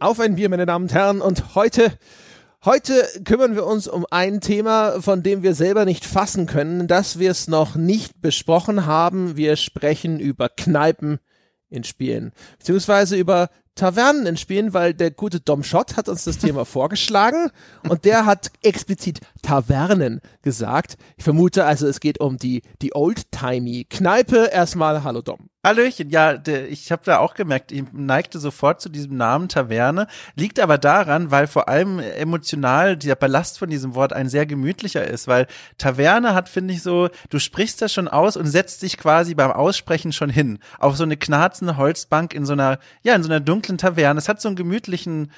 Auf ein Bier, meine Damen und Herren. Und heute, heute kümmern wir uns um ein Thema, von dem wir selber nicht fassen können, dass wir es noch nicht besprochen haben. Wir sprechen über Kneipen in Spielen, beziehungsweise über Tavernen in Spielen, weil der gute Dom Schott hat uns das Thema vorgeschlagen und der hat explizit Tavernen gesagt. Ich vermute also, es geht um die, die Old-Timey Kneipe. Erstmal, hallo Dom. Hallöchen, ja, ich habe da auch gemerkt, ich neigte sofort zu diesem Namen Taverne, liegt aber daran, weil vor allem emotional der Ballast von diesem Wort ein sehr gemütlicher ist, weil Taverne hat, finde ich so, du sprichst das schon aus und setzt dich quasi beim Aussprechen schon hin, auf so eine knarzende Holzbank in so einer, ja, in so einer dunklen Taverne. Es hat so einen gemütlichen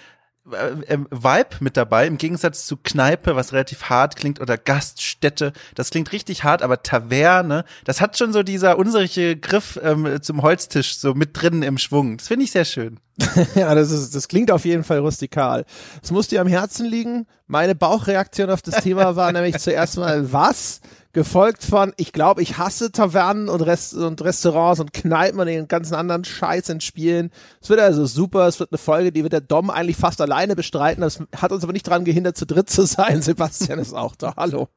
äh, ähm, Vibe mit dabei, im Gegensatz zu Kneipe, was relativ hart klingt, oder Gaststätte, das klingt richtig hart, aber Taverne, das hat schon so dieser unsere Griff ähm, zum Holztisch so mit drin im Schwung. Das finde ich sehr schön. ja, das ist, das klingt auf jeden Fall rustikal. Es muss dir am Herzen liegen. Meine Bauchreaktion auf das Thema war nämlich zuerst mal, was? Gefolgt von, ich glaube, ich hasse Tavernen und, Rest und Restaurants und Kneipen und den ganzen anderen Scheiß in Spielen. Es wird also super, es wird eine Folge, die wird der Dom eigentlich fast alleine bestreiten. Das hat uns aber nicht daran gehindert, zu dritt zu sein. Sebastian ist auch da. Hallo.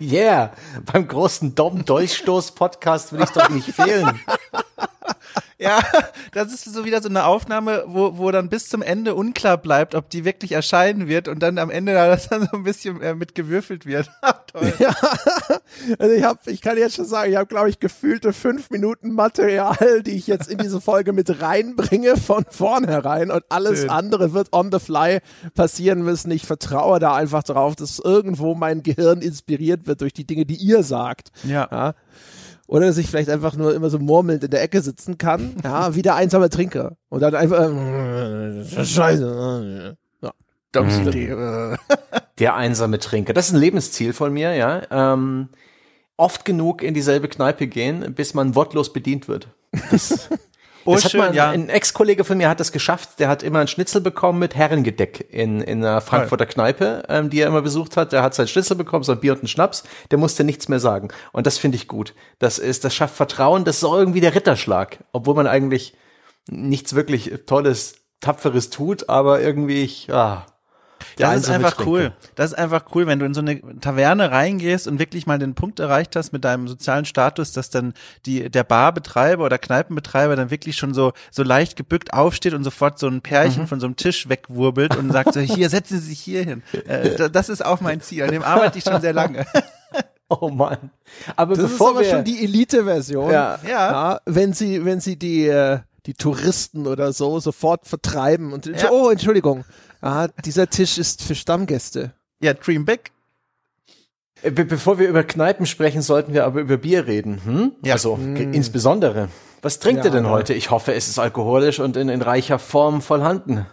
Yeah, beim großen Dom-Dolchstoß-Podcast will ich doch nicht fehlen. Ja, das ist so wieder so eine Aufnahme, wo, wo dann bis zum Ende unklar bleibt, ob die wirklich erscheinen wird und dann am Ende da das dann so ein bisschen äh, mit gewürfelt wird. Toll. Ja, also ich habe, ich kann jetzt schon sagen, ich habe, glaube ich, gefühlte fünf Minuten Material, die ich jetzt in diese Folge mit reinbringe von vornherein und alles Schön. andere wird on the fly passieren müssen. Ich vertraue da einfach drauf, dass irgendwo mein Gehirn inspiriert wird durch die Dinge, die ihr sagt. ja. ja. Oder dass ich vielleicht einfach nur immer so murmelnd in der Ecke sitzen kann, ja, wie der einsame Trinker. Und dann einfach, äh, scheiße. Ja. Mhm. Der einsame Trinker. Das ist ein Lebensziel von mir, ja. Ähm, oft genug in dieselbe Kneipe gehen, bis man wortlos bedient wird. Das, Oh, das schön, mal, ja. Ein Ex-Kollege von mir hat das geschafft. Der hat immer einen Schnitzel bekommen mit Herrengedeck in, in einer Frankfurter Kneipe, ähm, die er immer besucht hat. Der hat seinen Schnitzel bekommen, so ein Bier und einen Schnaps. Der musste nichts mehr sagen. Und das finde ich gut. Das ist, das schafft Vertrauen. Das ist auch irgendwie der Ritterschlag. Obwohl man eigentlich nichts wirklich Tolles, Tapferes tut, aber irgendwie, ich, ah, das ist einfach cool. Das ist einfach cool, wenn du in so eine Taverne reingehst und wirklich mal den Punkt erreicht hast mit deinem sozialen Status, dass dann die, der Barbetreiber oder Kneipenbetreiber dann wirklich schon so, so leicht gebückt aufsteht und sofort so ein Pärchen mhm. von so einem Tisch wegwurbelt und sagt so, hier, setzen Sie sich hier hin. Äh, das ist auch mein Ziel. An dem arbeite ich schon sehr lange. Oh Mann. Aber das bevor ist aber wir schon die Elite-Version. Ja. ja. ja. Wenn sie, wenn sie die, äh, die Touristen oder so sofort vertreiben und ja. oh, Entschuldigung, ah, dieser Tisch ist für Stammgäste. Ja, Dream Big. Äh, be bevor wir über Kneipen sprechen, sollten wir aber über Bier reden. Hm? Ja. Also hm. insbesondere. Was trinkt ja, ihr denn ja. heute? Ich hoffe, es ist alkoholisch und in, in reicher Form vorhanden.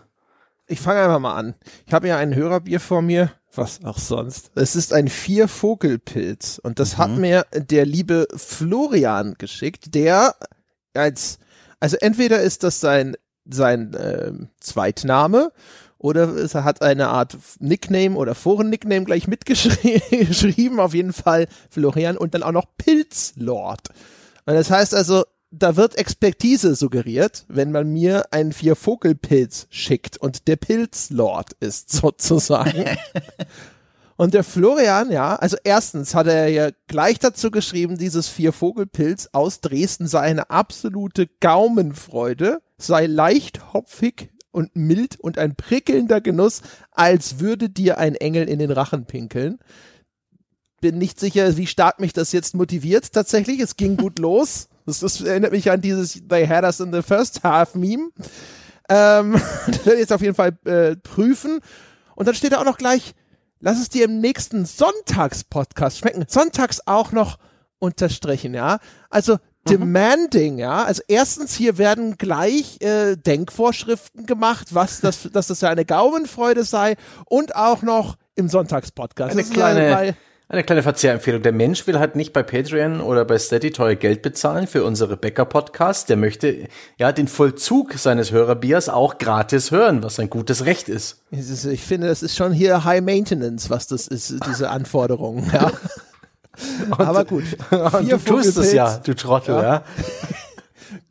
Ich fange einfach mal an. Ich habe ja ein Hörerbier vor mir. Was auch sonst. Es ist ein Vier-Vogelpilz. Und das mhm. hat mir der liebe Florian geschickt, der als, also entweder ist das sein, sein äh, Zweitname oder es hat eine Art Nickname oder Foren-Nickname gleich mitgeschrieben, auf jeden Fall Florian und dann auch noch Pilzlord. Und das heißt also, da wird Expertise suggeriert, wenn man mir einen Viervogelpilz schickt und der Pilzlord ist sozusagen. und der Florian, ja, also erstens hat er ja gleich dazu geschrieben, dieses Viervogelpilz aus Dresden sei eine absolute Gaumenfreude, sei leicht hopfig, und mild und ein prickelnder Genuss, als würde dir ein Engel in den Rachen pinkeln. Bin nicht sicher, wie stark mich das jetzt motiviert tatsächlich. Es ging gut los. Das, das erinnert mich an dieses They had us in the first half Meme. Ähm, das werde ich jetzt auf jeden Fall äh, prüfen. Und dann steht da auch noch gleich, lass es dir im nächsten Sonntags-Podcast schmecken. Sonntags auch noch unterstrichen, ja. Also. Demanding, ja. Also erstens hier werden gleich äh, Denkvorschriften gemacht, was das, dass das ja eine Gaumenfreude sei und auch noch im Sonntagspodcast. Eine kleine, eine kleine Verzehrempfehlung. Der Mensch will halt nicht bei Patreon oder bei Steady teuer Geld bezahlen für unsere Bäcker-Podcasts. Der möchte ja den Vollzug seines Hörerbiers auch gratis hören, was ein gutes Recht ist. Ich finde, das ist schon hier High Maintenance, was das ist, diese Anforderungen. Ja. Und, Aber gut. du tust es ja, du Trottel, ja.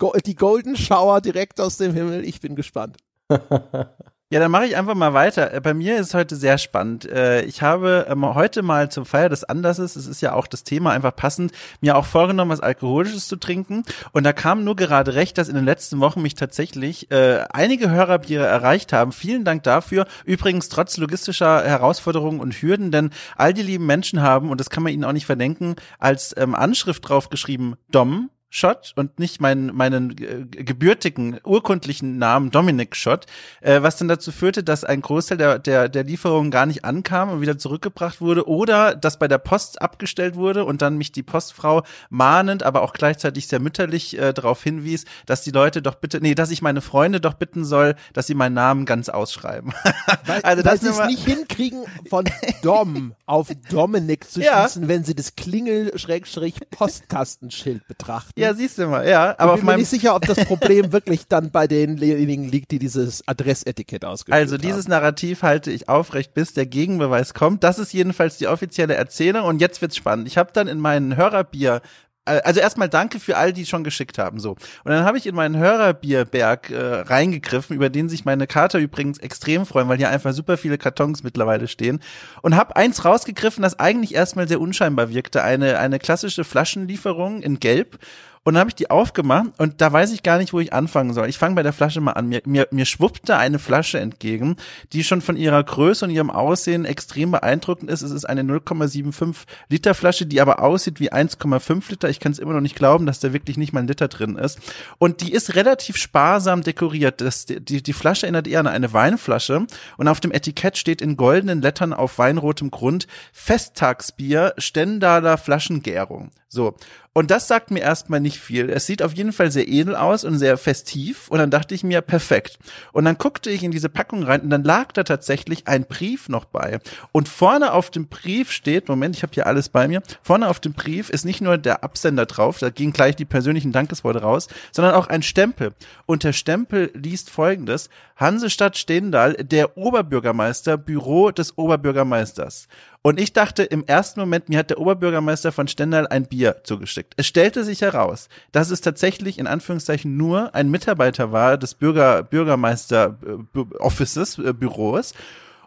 ja. Die Golden Shower direkt aus dem Himmel. Ich bin gespannt. Ja, dann mache ich einfach mal weiter. Äh, bei mir ist es heute sehr spannend. Äh, ich habe ähm, heute mal zur Feier des Anlasses, es ist ja auch das Thema einfach passend, mir auch vorgenommen, was Alkoholisches zu trinken. Und da kam nur gerade recht, dass in den letzten Wochen mich tatsächlich äh, einige Hörerbiere erreicht haben. Vielen Dank dafür. Übrigens trotz logistischer Herausforderungen und Hürden, denn all die lieben Menschen haben, und das kann man ihnen auch nicht verdenken, als ähm, Anschrift draufgeschrieben, Dom, Schott und nicht meinen meinen äh, gebürtigen urkundlichen Namen Dominik Schott, äh, was dann dazu führte, dass ein Großteil der der der Lieferungen gar nicht ankam und wieder zurückgebracht wurde oder dass bei der Post abgestellt wurde und dann mich die Postfrau mahnend, aber auch gleichzeitig sehr mütterlich äh, darauf hinwies, dass die Leute doch bitte, nee, dass ich meine Freunde doch bitten soll, dass sie meinen Namen ganz ausschreiben. Weil, also dass sie es nicht hinkriegen, von Dom auf Dominik zu ja. schließen, wenn sie das Klingel-Postkastenschild betrachten. Ja, siehst du mal, ja. Aber ich bin mir nicht sicher, ob das Problem wirklich dann bei denjenigen liegt, die dieses Adressetikett ausgeführt haben. Also dieses Narrativ halte ich aufrecht, bis der Gegenbeweis kommt. Das ist jedenfalls die offizielle Erzählung und jetzt wird's spannend. Ich habe dann in meinen Hörerbier äh, also erstmal danke für all die schon geschickt haben so und dann habe ich in meinen Hörerbierberg äh, reingegriffen über den sich meine Kater übrigens extrem freuen weil hier einfach super viele Kartons mittlerweile stehen und habe eins rausgegriffen das eigentlich erstmal sehr unscheinbar wirkte eine eine klassische Flaschenlieferung in Gelb und dann habe ich die aufgemacht und da weiß ich gar nicht, wo ich anfangen soll. Ich fange bei der Flasche mal an. Mir, mir, mir schwuppte eine Flasche entgegen, die schon von ihrer Größe und ihrem Aussehen extrem beeindruckend ist. Es ist eine 0,75 Liter Flasche, die aber aussieht wie 1,5 Liter. Ich kann es immer noch nicht glauben, dass da wirklich nicht mal ein Liter drin ist. Und die ist relativ sparsam dekoriert. Das, die, die Flasche erinnert eher an eine Weinflasche und auf dem Etikett steht in goldenen Lettern auf weinrotem Grund Festtagsbier Stendaler Flaschengärung. So. Und das sagt mir erstmal nicht viel. Es sieht auf jeden Fall sehr edel aus und sehr festiv. Und dann dachte ich mir, perfekt. Und dann guckte ich in diese Packung rein und dann lag da tatsächlich ein Brief noch bei. Und vorne auf dem Brief steht, Moment, ich habe hier alles bei mir, vorne auf dem Brief ist nicht nur der Absender drauf, da gingen gleich die persönlichen Dankesworte raus, sondern auch ein Stempel. Und der Stempel liest folgendes, Hansestadt Stendal, der Oberbürgermeister, Büro des Oberbürgermeisters. Und ich dachte im ersten Moment, mir hat der Oberbürgermeister von Stendal ein Bier zugeschickt. Es stellte sich heraus, dass es tatsächlich in Anführungszeichen nur ein Mitarbeiter war des Bürger, Bürgermeister äh, äh, Büros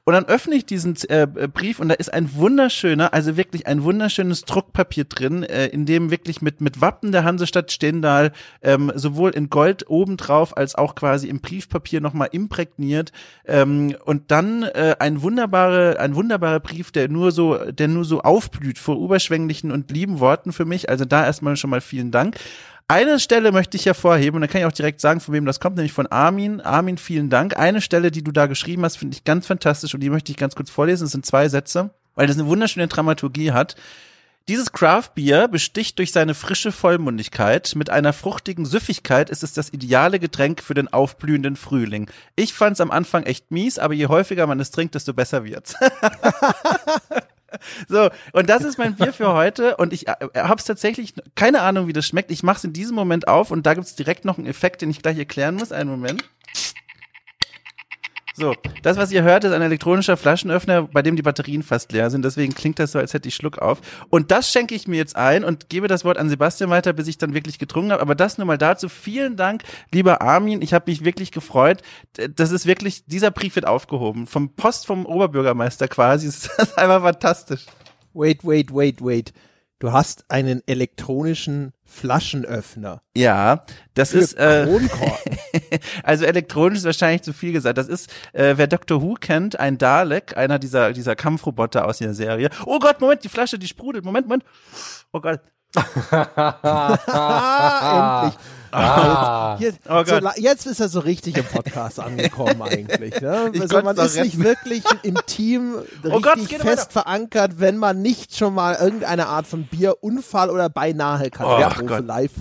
und dann öffne ich diesen äh, Brief und da ist ein wunderschöner, also wirklich ein wunderschönes Druckpapier drin, äh, in dem wirklich mit, mit Wappen der Hansestadt Stendal ähm, sowohl in Gold obendrauf als auch quasi im Briefpapier nochmal imprägniert. Ähm, und dann äh, ein wunderbare, ein wunderbarer Brief, der nur so, der nur so aufblüht vor überschwänglichen und lieben Worten für mich. Also da erstmal schon mal vielen Dank. Eine Stelle möchte ich hervorheben und da kann ich auch direkt sagen, von wem das kommt, nämlich von Armin. Armin, vielen Dank. Eine Stelle, die du da geschrieben hast, finde ich ganz fantastisch und die möchte ich ganz kurz vorlesen. Das sind zwei Sätze, weil das eine wunderschöne Dramaturgie hat. Dieses Craft Beer besticht durch seine frische Vollmundigkeit. Mit einer fruchtigen Süffigkeit ist es das ideale Getränk für den aufblühenden Frühling. Ich fand's am Anfang echt mies, aber je häufiger man es trinkt, desto besser wird's. So, und das ist mein Bier für heute. Und ich äh, habe es tatsächlich keine Ahnung, wie das schmeckt. Ich mache es in diesem Moment auf und da gibt's direkt noch einen Effekt, den ich gleich erklären muss. Einen Moment. So, das, was ihr hört, ist ein elektronischer Flaschenöffner, bei dem die Batterien fast leer sind. Deswegen klingt das so, als hätte ich Schluck auf. Und das schenke ich mir jetzt ein und gebe das Wort an Sebastian weiter, bis ich dann wirklich getrunken habe. Aber das nur mal dazu. Vielen Dank, lieber Armin. Ich habe mich wirklich gefreut. Das ist wirklich, dieser Brief wird aufgehoben. Vom Post vom Oberbürgermeister quasi. Das ist einfach fantastisch. Wait, wait, wait, wait. Du hast einen elektronischen Flaschenöffner. Ja, das ist äh, also elektronisch ist wahrscheinlich zu viel gesagt. Das ist, äh, wer Doctor Who kennt, ein Dalek, einer dieser dieser Kampfroboter aus der Serie. Oh Gott, Moment, die Flasche, die sprudelt. Moment, Moment. Oh Gott. Endlich. Ah. Jetzt, oh so, jetzt ist er so richtig im Podcast angekommen eigentlich. Ne? Also man ist nicht wirklich im Team oh richtig Gott, fest verankert, wenn man nicht schon mal irgendeine Art von Bierunfall oder beinahe Katastrophe oh, live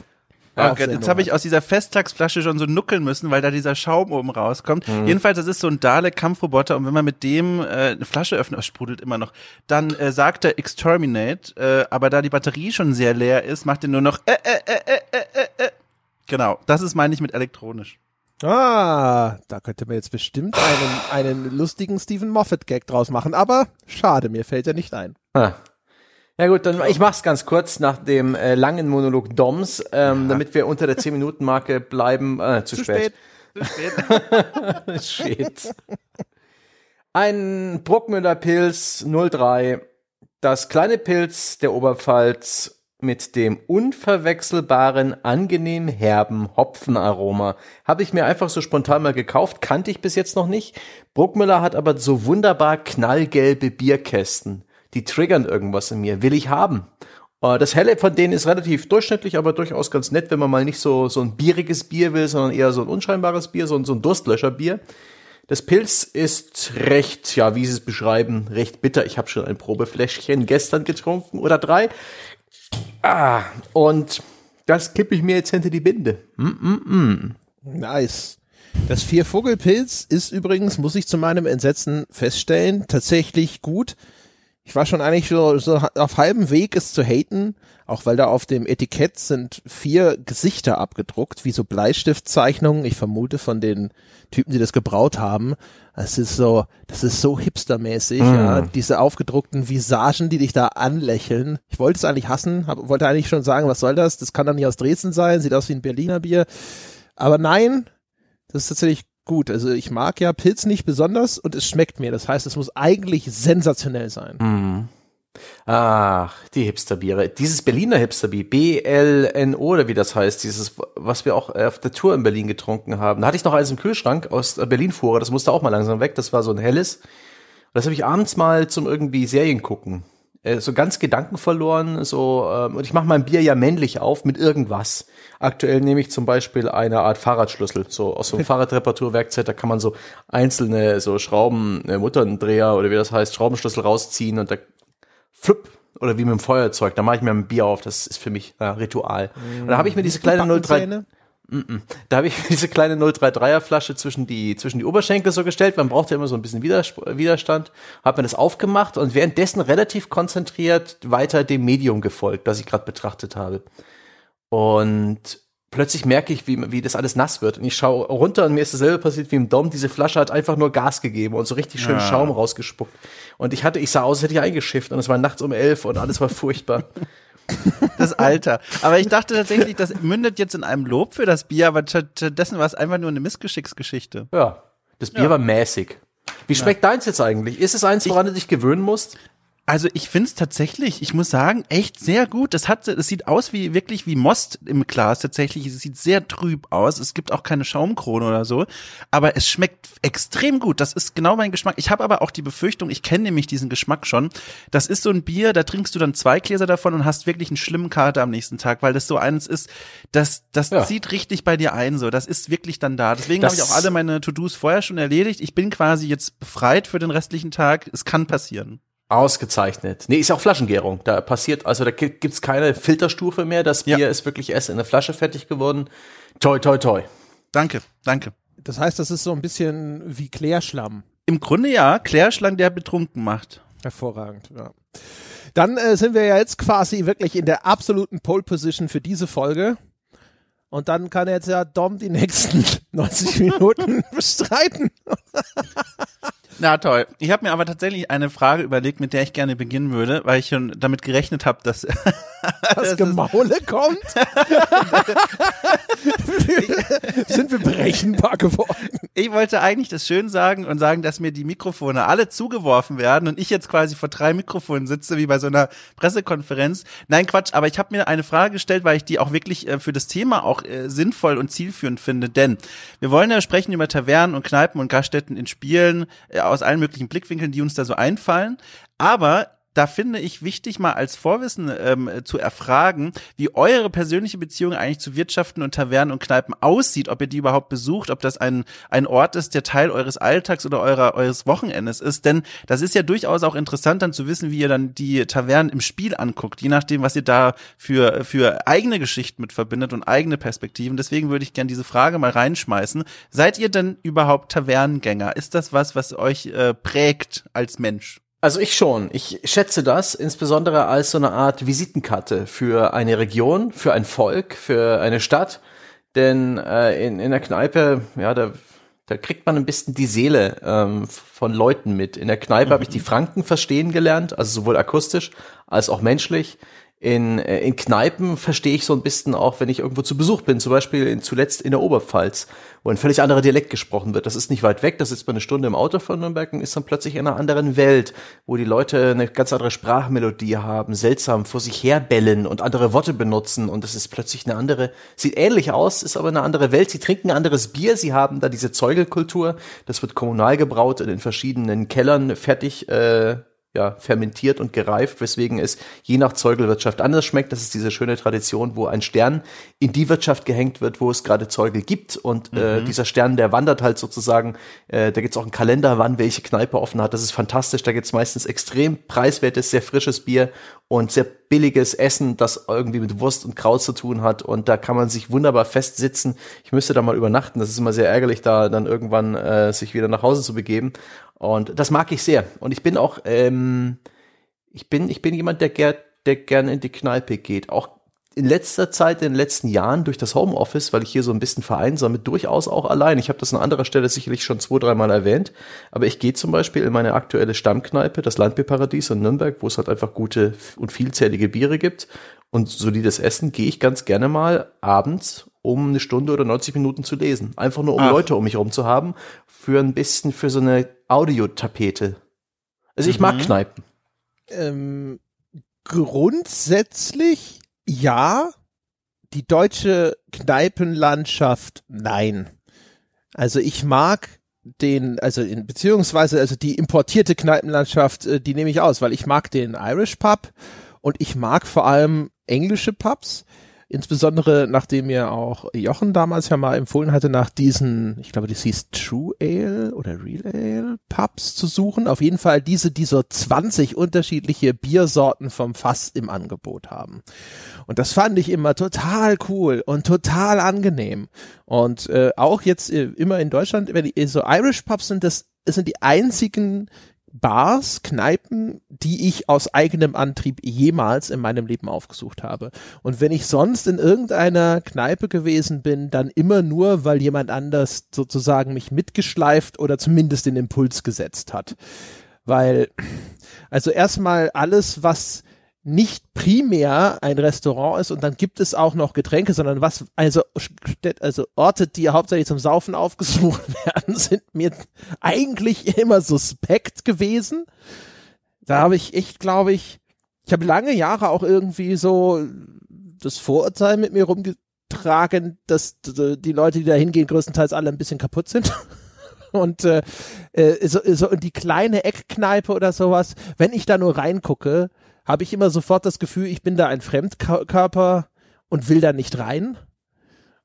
Oh Gott, jetzt habe ich aus dieser Festtagsflasche schon so nuckeln müssen, weil da dieser Schaum oben rauskommt. Mhm. Jedenfalls, das ist so ein Dalek-Kampfroboter und wenn man mit dem äh, eine Flasche öffnet, oh, sprudelt immer noch, dann äh, sagt er Exterminate, äh, aber da die Batterie schon sehr leer ist, macht er nur noch äh, äh, äh, äh, äh, äh. Genau, das ist meine ich mit elektronisch. Ah, da könnte man jetzt bestimmt einen, einen lustigen Stephen Moffat-Gag draus machen, aber schade, mir fällt er nicht ein. Ah. Ja gut, dann ich mach's ganz kurz nach dem äh, langen Monolog Doms, ähm, ja. damit wir unter der 10 Minuten Marke bleiben. Äh, zu, zu spät. spät. Shit. Ein Bruckmüller Pilz 03, das kleine Pilz der Oberpfalz mit dem unverwechselbaren, angenehm herben Hopfenaroma. Habe ich mir einfach so spontan mal gekauft, kannte ich bis jetzt noch nicht. Bruckmüller hat aber so wunderbar knallgelbe Bierkästen. Die triggern irgendwas in mir, will ich haben. Äh, das Helle von denen ist relativ durchschnittlich, aber durchaus ganz nett, wenn man mal nicht so, so ein bieriges Bier will, sondern eher so ein unscheinbares Bier, so ein, so ein Durstlöscherbier. Das Pilz ist recht, ja, wie sie es beschreiben, recht bitter. Ich habe schon ein Probefläschchen gestern getrunken oder drei. Ah, und das kippe ich mir jetzt hinter die Binde. Mm, mm, mm. Nice. Das Vier-Vogelpilz ist übrigens, muss ich zu meinem Entsetzen feststellen, tatsächlich gut. Ich war schon eigentlich so, so auf halbem Weg, es zu haten, auch weil da auf dem Etikett sind vier Gesichter abgedruckt, wie so Bleistiftzeichnungen. Ich vermute von den Typen, die das gebraut haben. Es ist so, das ist so hipstermäßig, mm. ja. Diese aufgedruckten Visagen, die dich da anlächeln. Ich wollte es eigentlich hassen, hab, wollte eigentlich schon sagen, was soll das? Das kann doch nicht aus Dresden sein, sieht aus wie ein Berliner Bier. Aber nein, das ist tatsächlich gut. Also ich mag ja Pilz nicht besonders und es schmeckt mir. Das heißt, es muss eigentlich sensationell sein. Mm. Ach, die Hipsterbiere. Dieses Berliner Hipsterbier, BLNO oder wie das heißt, dieses, was wir auch auf der Tour in Berlin getrunken haben. Da hatte ich noch eins im Kühlschrank aus Berlin-Fuhrer, das musste auch mal langsam weg, das war so ein helles. Das habe ich abends mal zum irgendwie Serien gucken. Äh, so ganz Gedanken verloren, so, ähm, und ich mache mein Bier ja männlich auf mit irgendwas. Aktuell nehme ich zum Beispiel eine Art Fahrradschlüssel, so aus so einem Fahrradreparaturwerkzeug, da kann man so einzelne so Schrauben, äh, Mutterndreher oder wie das heißt, Schraubenschlüssel rausziehen und da flupp, oder wie mit dem Feuerzeug, da mache ich mir ein Bier auf, das ist für mich äh, Ritual. Und da habe ich mir diese kleine 03 mm -mm. Da habe ich diese kleine 033er Flasche zwischen die zwischen die Oberschenkel so gestellt. Man braucht ja immer so ein bisschen Widerstand. Habe mir das aufgemacht und währenddessen relativ konzentriert weiter dem Medium gefolgt, das ich gerade betrachtet habe. Und plötzlich merke ich, wie, wie das alles nass wird. Und ich schaue runter und mir ist dasselbe passiert wie im Dom. Diese Flasche hat einfach nur Gas gegeben und so richtig schön ja. Schaum rausgespuckt. Und ich hatte, ich sah aus, als hätte ich eingeschifft und es war nachts um elf und alles war furchtbar. Das Alter. Aber ich dachte tatsächlich, das mündet jetzt in einem Lob für das Bier, aber stattdessen war es einfach nur eine Missgeschicksgeschichte. Ja. Das Bier ja. war mäßig. Wie schmeckt ja. deins jetzt eigentlich? Ist es eins, woran ich, du dich gewöhnen musst? Also ich finde es tatsächlich, ich muss sagen, echt sehr gut. Es hat, es sieht aus wie wirklich wie Most im Glas tatsächlich. Es sieht sehr trüb aus. Es gibt auch keine Schaumkrone oder so, aber es schmeckt extrem gut. Das ist genau mein Geschmack. Ich habe aber auch die Befürchtung, ich kenne nämlich diesen Geschmack schon. Das ist so ein Bier, da trinkst du dann zwei Gläser davon und hast wirklich einen schlimmen Kater am nächsten Tag, weil das so eins ist, das das ja. zieht richtig bei dir ein. So, das ist wirklich dann da. Deswegen habe ich auch alle meine To-Dos vorher schon erledigt. Ich bin quasi jetzt befreit für den restlichen Tag. Es kann passieren. Ausgezeichnet. Nee, ist ja auch Flaschengärung. Da passiert, also da gibt's keine Filterstufe mehr. Das Bier ja. ist wirklich erst in der Flasche fertig geworden. Toi, toi, toi. Danke, danke. Das heißt, das ist so ein bisschen wie Klärschlamm. Im Grunde ja, Klärschlamm, der betrunken macht. Hervorragend, ja. Dann äh, sind wir ja jetzt quasi wirklich in der absoluten Pole Position für diese Folge. Und dann kann jetzt ja Dom die nächsten 90 Minuten bestreiten. Na toll. Ich habe mir aber tatsächlich eine Frage überlegt, mit der ich gerne beginnen würde, weil ich schon damit gerechnet habe, dass das Gemaule kommt. Sind wir berechenbar geworden? Ich wollte eigentlich das schön sagen und sagen, dass mir die Mikrofone alle zugeworfen werden und ich jetzt quasi vor drei Mikrofonen sitze, wie bei so einer Pressekonferenz. Nein, Quatsch, aber ich habe mir eine Frage gestellt, weil ich die auch wirklich äh, für das Thema auch äh, sinnvoll und zielführend finde. Denn wir wollen ja sprechen über Tavernen und Kneipen und Gaststätten in Spielen äh, aus allen möglichen Blickwinkeln, die uns da so einfallen. Aber da finde ich wichtig, mal als Vorwissen ähm, zu erfragen, wie eure persönliche Beziehung eigentlich zu Wirtschaften und Tavernen und Kneipen aussieht, ob ihr die überhaupt besucht, ob das ein, ein Ort ist, der Teil eures Alltags oder eurer, eures Wochenendes ist. Denn das ist ja durchaus auch interessant, dann zu wissen, wie ihr dann die Tavernen im Spiel anguckt, je nachdem, was ihr da für, für eigene Geschichten mit verbindet und eigene Perspektiven. Deswegen würde ich gerne diese Frage mal reinschmeißen. Seid ihr denn überhaupt Tavernengänger? Ist das was, was euch äh, prägt als Mensch? Also ich schon. Ich schätze das insbesondere als so eine Art Visitenkarte für eine Region, für ein Volk, für eine Stadt. Denn äh, in, in der Kneipe, ja, da, da kriegt man ein bisschen die Seele ähm, von Leuten mit. In der Kneipe mhm. habe ich die Franken verstehen gelernt, also sowohl akustisch als auch menschlich. In, äh, in Kneipen verstehe ich so ein bisschen auch, wenn ich irgendwo zu Besuch bin, zum Beispiel in, zuletzt in der Oberpfalz, wo ein völlig anderer Dialekt gesprochen wird. Das ist nicht weit weg, das ist mal eine Stunde im Auto von Nürnberg und ist dann plötzlich in einer anderen Welt, wo die Leute eine ganz andere Sprachmelodie haben, seltsam vor sich herbellen und andere Worte benutzen und das ist plötzlich eine andere, sieht ähnlich aus, ist aber eine andere Welt. Sie trinken ein anderes Bier, sie haben da diese Zeugelkultur, das wird kommunal gebraut in verschiedenen Kellern fertig äh, ja, fermentiert und gereift, weswegen es je nach Zeugelwirtschaft anders schmeckt. Das ist diese schöne Tradition, wo ein Stern in die Wirtschaft gehängt wird, wo es gerade Zeugel gibt. Und äh, mhm. dieser Stern, der wandert halt sozusagen, äh, da gibt's auch einen Kalender, wann welche Kneipe offen hat. Das ist fantastisch. Da gibt's meistens extrem preiswertes, sehr frisches Bier und sehr billiges Essen, das irgendwie mit Wurst und Kraut zu tun hat. Und da kann man sich wunderbar festsitzen. Ich müsste da mal übernachten. Das ist immer sehr ärgerlich, da dann irgendwann äh, sich wieder nach Hause zu begeben. Und das mag ich sehr. Und ich bin auch, ähm, ich bin, ich bin jemand, der, ger der gerne in die Kneipe geht. Auch in letzter Zeit, in den letzten Jahren durch das Homeoffice, weil ich hier so ein bisschen vereinsame, durchaus auch allein. Ich habe das an anderer Stelle sicherlich schon zwei, dreimal erwähnt. Aber ich gehe zum Beispiel in meine aktuelle Stammkneipe, das Landbierparadies in Nürnberg, wo es halt einfach gute und vielzählige Biere gibt und solides Essen, gehe ich ganz gerne mal abends um eine Stunde oder 90 Minuten zu lesen. Einfach nur, um Ach. Leute um mich herum zu haben, für ein bisschen, für so eine Audiotapete. Also ich mhm. mag Kneipen. Ähm, grundsätzlich ja. Die deutsche Kneipenlandschaft nein. Also ich mag den, also in, beziehungsweise also die importierte Kneipenlandschaft, äh, die nehme ich aus, weil ich mag den Irish Pub und ich mag vor allem englische Pubs. Insbesondere nachdem mir auch Jochen damals ja mal empfohlen hatte, nach diesen, ich glaube, das hieß True Ale oder Real Ale Pubs zu suchen. Auf jeden Fall diese, die so 20 unterschiedliche Biersorten vom Fass im Angebot haben. Und das fand ich immer total cool und total angenehm. Und äh, auch jetzt äh, immer in Deutschland, wenn die, so Irish Pubs sind, das sind die einzigen Bars, Kneipen, die ich aus eigenem Antrieb jemals in meinem Leben aufgesucht habe. Und wenn ich sonst in irgendeiner Kneipe gewesen bin, dann immer nur, weil jemand anders sozusagen mich mitgeschleift oder zumindest den Impuls gesetzt hat. Weil, also erstmal alles, was nicht primär ein Restaurant ist und dann gibt es auch noch Getränke, sondern was, also, also Orte, die hauptsächlich zum Saufen aufgesucht werden, sind mir eigentlich immer suspekt gewesen. Da habe ich echt, glaube ich, ich habe lange Jahre auch irgendwie so das Vorurteil mit mir rumgetragen, dass die Leute, die da hingehen, größtenteils alle ein bisschen kaputt sind. Und äh, äh so, so in die kleine Eckkneipe oder sowas, wenn ich da nur reingucke, habe ich immer sofort das Gefühl, ich bin da ein Fremdkörper und will da nicht rein.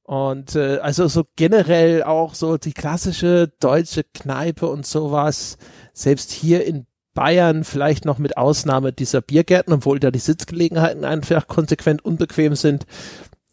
Und äh, also so generell auch so die klassische deutsche Kneipe und sowas, selbst hier in Bayern vielleicht noch mit Ausnahme dieser Biergärten, obwohl da die Sitzgelegenheiten einfach konsequent unbequem sind.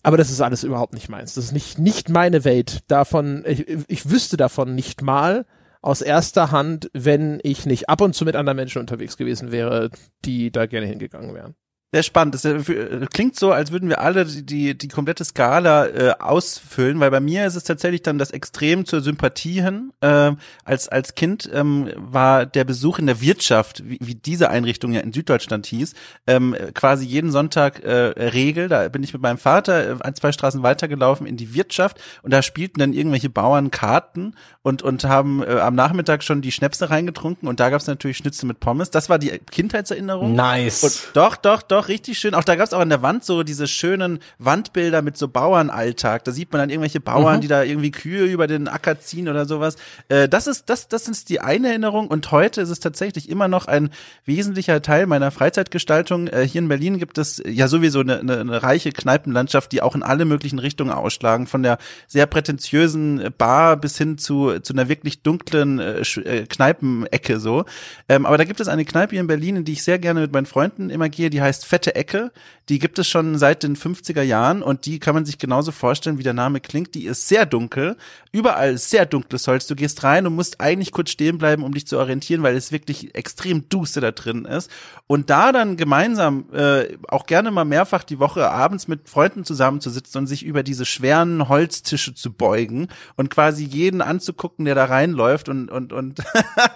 Aber das ist alles überhaupt nicht meins. Das ist nicht, nicht meine Welt. Davon, ich, ich wüsste davon nicht mal, aus erster Hand, wenn ich nicht ab und zu mit anderen Menschen unterwegs gewesen wäre, die da gerne hingegangen wären. Sehr spannend. Das äh, klingt so, als würden wir alle die, die, komplette Skala äh, ausfüllen, weil bei mir ist es tatsächlich dann das Extrem zur Sympathie hin. Äh, als, als Kind ähm, war der Besuch in der Wirtschaft, wie, wie diese Einrichtung ja in Süddeutschland hieß, ähm, quasi jeden Sonntag äh, Regel. Da bin ich mit meinem Vater äh, ein, zwei Straßen weitergelaufen in die Wirtschaft und da spielten dann irgendwelche Bauern Karten und, und haben äh, am Nachmittag schon die Schnäpse reingetrunken und da gab es natürlich Schnitzel mit Pommes. Das war die Kindheitserinnerung. Nice. Und doch, doch, doch auch richtig schön. Auch da gab's auch an der Wand so diese schönen Wandbilder mit so Bauernalltag. Da sieht man dann irgendwelche Bauern, mhm. die da irgendwie Kühe über den Acker ziehen oder sowas. Äh, das ist, das, das ist die eine Erinnerung. Und heute ist es tatsächlich immer noch ein wesentlicher Teil meiner Freizeitgestaltung. Äh, hier in Berlin gibt es ja sowieso eine, eine, eine reiche Kneipenlandschaft, die auch in alle möglichen Richtungen ausschlagen. Von der sehr prätentiösen Bar bis hin zu, zu einer wirklich dunklen äh, äh, Kneipenecke so. Ähm, aber da gibt es eine Kneipe hier in Berlin, in die ich sehr gerne mit meinen Freunden immer gehe, die heißt fette Ecke. Die gibt es schon seit den 50er Jahren und die kann man sich genauso vorstellen, wie der Name klingt. Die ist sehr dunkel. Überall sehr dunkles Holz. Du gehst rein und musst eigentlich kurz stehen bleiben, um dich zu orientieren, weil es wirklich extrem duster da drin ist. Und da dann gemeinsam, äh, auch gerne mal mehrfach die Woche abends mit Freunden zusammenzusitzen und sich über diese schweren Holztische zu beugen und quasi jeden anzugucken, der da reinläuft und, und, und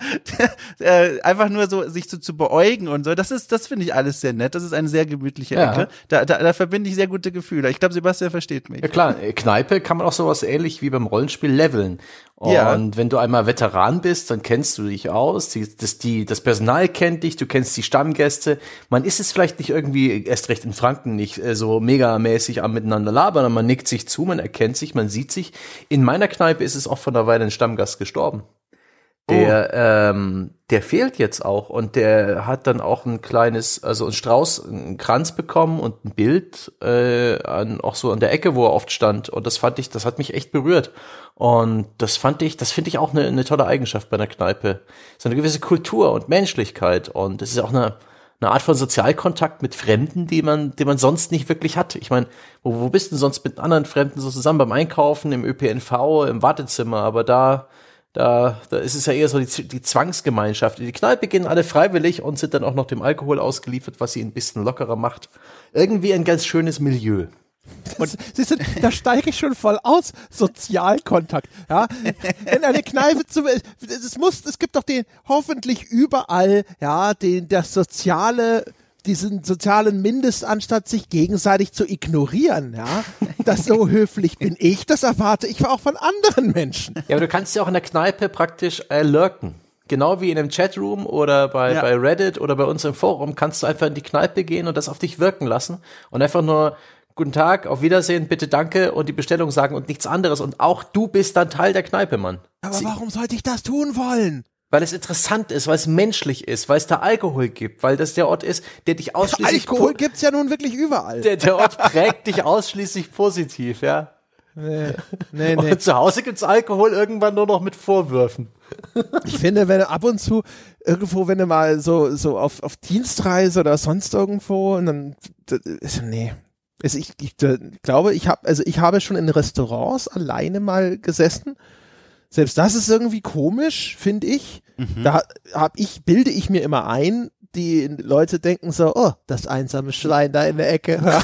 äh, einfach nur so sich so zu beäugen und so. Das ist, das finde ich alles sehr nett. Das ist eine eine sehr gemütliche ja. Ecke. Da, da, da verbinde ich sehr gute Gefühle. Ich glaube, Sebastian versteht mich. Ja klar, Kneipe kann man auch sowas ähnlich wie beim Rollenspiel leveln. Und ja. wenn du einmal Veteran bist, dann kennst du dich aus, die, das, die, das Personal kennt dich, du kennst die Stammgäste. Man ist es vielleicht nicht irgendwie, erst recht in Franken, nicht äh, so megamäßig am miteinander labern, aber man nickt sich zu, man erkennt sich, man sieht sich. In meiner Kneipe ist es auch von der Weile ein Stammgast gestorben. Der, oh. ähm, der fehlt jetzt auch und der hat dann auch ein kleines, also ein Strauß, einen Kranz bekommen und ein Bild äh, an, auch so an der Ecke, wo er oft stand. Und das fand ich, das hat mich echt berührt. Und das fand ich, das finde ich auch eine, eine tolle Eigenschaft bei einer Kneipe. So eine gewisse Kultur und Menschlichkeit. Und es ist auch eine, eine Art von Sozialkontakt mit Fremden, die man, die man sonst nicht wirklich hat. Ich meine, wo, wo bist du sonst mit anderen Fremden so zusammen beim Einkaufen, im ÖPNV, im Wartezimmer? Aber da da, da ist es ja eher so die, die Zwangsgemeinschaft. Die Kneipe gehen alle freiwillig und sind dann auch noch dem Alkohol ausgeliefert, was sie ein bisschen lockerer macht. Irgendwie ein ganz schönes Milieu. Und siehst du, da steige ich schon voll aus. Sozialkontakt. Ja, in eine Kneipe zu, es muss, es gibt doch den, hoffentlich überall, ja, den, das soziale diesen sozialen Mindestanstatt sich gegenseitig zu ignorieren, ja. Das so höflich bin ich, das erwarte ich auch von anderen Menschen. Ja, aber du kannst ja auch in der Kneipe praktisch äh, lurken. Genau wie in einem Chatroom oder bei, ja. bei Reddit oder bei uns im Forum kannst du einfach in die Kneipe gehen und das auf dich wirken lassen und einfach nur Guten Tag, auf Wiedersehen, bitte danke und die Bestellung sagen und nichts anderes. Und auch du bist dann Teil der Kneipe, Mann. Aber warum sollte ich das tun wollen? Weil es interessant ist, weil es menschlich ist, weil es da Alkohol gibt, weil das der Ort ist, der dich ausschließlich Alkohol gibt's ja nun wirklich überall. Der, der Ort prägt dich ausschließlich positiv, ja. Nee, nee, nee. Und zu Hause gibt's Alkohol irgendwann nur noch mit Vorwürfen. Ich finde, wenn du ab und zu irgendwo, wenn du mal so so auf auf Dienstreise oder sonst irgendwo und dann nee, also ich, ich, ich glaube, ich habe also ich habe schon in Restaurants alleine mal gesessen selbst das ist irgendwie komisch, finde ich. Mhm. Da hab ich, bilde ich mir immer ein, die Leute denken so, oh, das einsame Schwein da in der Ecke.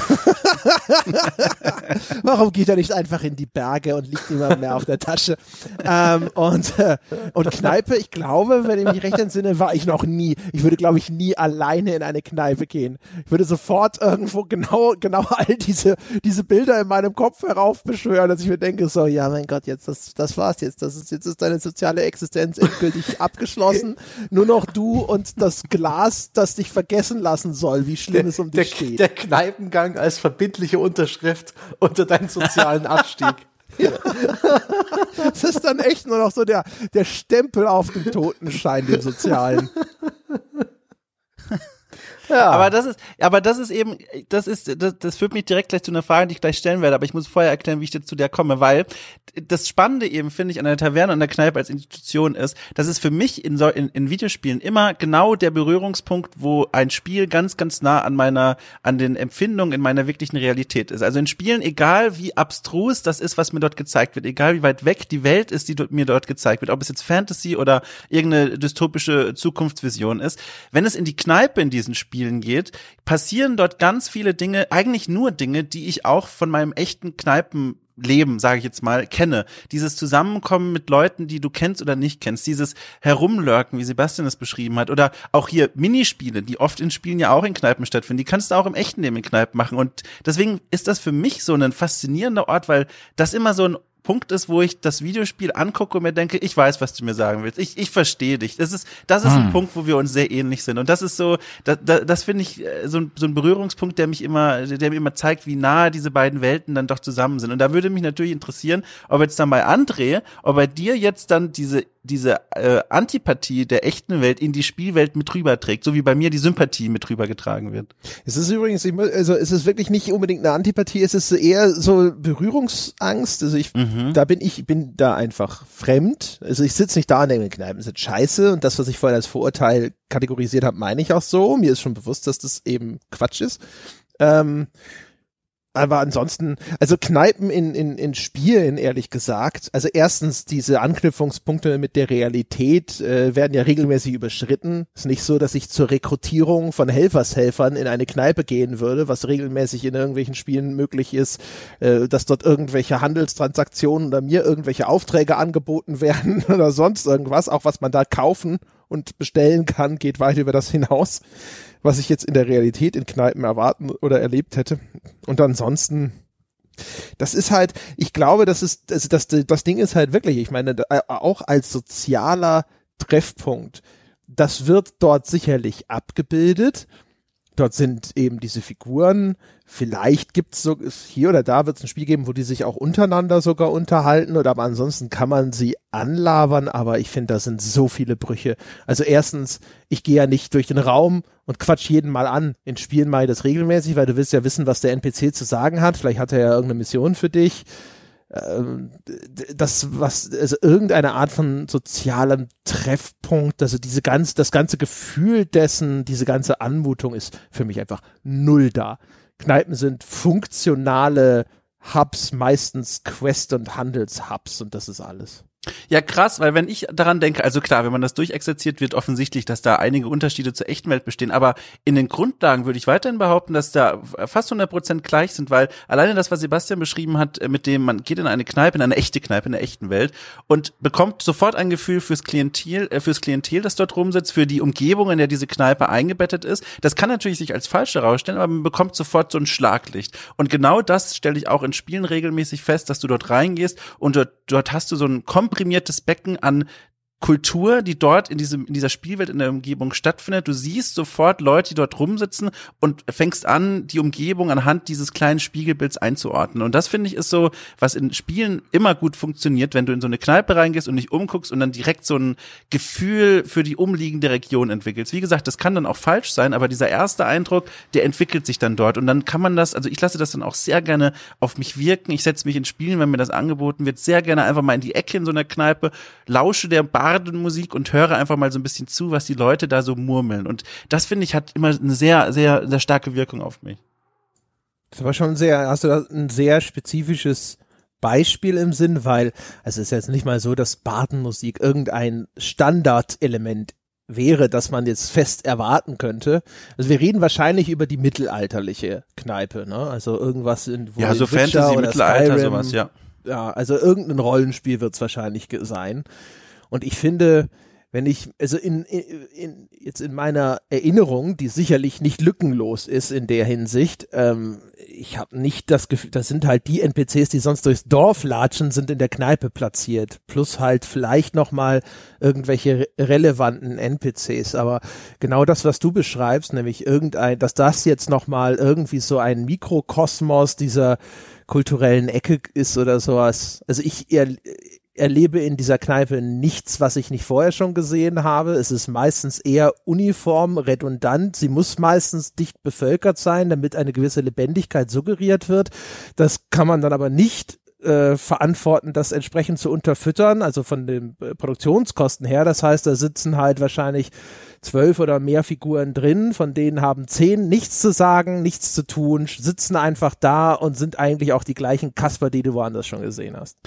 Warum geht er nicht einfach in die Berge und liegt immer mehr auf der Tasche? Ähm, und, äh, und Kneipe, ich glaube, wenn ich mich recht entsinne, war ich noch nie. Ich würde, glaube ich, nie alleine in eine Kneipe gehen. Ich würde sofort irgendwo genau, genau all diese, diese Bilder in meinem Kopf heraufbeschwören, dass ich mir denke, so, ja, mein Gott, jetzt, das, das war's jetzt. Das ist, jetzt ist deine soziale Existenz endgültig abgeschlossen. Nur noch du und das Glas, das dich vergessen lassen soll, wie schlimm der, es um dich der, steht. Der Kneipengang als verbindliche Unterschrift unter deinen sozialen Abstieg. Das ist dann echt nur noch so der, der Stempel auf dem Totenschein, dem sozialen. Ja. Aber das ist, aber das ist eben, das ist, das, das führt mich direkt gleich zu einer Frage, die ich gleich stellen werde. Aber ich muss vorher erklären, wie ich zu der komme, weil das Spannende eben finde ich an der Taverne und der Kneipe als Institution ist, dass es für mich in, so, in, in Videospielen immer genau der Berührungspunkt, wo ein Spiel ganz, ganz nah an meiner, an den Empfindungen in meiner wirklichen Realität ist. Also in Spielen, egal wie abstrus das ist, was mir dort gezeigt wird, egal wie weit weg die Welt ist, die mir dort gezeigt wird, ob es jetzt Fantasy oder irgendeine dystopische Zukunftsvision ist, wenn es in die Kneipe in diesen Spielen Spielen geht, passieren dort ganz viele Dinge, eigentlich nur Dinge, die ich auch von meinem echten Kneipen Leben, sage ich jetzt mal, kenne. Dieses Zusammenkommen mit Leuten, die du kennst oder nicht kennst, dieses Herumlurken, wie Sebastian es beschrieben hat, oder auch hier Minispiele, die oft in Spielen ja auch in Kneipen stattfinden, die kannst du auch im echten Leben in Kneipen machen. Und deswegen ist das für mich so ein faszinierender Ort, weil das immer so ein Punkt ist, wo ich das Videospiel angucke und mir denke, ich weiß, was du mir sagen willst. Ich, ich verstehe dich. Das ist, das ist hm. ein Punkt, wo wir uns sehr ähnlich sind. Und das ist so, da, da, das finde ich äh, so ein, so ein Berührungspunkt, der mich immer, der mir immer zeigt, wie nahe diese beiden Welten dann doch zusammen sind. Und da würde mich natürlich interessieren, ob jetzt dann bei André, ob bei dir jetzt dann diese diese äh, Antipathie der echten Welt in die Spielwelt mit rüberträgt, so wie bei mir die Sympathie mit rübergetragen wird. Es ist übrigens, also es ist wirklich nicht unbedingt eine Antipathie, es ist eher so Berührungsangst. Also ich, mhm. Da bin ich, bin da einfach fremd. Also ich sitze nicht da und denke, Kneipen sind scheiße und das, was ich vorhin als Vorurteil kategorisiert habe, meine ich auch so. Mir ist schon bewusst, dass das eben Quatsch ist. Ähm, aber ansonsten, also Kneipen in, in, in Spielen, ehrlich gesagt. Also erstens, diese Anknüpfungspunkte mit der Realität äh, werden ja regelmäßig überschritten. Ist nicht so, dass ich zur Rekrutierung von Helfershelfern in eine Kneipe gehen würde, was regelmäßig in irgendwelchen Spielen möglich ist, äh, dass dort irgendwelche Handelstransaktionen oder mir irgendwelche Aufträge angeboten werden oder sonst irgendwas, auch was man da kaufen und bestellen kann, geht weit über das hinaus, was ich jetzt in der Realität in Kneipen erwarten oder erlebt hätte. Und ansonsten, das ist halt, ich glaube, das ist, das, das, das Ding ist halt wirklich, ich meine, auch als sozialer Treffpunkt, das wird dort sicherlich abgebildet Dort sind eben diese Figuren. Vielleicht gibt's so hier oder da wird es ein Spiel geben, wo die sich auch untereinander sogar unterhalten. Oder aber ansonsten kann man sie anlabern. Aber ich finde, da sind so viele Brüche. Also erstens, ich gehe ja nicht durch den Raum und quatsch jeden mal an. In Spielen mache ich das regelmäßig, weil du willst ja wissen, was der NPC zu sagen hat. Vielleicht hat er ja irgendeine Mission für dich. Ähm, das was also irgendeine Art von sozialem Treffpunkt, also diese ganz das ganze Gefühl dessen, diese ganze Anmutung ist für mich einfach null da. Kneipen sind funktionale Hubs, meistens Quest- und Handelshubs und das ist alles. Ja, krass, weil wenn ich daran denke, also klar, wenn man das durchexerziert, wird offensichtlich, dass da einige Unterschiede zur echten Welt bestehen, aber in den Grundlagen würde ich weiterhin behaupten, dass da fast 100 Prozent gleich sind, weil alleine das, was Sebastian beschrieben hat, äh, mit dem man geht in eine Kneipe, in eine echte Kneipe, in der echten Welt und bekommt sofort ein Gefühl fürs Klientel, äh, fürs Klientel, das dort rumsitzt, für die Umgebung, in der diese Kneipe eingebettet ist. Das kann natürlich sich als falsch herausstellen, aber man bekommt sofort so ein Schlaglicht. Und genau das stelle ich auch in Spielen regelmäßig fest, dass du dort reingehst und dort, dort hast du so ein komprimiertes Becken an Kultur, die dort in diesem in dieser Spielwelt in der Umgebung stattfindet. Du siehst sofort Leute, die dort rumsitzen und fängst an, die Umgebung anhand dieses kleinen Spiegelbilds einzuordnen. Und das finde ich ist so, was in Spielen immer gut funktioniert, wenn du in so eine Kneipe reingehst und dich umguckst und dann direkt so ein Gefühl für die umliegende Region entwickelst. Wie gesagt, das kann dann auch falsch sein, aber dieser erste Eindruck, der entwickelt sich dann dort und dann kann man das, also ich lasse das dann auch sehr gerne auf mich wirken. Ich setze mich in Spielen, wenn mir das angeboten wird, sehr gerne einfach mal in die Ecke in so einer Kneipe, lausche der Bar Bardenmusik und höre einfach mal so ein bisschen zu, was die Leute da so murmeln. Und das finde ich hat immer eine sehr, sehr, sehr starke Wirkung auf mich. Das war schon sehr, hast du da ein sehr spezifisches Beispiel im Sinn, weil also es ist jetzt nicht mal so, dass Bardenmusik irgendein Standardelement wäre, das man jetzt fest erwarten könnte. Also wir reden wahrscheinlich über die mittelalterliche Kneipe, ne? Also irgendwas in wo Ja, so Fantasy, Mittelalter, Skyrim, sowas, ja. Ja, also irgendein Rollenspiel wird es wahrscheinlich sein. Und ich finde, wenn ich, also in, in, in, jetzt in meiner Erinnerung, die sicherlich nicht lückenlos ist in der Hinsicht, ähm, ich habe nicht das Gefühl, das sind halt die NPCs, die sonst durchs Dorf latschen, sind in der Kneipe platziert. Plus halt vielleicht nochmal irgendwelche relevanten NPCs. Aber genau das, was du beschreibst, nämlich irgendein, dass das jetzt nochmal irgendwie so ein Mikrokosmos dieser kulturellen Ecke ist oder sowas. Also ich eher, erlebe in dieser Kneipe nichts, was ich nicht vorher schon gesehen habe. Es ist meistens eher uniform, redundant. Sie muss meistens dicht bevölkert sein, damit eine gewisse Lebendigkeit suggeriert wird. Das kann man dann aber nicht äh, verantworten, das entsprechend zu unterfüttern, also von den äh, Produktionskosten her. Das heißt, da sitzen halt wahrscheinlich zwölf oder mehr Figuren drin, von denen haben zehn nichts zu sagen, nichts zu tun, sitzen einfach da und sind eigentlich auch die gleichen Kasper, die du woanders schon gesehen hast.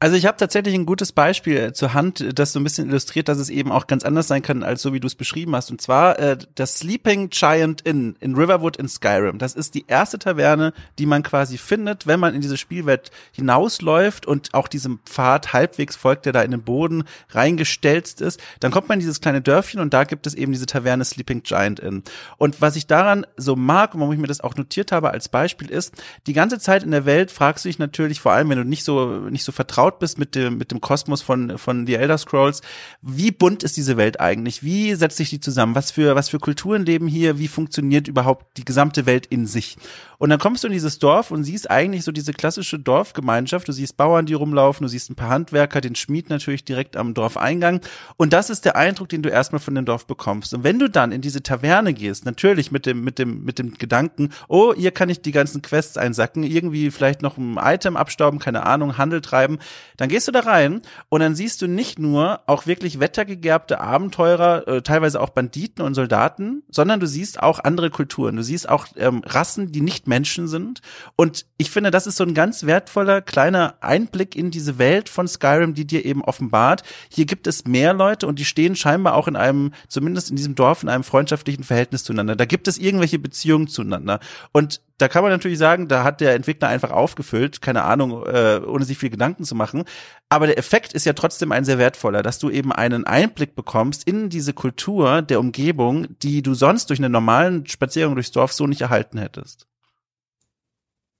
Also ich habe tatsächlich ein gutes Beispiel äh, zur Hand, das so ein bisschen illustriert, dass es eben auch ganz anders sein kann, als so wie du es beschrieben hast. Und zwar äh, das Sleeping Giant Inn in Riverwood in Skyrim. Das ist die erste Taverne, die man quasi findet, wenn man in diese Spielwelt hinausläuft und auch diesem Pfad halbwegs folgt, der da in den Boden reingestelzt ist. Dann kommt man in dieses kleine Dörfchen und da gibt es eben diese Taverne Sleeping Giant Inn. Und was ich daran so mag und warum ich mir das auch notiert habe als Beispiel ist, die ganze Zeit in der Welt fragst du dich natürlich, vor allem wenn du nicht so nicht so vertraut vertraut bist mit dem, mit dem Kosmos von, von The Elder Scrolls, wie bunt ist diese Welt eigentlich? Wie setzt sich die zusammen? Was für, was für Kulturen leben hier? Wie funktioniert überhaupt die gesamte Welt in sich? Und dann kommst du in dieses Dorf und siehst eigentlich so diese klassische Dorfgemeinschaft. Du siehst Bauern, die rumlaufen, du siehst ein paar Handwerker, den Schmied natürlich direkt am Dorfeingang. Und das ist der Eindruck, den du erstmal von dem Dorf bekommst. Und wenn du dann in diese Taverne gehst, natürlich mit dem, mit dem, mit dem Gedanken, oh, hier kann ich die ganzen Quests einsacken, irgendwie vielleicht noch ein Item abstauben, keine Ahnung, Handel treiben, dann gehst du da rein und dann siehst du nicht nur auch wirklich wettergegerbte Abenteurer, äh, teilweise auch Banditen und Soldaten, sondern du siehst auch andere Kulturen. Du siehst auch ähm, Rassen, die nicht Menschen sind. Und ich finde, das ist so ein ganz wertvoller kleiner Einblick in diese Welt von Skyrim, die dir eben offenbart. Hier gibt es mehr Leute und die stehen scheinbar auch in einem, zumindest in diesem Dorf, in einem freundschaftlichen Verhältnis zueinander. Da gibt es irgendwelche Beziehungen zueinander. Und da kann man natürlich sagen, da hat der Entwickler einfach aufgefüllt, keine Ahnung, äh, ohne sich viel Gedanken zu machen. Aber der Effekt ist ja trotzdem ein sehr wertvoller, dass du eben einen Einblick bekommst in diese Kultur der Umgebung, die du sonst durch eine normalen Spaziergang durchs Dorf so nicht erhalten hättest.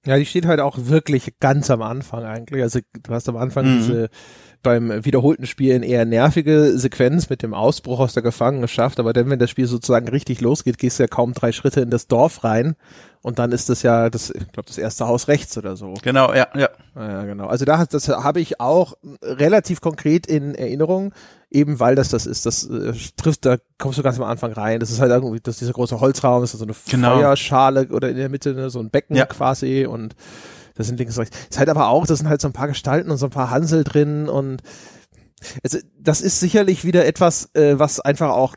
Ja, die steht halt auch wirklich ganz am Anfang eigentlich. Also du hast am Anfang mhm. diese beim wiederholten Spielen eher nervige Sequenz mit dem Ausbruch aus der Gefangenschaft, aber dann, wenn das Spiel sozusagen richtig losgeht, gehst du ja kaum drei Schritte in das Dorf rein und dann ist das ja das, ich glaube, das erste Haus rechts oder so. Genau, ja, ja. Ja, genau. Also da das habe ich auch relativ konkret in Erinnerung, eben weil das das ist. Das äh, trifft, da kommst du ganz am Anfang rein. Das ist halt irgendwie, das ist dieser große Holzraum, das ist so eine genau. Feuerschale oder in der Mitte ne, so ein Becken ja. quasi und das sind links und rechts. Ist halt aber auch, das sind halt so ein paar Gestalten und so ein paar Hansel drin und also das ist sicherlich wieder etwas, äh, was einfach auch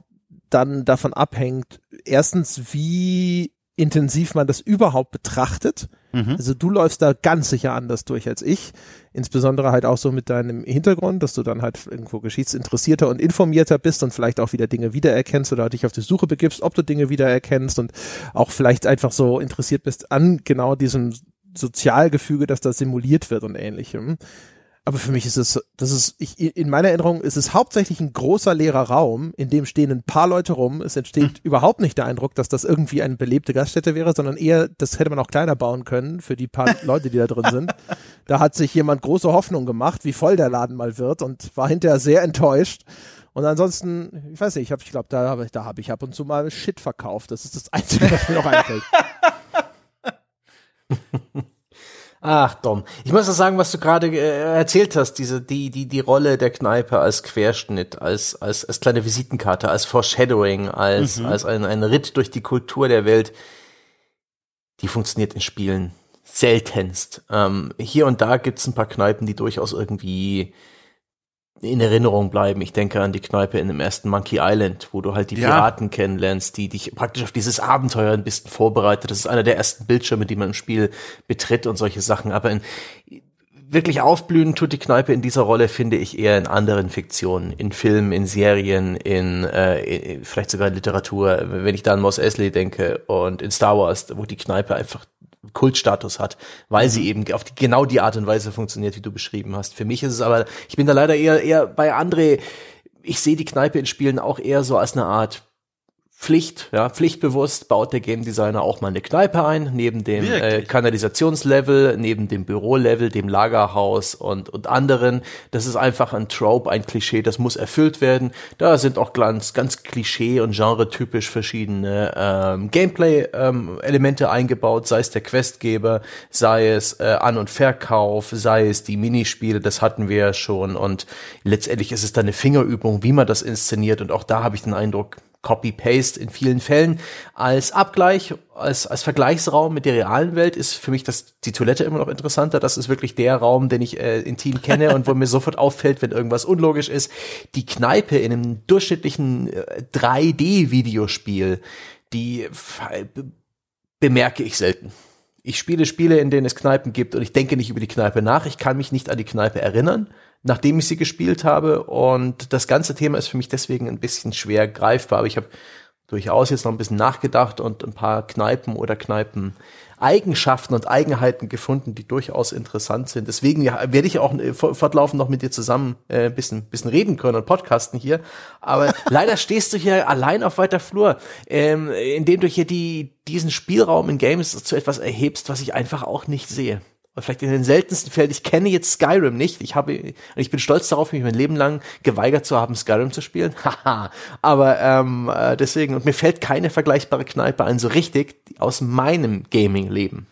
dann davon abhängt, erstens, wie intensiv man das überhaupt betrachtet. Mhm. Also du läufst da ganz sicher anders durch als ich. Insbesondere halt auch so mit deinem Hintergrund, dass du dann halt irgendwo geschichtsinteressierter und informierter bist und vielleicht auch wieder Dinge wiedererkennst oder dich auf die Suche begibst, ob du Dinge wiedererkennst und auch vielleicht einfach so interessiert bist an genau diesem Sozialgefüge, dass da simuliert wird und ähnlichem. Aber für mich ist es, das ist, ich, in meiner Erinnerung ist es hauptsächlich ein großer leerer Raum, in dem stehen ein paar Leute rum. Es entsteht hm. überhaupt nicht der Eindruck, dass das irgendwie eine belebte Gaststätte wäre, sondern eher, das hätte man auch kleiner bauen können für die paar Leute, die da drin sind. Da hat sich jemand große Hoffnung gemacht, wie voll der Laden mal wird und war hinterher sehr enttäuscht. Und ansonsten, ich weiß nicht, ich habe, ich glaube, da habe ich, da habe ich ab und zu mal Shit verkauft. Das ist das Einzige, was mir noch einfällt. Ach, Dom. Ich muss auch sagen, was du gerade äh, erzählt hast, diese, die, die, die Rolle der Kneipe als Querschnitt, als, als, als kleine Visitenkarte, als Foreshadowing, als, mhm. als ein, ein Ritt durch die Kultur der Welt, die funktioniert in Spielen seltenst. Ähm, hier und da gibt's ein paar Kneipen, die durchaus irgendwie in Erinnerung bleiben. Ich denke an die Kneipe in dem ersten Monkey Island, wo du halt die ja. Piraten kennenlernst, die dich praktisch auf dieses Abenteuer ein bisschen vorbereitet. Das ist einer der ersten Bildschirme, die man im Spiel betritt und solche Sachen. Aber in, wirklich aufblühen tut die Kneipe in dieser Rolle, finde ich, eher in anderen Fiktionen, in Filmen, in Serien, in, äh, in vielleicht sogar in Literatur. Wenn ich da an Moss Eisley denke und in Star Wars, wo die Kneipe einfach Kultstatus hat, weil sie mhm. eben auf die, genau die Art und Weise funktioniert, wie du beschrieben hast. Für mich ist es aber, ich bin da leider eher, eher bei André, ich sehe die Kneipe in Spielen auch eher so als eine Art Pflicht, ja, pflichtbewusst baut der Game Designer auch mal eine Kneipe ein, neben dem äh, Kanalisationslevel, neben dem Bürolevel, dem Lagerhaus und, und anderen. Das ist einfach ein Trope, ein Klischee, das muss erfüllt werden. Da sind auch ganz, ganz Klischee- und genre-typisch verschiedene ähm, Gameplay-Elemente ähm, eingebaut, sei es der Questgeber, sei es äh, An- und Verkauf, sei es die Minispiele, das hatten wir ja schon. Und letztendlich ist es dann eine Fingerübung, wie man das inszeniert. Und auch da habe ich den Eindruck, Copy-Paste in vielen Fällen. Als Abgleich, als, als Vergleichsraum mit der realen Welt ist für mich das, die Toilette immer noch interessanter. Das ist wirklich der Raum, den ich äh, intim kenne und wo mir sofort auffällt, wenn irgendwas unlogisch ist. Die Kneipe in einem durchschnittlichen äh, 3D-Videospiel, die äh, bemerke ich selten. Ich spiele Spiele, in denen es Kneipen gibt und ich denke nicht über die Kneipe nach. Ich kann mich nicht an die Kneipe erinnern nachdem ich sie gespielt habe. Und das ganze Thema ist für mich deswegen ein bisschen schwer greifbar. Aber ich habe durchaus jetzt noch ein bisschen nachgedacht und ein paar Kneipen oder Kneipen Eigenschaften und Eigenheiten gefunden, die durchaus interessant sind. Deswegen werde ich auch äh, fortlaufend noch mit dir zusammen äh, ein bisschen, bisschen reden können und podcasten hier. Aber leider stehst du hier allein auf weiter Flur, ähm, indem du hier die, diesen Spielraum in Games zu etwas erhebst, was ich einfach auch nicht sehe vielleicht in den seltensten Fällen, ich kenne jetzt Skyrim nicht. Ich habe, ich bin stolz darauf, mich mein Leben lang geweigert zu haben, Skyrim zu spielen. Haha. Aber ähm, äh, deswegen, und mir fällt keine vergleichbare Kneipe ein, so richtig aus meinem Gaming-Leben.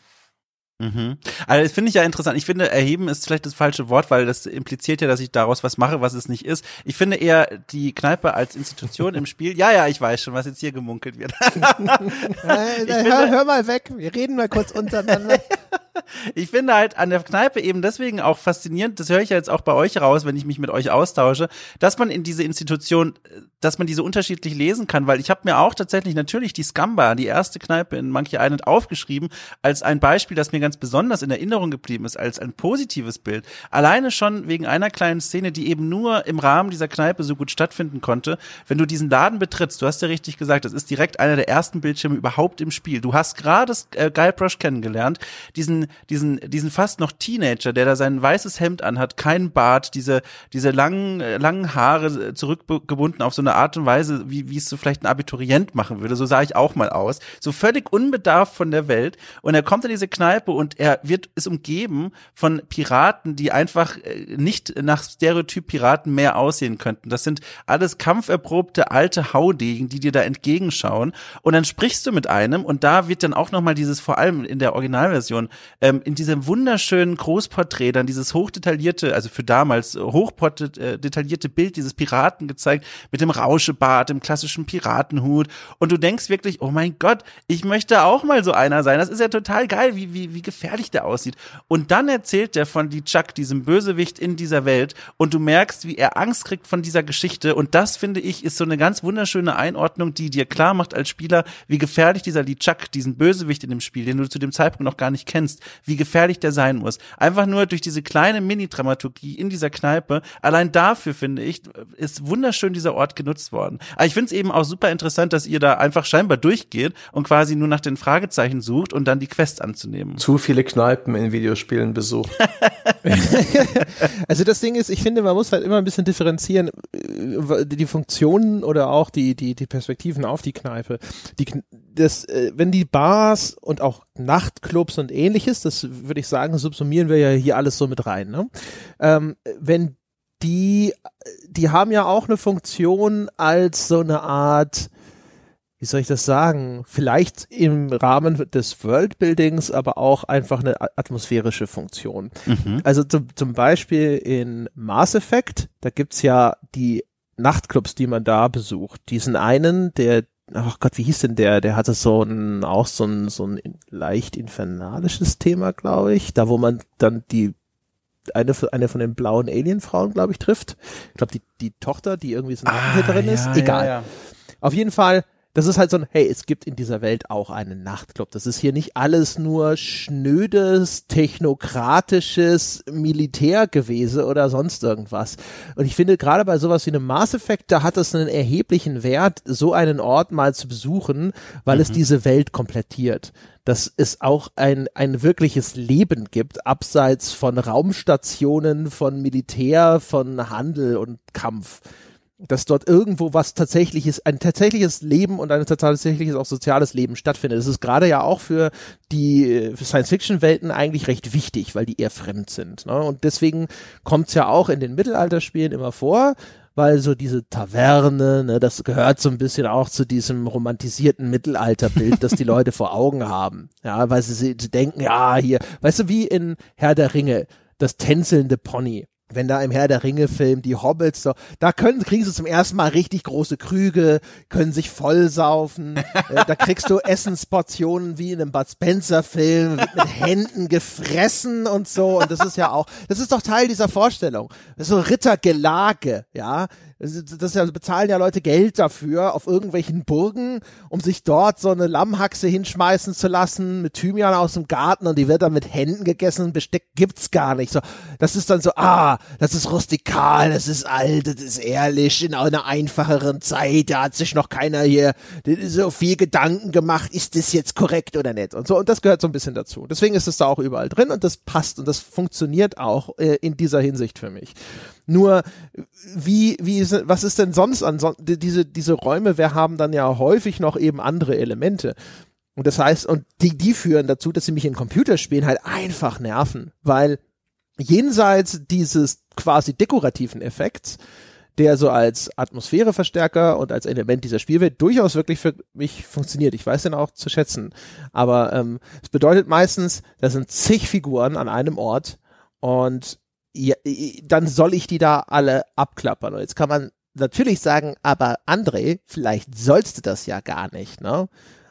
Mhm. Also das finde ich ja interessant. Ich finde, erheben ist vielleicht das falsche Wort, weil das impliziert ja, dass ich daraus was mache, was es nicht ist. Ich finde eher die Kneipe als Institution im Spiel. Ja, ja, ich weiß schon, was jetzt hier gemunkelt wird. äh, hör, hör, mal weg. Wir reden mal kurz untereinander. ich finde halt an der Kneipe eben deswegen auch faszinierend, das höre ich ja jetzt auch bei euch raus, wenn ich mich mit euch austausche, dass man in diese Institution, dass man diese unterschiedlich lesen kann, weil ich habe mir auch tatsächlich natürlich die Scamba, die erste Kneipe in Monkey Island aufgeschrieben, als ein Beispiel, das mir ganz besonders in Erinnerung geblieben ist, als ein positives Bild. Alleine schon wegen einer kleinen Szene, die eben nur im Rahmen dieser Kneipe so gut stattfinden konnte. Wenn du diesen Laden betrittst, du hast ja richtig gesagt, das ist direkt einer der ersten Bildschirme überhaupt im Spiel. Du hast gerade äh, Guybrush kennengelernt, diesen, diesen, diesen fast noch Teenager, der da sein weißes Hemd anhat, kein Bart, diese, diese langen, äh, langen Haare zurückgebunden auf so eine Art und Weise, wie, wie es so vielleicht ein Abiturient machen würde. So sah ich auch mal aus. So völlig unbedarft von der Welt. Und er kommt in diese Kneipe und er wird, ist umgeben von Piraten, die einfach äh, nicht nach Stereotyp Piraten mehr aussehen könnten. Das sind alles kampferprobte alte Haudegen, die dir da entgegenschauen. Und dann sprichst du mit einem und da wird dann auch nochmal dieses, vor allem in der Originalversion, ähm, in diesem wunderschönen Großporträt dann dieses hochdetaillierte, also für damals hochdetaillierte Bild dieses Piraten gezeigt, mit dem Rauschebart, dem klassischen Piratenhut. Und du denkst wirklich, oh mein Gott, ich möchte auch mal so einer sein. Das ist ja total geil, wie, wie, wie gefährlich der aussieht. Und dann erzählt der von die Chuck, diesem Bösewicht in dieser Welt. Und du merkst, wie er Angst kriegt von dieser Geschichte. Und das, finde ich, ist so eine ganz wunderschöne Einordnung, die dir klar macht als Spieler, wie gefährlich dieser Lee Chuck, diesen Bösewicht in dem Spiel, den du zu dem Zeitpunkt noch gar nicht kennst, wie gefährlich der sein muss. Einfach nur durch diese kleine Mini-Dramaturgie in dieser Kneipe. Allein dafür, finde ich, ist wunderschön dieser Ort genutzt worden. Aber ich finde es eben auch super interessant, dass ihr da einfach scheinbar durchgeht und quasi nur nach den Fragezeichen sucht und dann die Quest anzunehmen. Zu viele Kneipen in Videospielen besucht. also das Ding ist, ich finde, man muss halt immer ein bisschen differenzieren, äh, die Funktionen oder auch die, die, die Perspektiven auf die Kneipe. Die, das, äh, wenn die Bars und auch Nachtclubs und ähnliches, das würde ich sagen, subsumieren wir ja hier alles so mit rein. Ne? Ähm, wenn die, die haben ja auch eine Funktion als so eine Art, wie soll ich das sagen, vielleicht im Rahmen des Worldbuildings, aber auch einfach eine atmosphärische Funktion. Mhm. Also zum, zum Beispiel in Mass Effect, da gibt's ja die Nachtclubs, die man da besucht. Diesen einen, der, ach Gott, wie hieß denn der? Der hatte so ein, auch so ein, so ein leicht infernalisches Thema, glaube ich. Da, wo man dann die eine, eine von den blauen Alien-Frauen, glaube ich, trifft. Ich glaube, die, die Tochter, die irgendwie so eine ah, ja, ist. Egal. Ja, ja. Auf jeden Fall das ist halt so ein, hey, es gibt in dieser Welt auch einen Nachtclub. Das ist hier nicht alles nur schnödes, technokratisches Militärgewese oder sonst irgendwas. Und ich finde, gerade bei sowas wie einem Mass Effect, da hat es einen erheblichen Wert, so einen Ort mal zu besuchen, weil mhm. es diese Welt komplettiert dass es auch ein, ein wirkliches Leben gibt, abseits von Raumstationen, von Militär, von Handel und Kampf dass dort irgendwo was tatsächliches, ein tatsächliches Leben und ein tatsächliches auch soziales Leben stattfindet. Das ist gerade ja auch für die Science-Fiction-Welten eigentlich recht wichtig, weil die eher fremd sind. Ne? Und deswegen kommt es ja auch in den Mittelalterspielen immer vor, weil so diese Taverne, ne, das gehört so ein bisschen auch zu diesem romantisierten Mittelalterbild, das die Leute vor Augen haben. Ja, weil sie, sie denken, ja, hier, weißt du, wie in Herr der Ringe, das tänzelnde Pony wenn da im Herr der Ringe Film die Hobbits so, da können, kriegen sie zum ersten Mal richtig große Krüge, können sich vollsaufen, äh, da kriegst du Essensportionen wie in einem Bud Spencer Film, mit Händen gefressen und so. Und das ist ja auch, das ist doch Teil dieser Vorstellung. Das ist so Rittergelage, ja, das, das ja, bezahlen ja Leute Geld dafür auf irgendwelchen Burgen, um sich dort so eine Lammhaxe hinschmeißen zu lassen mit Thymian aus dem Garten und die wird dann mit Händen gegessen. Besteck gibt's gar nicht. So, das ist dann so, ah, das ist rustikal, das ist alt, das ist ehrlich, in einer einfacheren Zeit, da hat sich noch keiner hier so viel Gedanken gemacht, ist das jetzt korrekt oder nicht und so. Und das gehört so ein bisschen dazu. Deswegen ist es da auch überall drin und das passt und das funktioniert auch äh, in dieser Hinsicht für mich. Nur wie wie ist, was ist denn sonst an diese diese Räume? Wir haben dann ja häufig noch eben andere Elemente. Und das heißt, und die, die führen dazu, dass sie mich in Computerspielen halt einfach nerven, weil jenseits dieses quasi dekorativen Effekts, der so als Atmosphäreverstärker und als Element dieser Spielwelt durchaus wirklich für mich funktioniert. Ich weiß den auch zu schätzen. Aber ähm, es bedeutet meistens, da sind zig Figuren an einem Ort und ja, dann soll ich die da alle abklappern. Und jetzt kann man natürlich sagen, aber André, vielleicht sollst du das ja gar nicht, ne?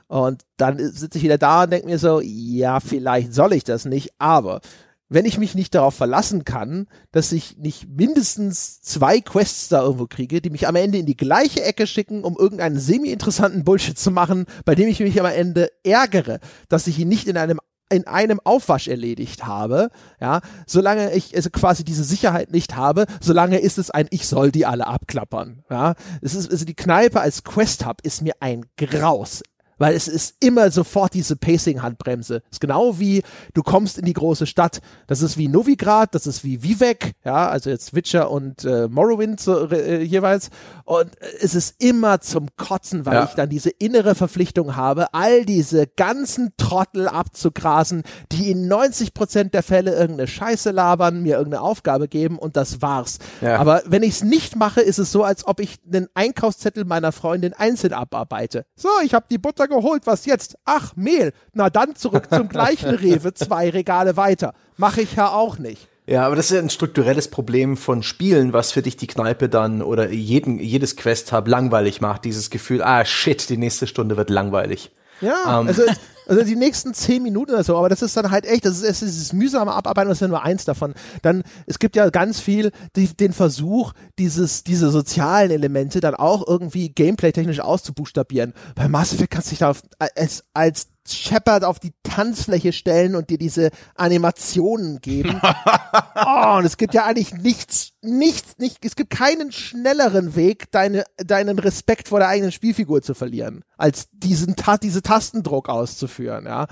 Und dann sitze ich wieder da und denke mir so, ja, vielleicht soll ich das nicht, aber wenn ich mich nicht darauf verlassen kann, dass ich nicht mindestens zwei Quests da irgendwo kriege, die mich am Ende in die gleiche Ecke schicken, um irgendeinen semi-interessanten Bullshit zu machen, bei dem ich mich am Ende ärgere, dass ich ihn nicht in einem in einem Aufwasch erledigt habe, ja, solange ich also quasi diese Sicherheit nicht habe, solange ist es ein, ich soll die alle abklappern, ja. Es ist, also die Kneipe als Quest Hub ist mir ein Graus weil es ist immer sofort diese Pacing-Handbremse. Ist genau wie du kommst in die große Stadt. Das ist wie Novigrad, das ist wie Vivek, ja, also jetzt Witcher und äh, Morrowind so, äh, jeweils. Und es ist immer zum Kotzen, weil ja. ich dann diese innere Verpflichtung habe, all diese ganzen Trottel abzugrasen, die in 90 Prozent der Fälle irgendeine Scheiße labern, mir irgendeine Aufgabe geben und das war's. Ja. Aber wenn ich es nicht mache, ist es so, als ob ich einen Einkaufszettel meiner Freundin einzeln abarbeite. So, ich habe die Butter Butter geholt, was jetzt? Ach, Mehl. Na dann zurück zum gleichen Rewe, zwei Regale weiter. Mache ich ja auch nicht. Ja, aber das ist ja ein strukturelles Problem von Spielen, was für dich die Kneipe dann oder jeden, jedes Quest-Hub langweilig macht. Dieses Gefühl, ah shit, die nächste Stunde wird langweilig. Ja, um. Ähm. also, also die nächsten zehn Minuten oder so, aber das ist dann halt echt, das ist, es ist mühsame Abarbeiten, das ist ja nur eins davon. Dann, es gibt ja ganz viel die, den Versuch, dieses, diese sozialen Elemente dann auch irgendwie gameplay-technisch auszubuchstabieren. Bei Mass Effect kannst du dich da auf, als, als Shepard auf die Tanzfläche stellen und dir diese Animationen geben. oh, und es gibt ja eigentlich nichts, nichts, nicht, es gibt keinen schnelleren Weg, deine, deinen Respekt vor der eigenen Spielfigur zu verlieren, als diesen, diese Tastendruck auszuführen, ja.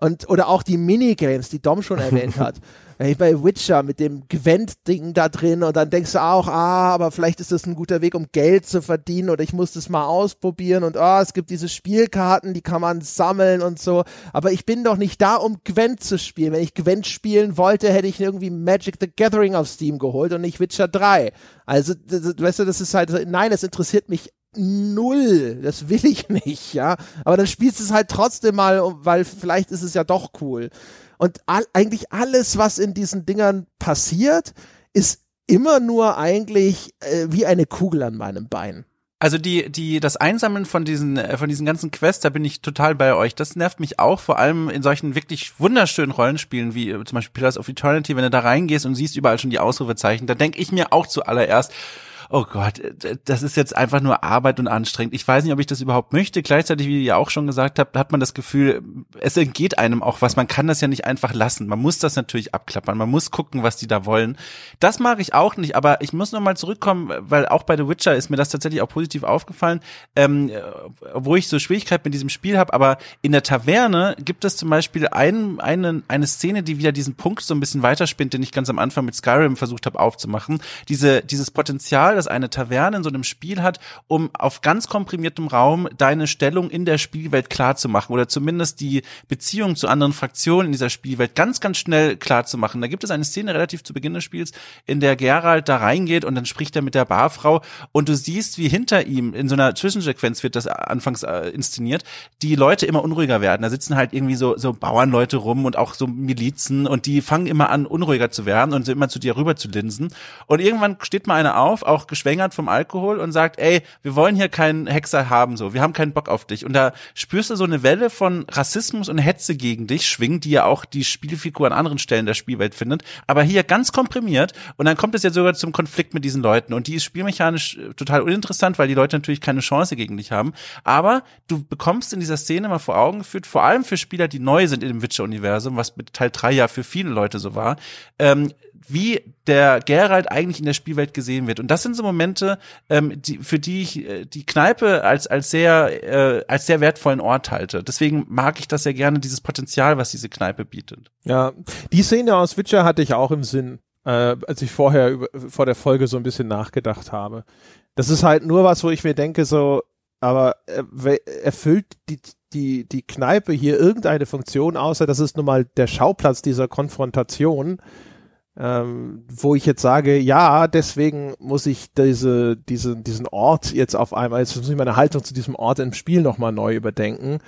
Und, oder auch die Minigames, die Dom schon erwähnt hat. Bei Witcher mit dem Gwent-Ding da drin und dann denkst du auch, ah, aber vielleicht ist das ein guter Weg, um Geld zu verdienen oder ich muss das mal ausprobieren und ah, es gibt diese Spielkarten, die kann man sammeln und so. Aber ich bin doch nicht da, um Gwent zu spielen. Wenn ich Gwent spielen wollte, hätte ich irgendwie Magic the Gathering auf Steam geholt und nicht Witcher 3. Also, weißt du, das ist halt, nein, das interessiert mich null. Das will ich nicht, ja. Aber dann spielst du es halt trotzdem mal, weil vielleicht ist es ja doch cool. Und all, eigentlich alles, was in diesen Dingern passiert, ist immer nur eigentlich äh, wie eine Kugel an meinem Bein. Also die, die, das Einsammeln von diesen, äh, von diesen ganzen Quests, da bin ich total bei euch. Das nervt mich auch, vor allem in solchen wirklich wunderschönen Rollenspielen wie äh, zum Beispiel Pillars of Eternity, wenn du da reingehst und siehst überall schon die Ausrufezeichen, da denke ich mir auch zuallererst, oh Gott, das ist jetzt einfach nur Arbeit und anstrengend. Ich weiß nicht, ob ich das überhaupt möchte. Gleichzeitig, wie ihr auch schon gesagt habt, hat man das Gefühl, es entgeht einem auch was. Man kann das ja nicht einfach lassen. Man muss das natürlich abklappern. Man muss gucken, was die da wollen. Das mag ich auch nicht, aber ich muss nochmal zurückkommen, weil auch bei The Witcher ist mir das tatsächlich auch positiv aufgefallen, ähm, wo ich so Schwierigkeit mit diesem Spiel habe. Aber in der Taverne gibt es zum Beispiel ein, eine, eine Szene, die wieder diesen Punkt so ein bisschen weiterspinnt, den ich ganz am Anfang mit Skyrim versucht habe aufzumachen. Diese, dieses Potenzial, das eine Taverne in so einem Spiel hat, um auf ganz komprimiertem Raum deine Stellung in der Spielwelt klar oder zumindest die Beziehung zu anderen Fraktionen in dieser Spielwelt ganz, ganz schnell klar. Da gibt es eine Szene relativ zu Beginn des Spiels, in der Geralt da reingeht und dann spricht er mit der Barfrau und du siehst, wie hinter ihm in so einer Zwischensequenz wird das anfangs äh, inszeniert, die Leute immer unruhiger werden. Da sitzen halt irgendwie so, so Bauernleute rum und auch so Milizen und die fangen immer an, unruhiger zu werden und so immer zu dir rüber zu linsen. Und irgendwann steht mal einer auf, auch geschwängert vom Alkohol und sagt, ey, wir wollen hier keinen Hexer haben, so, wir haben keinen Bock auf dich. Und da spürst du so eine Welle von Rassismus und Hetze gegen dich schwingen, die ja auch die Spielfigur an anderen Stellen der Spielwelt findet, aber hier ganz komprimiert. Und dann kommt es ja sogar zum Konflikt mit diesen Leuten. Und die ist spielmechanisch äh, total uninteressant, weil die Leute natürlich keine Chance gegen dich haben, aber du bekommst in dieser Szene mal vor Augen geführt, vor allem für Spieler, die neu sind in dem Witcher-Universum, was mit Teil 3 ja für viele Leute so war, ähm, wie der Geralt eigentlich in der Spielwelt gesehen wird. Und das sind so Momente, ähm, die, für die ich äh, die Kneipe als, als sehr, äh, als sehr wertvollen Ort halte. Deswegen mag ich das sehr gerne, dieses Potenzial, was diese Kneipe bietet. Ja, die Szene aus Witcher hatte ich auch im Sinn, äh, als ich vorher über, vor der Folge so ein bisschen nachgedacht habe. Das ist halt nur was, wo ich mir denke, so, aber äh, erfüllt die, die, die Kneipe hier irgendeine Funktion, außer das ist nun mal der Schauplatz dieser Konfrontation ähm, wo ich jetzt sage, ja, deswegen muss ich diese, diese, diesen Ort jetzt auf einmal, jetzt muss ich meine Haltung zu diesem Ort im Spiel nochmal neu überdenken.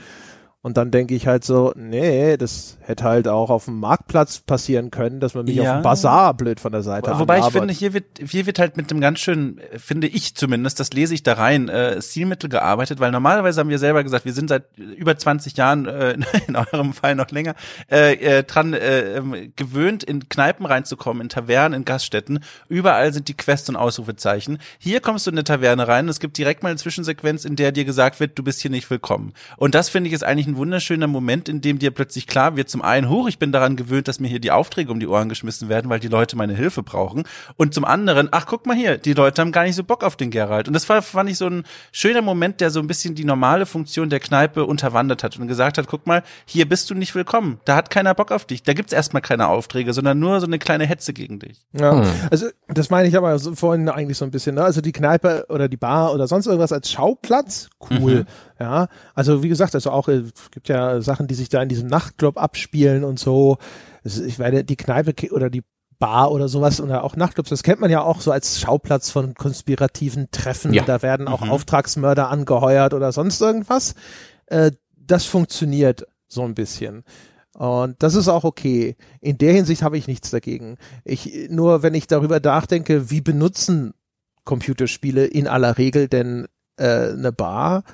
Und dann denke ich halt so, nee, das hätte halt auch auf dem Marktplatz passieren können, dass man mich ja. auf dem Bazar blöd von der Seite Wobei ich finde, hier wird, hier wird halt mit dem ganz schön, finde ich zumindest, das lese ich da rein, äh, Stilmittel gearbeitet, weil normalerweise haben wir selber gesagt, wir sind seit über 20 Jahren, äh, in eurem Fall noch länger, äh, äh, dran äh, ähm, gewöhnt, in Kneipen reinzukommen, in Tavernen, in Gaststätten. Überall sind die Quests und Ausrufezeichen. Hier kommst du in eine Taverne rein, es gibt direkt mal eine Zwischensequenz, in der dir gesagt wird, du bist hier nicht willkommen. Und das finde ich ist eigentlich ein wunderschöner Moment, in dem dir plötzlich klar wird, zum einen, hoch, ich bin daran gewöhnt, dass mir hier die Aufträge um die Ohren geschmissen werden, weil die Leute meine Hilfe brauchen. Und zum anderen, ach, guck mal hier, die Leute haben gar nicht so Bock auf den Geralt. Und das war, fand ich so ein schöner Moment, der so ein bisschen die normale Funktion der Kneipe unterwandert hat und gesagt hat, guck mal, hier bist du nicht willkommen. Da hat keiner Bock auf dich. Da gibt's erstmal keine Aufträge, sondern nur so eine kleine Hetze gegen dich. Ja, hm. also das meine ich aber so vorhin eigentlich so ein bisschen, ne? Also die Kneipe oder die Bar oder sonst irgendwas als Schauplatz, cool. Mhm. Ja, also wie gesagt, also auch es gibt ja Sachen, die sich da in diesem Nachtclub abspielen und so. Ich meine, die Kneipe oder die Bar oder sowas oder auch Nachtclubs, das kennt man ja auch so als Schauplatz von konspirativen Treffen. Ja. Da werden auch mhm. Auftragsmörder angeheuert oder sonst irgendwas. Äh, das funktioniert so ein bisschen. Und das ist auch okay. In der Hinsicht habe ich nichts dagegen. Ich, nur wenn ich darüber nachdenke, wie benutzen Computerspiele in aller Regel denn äh, eine Bar,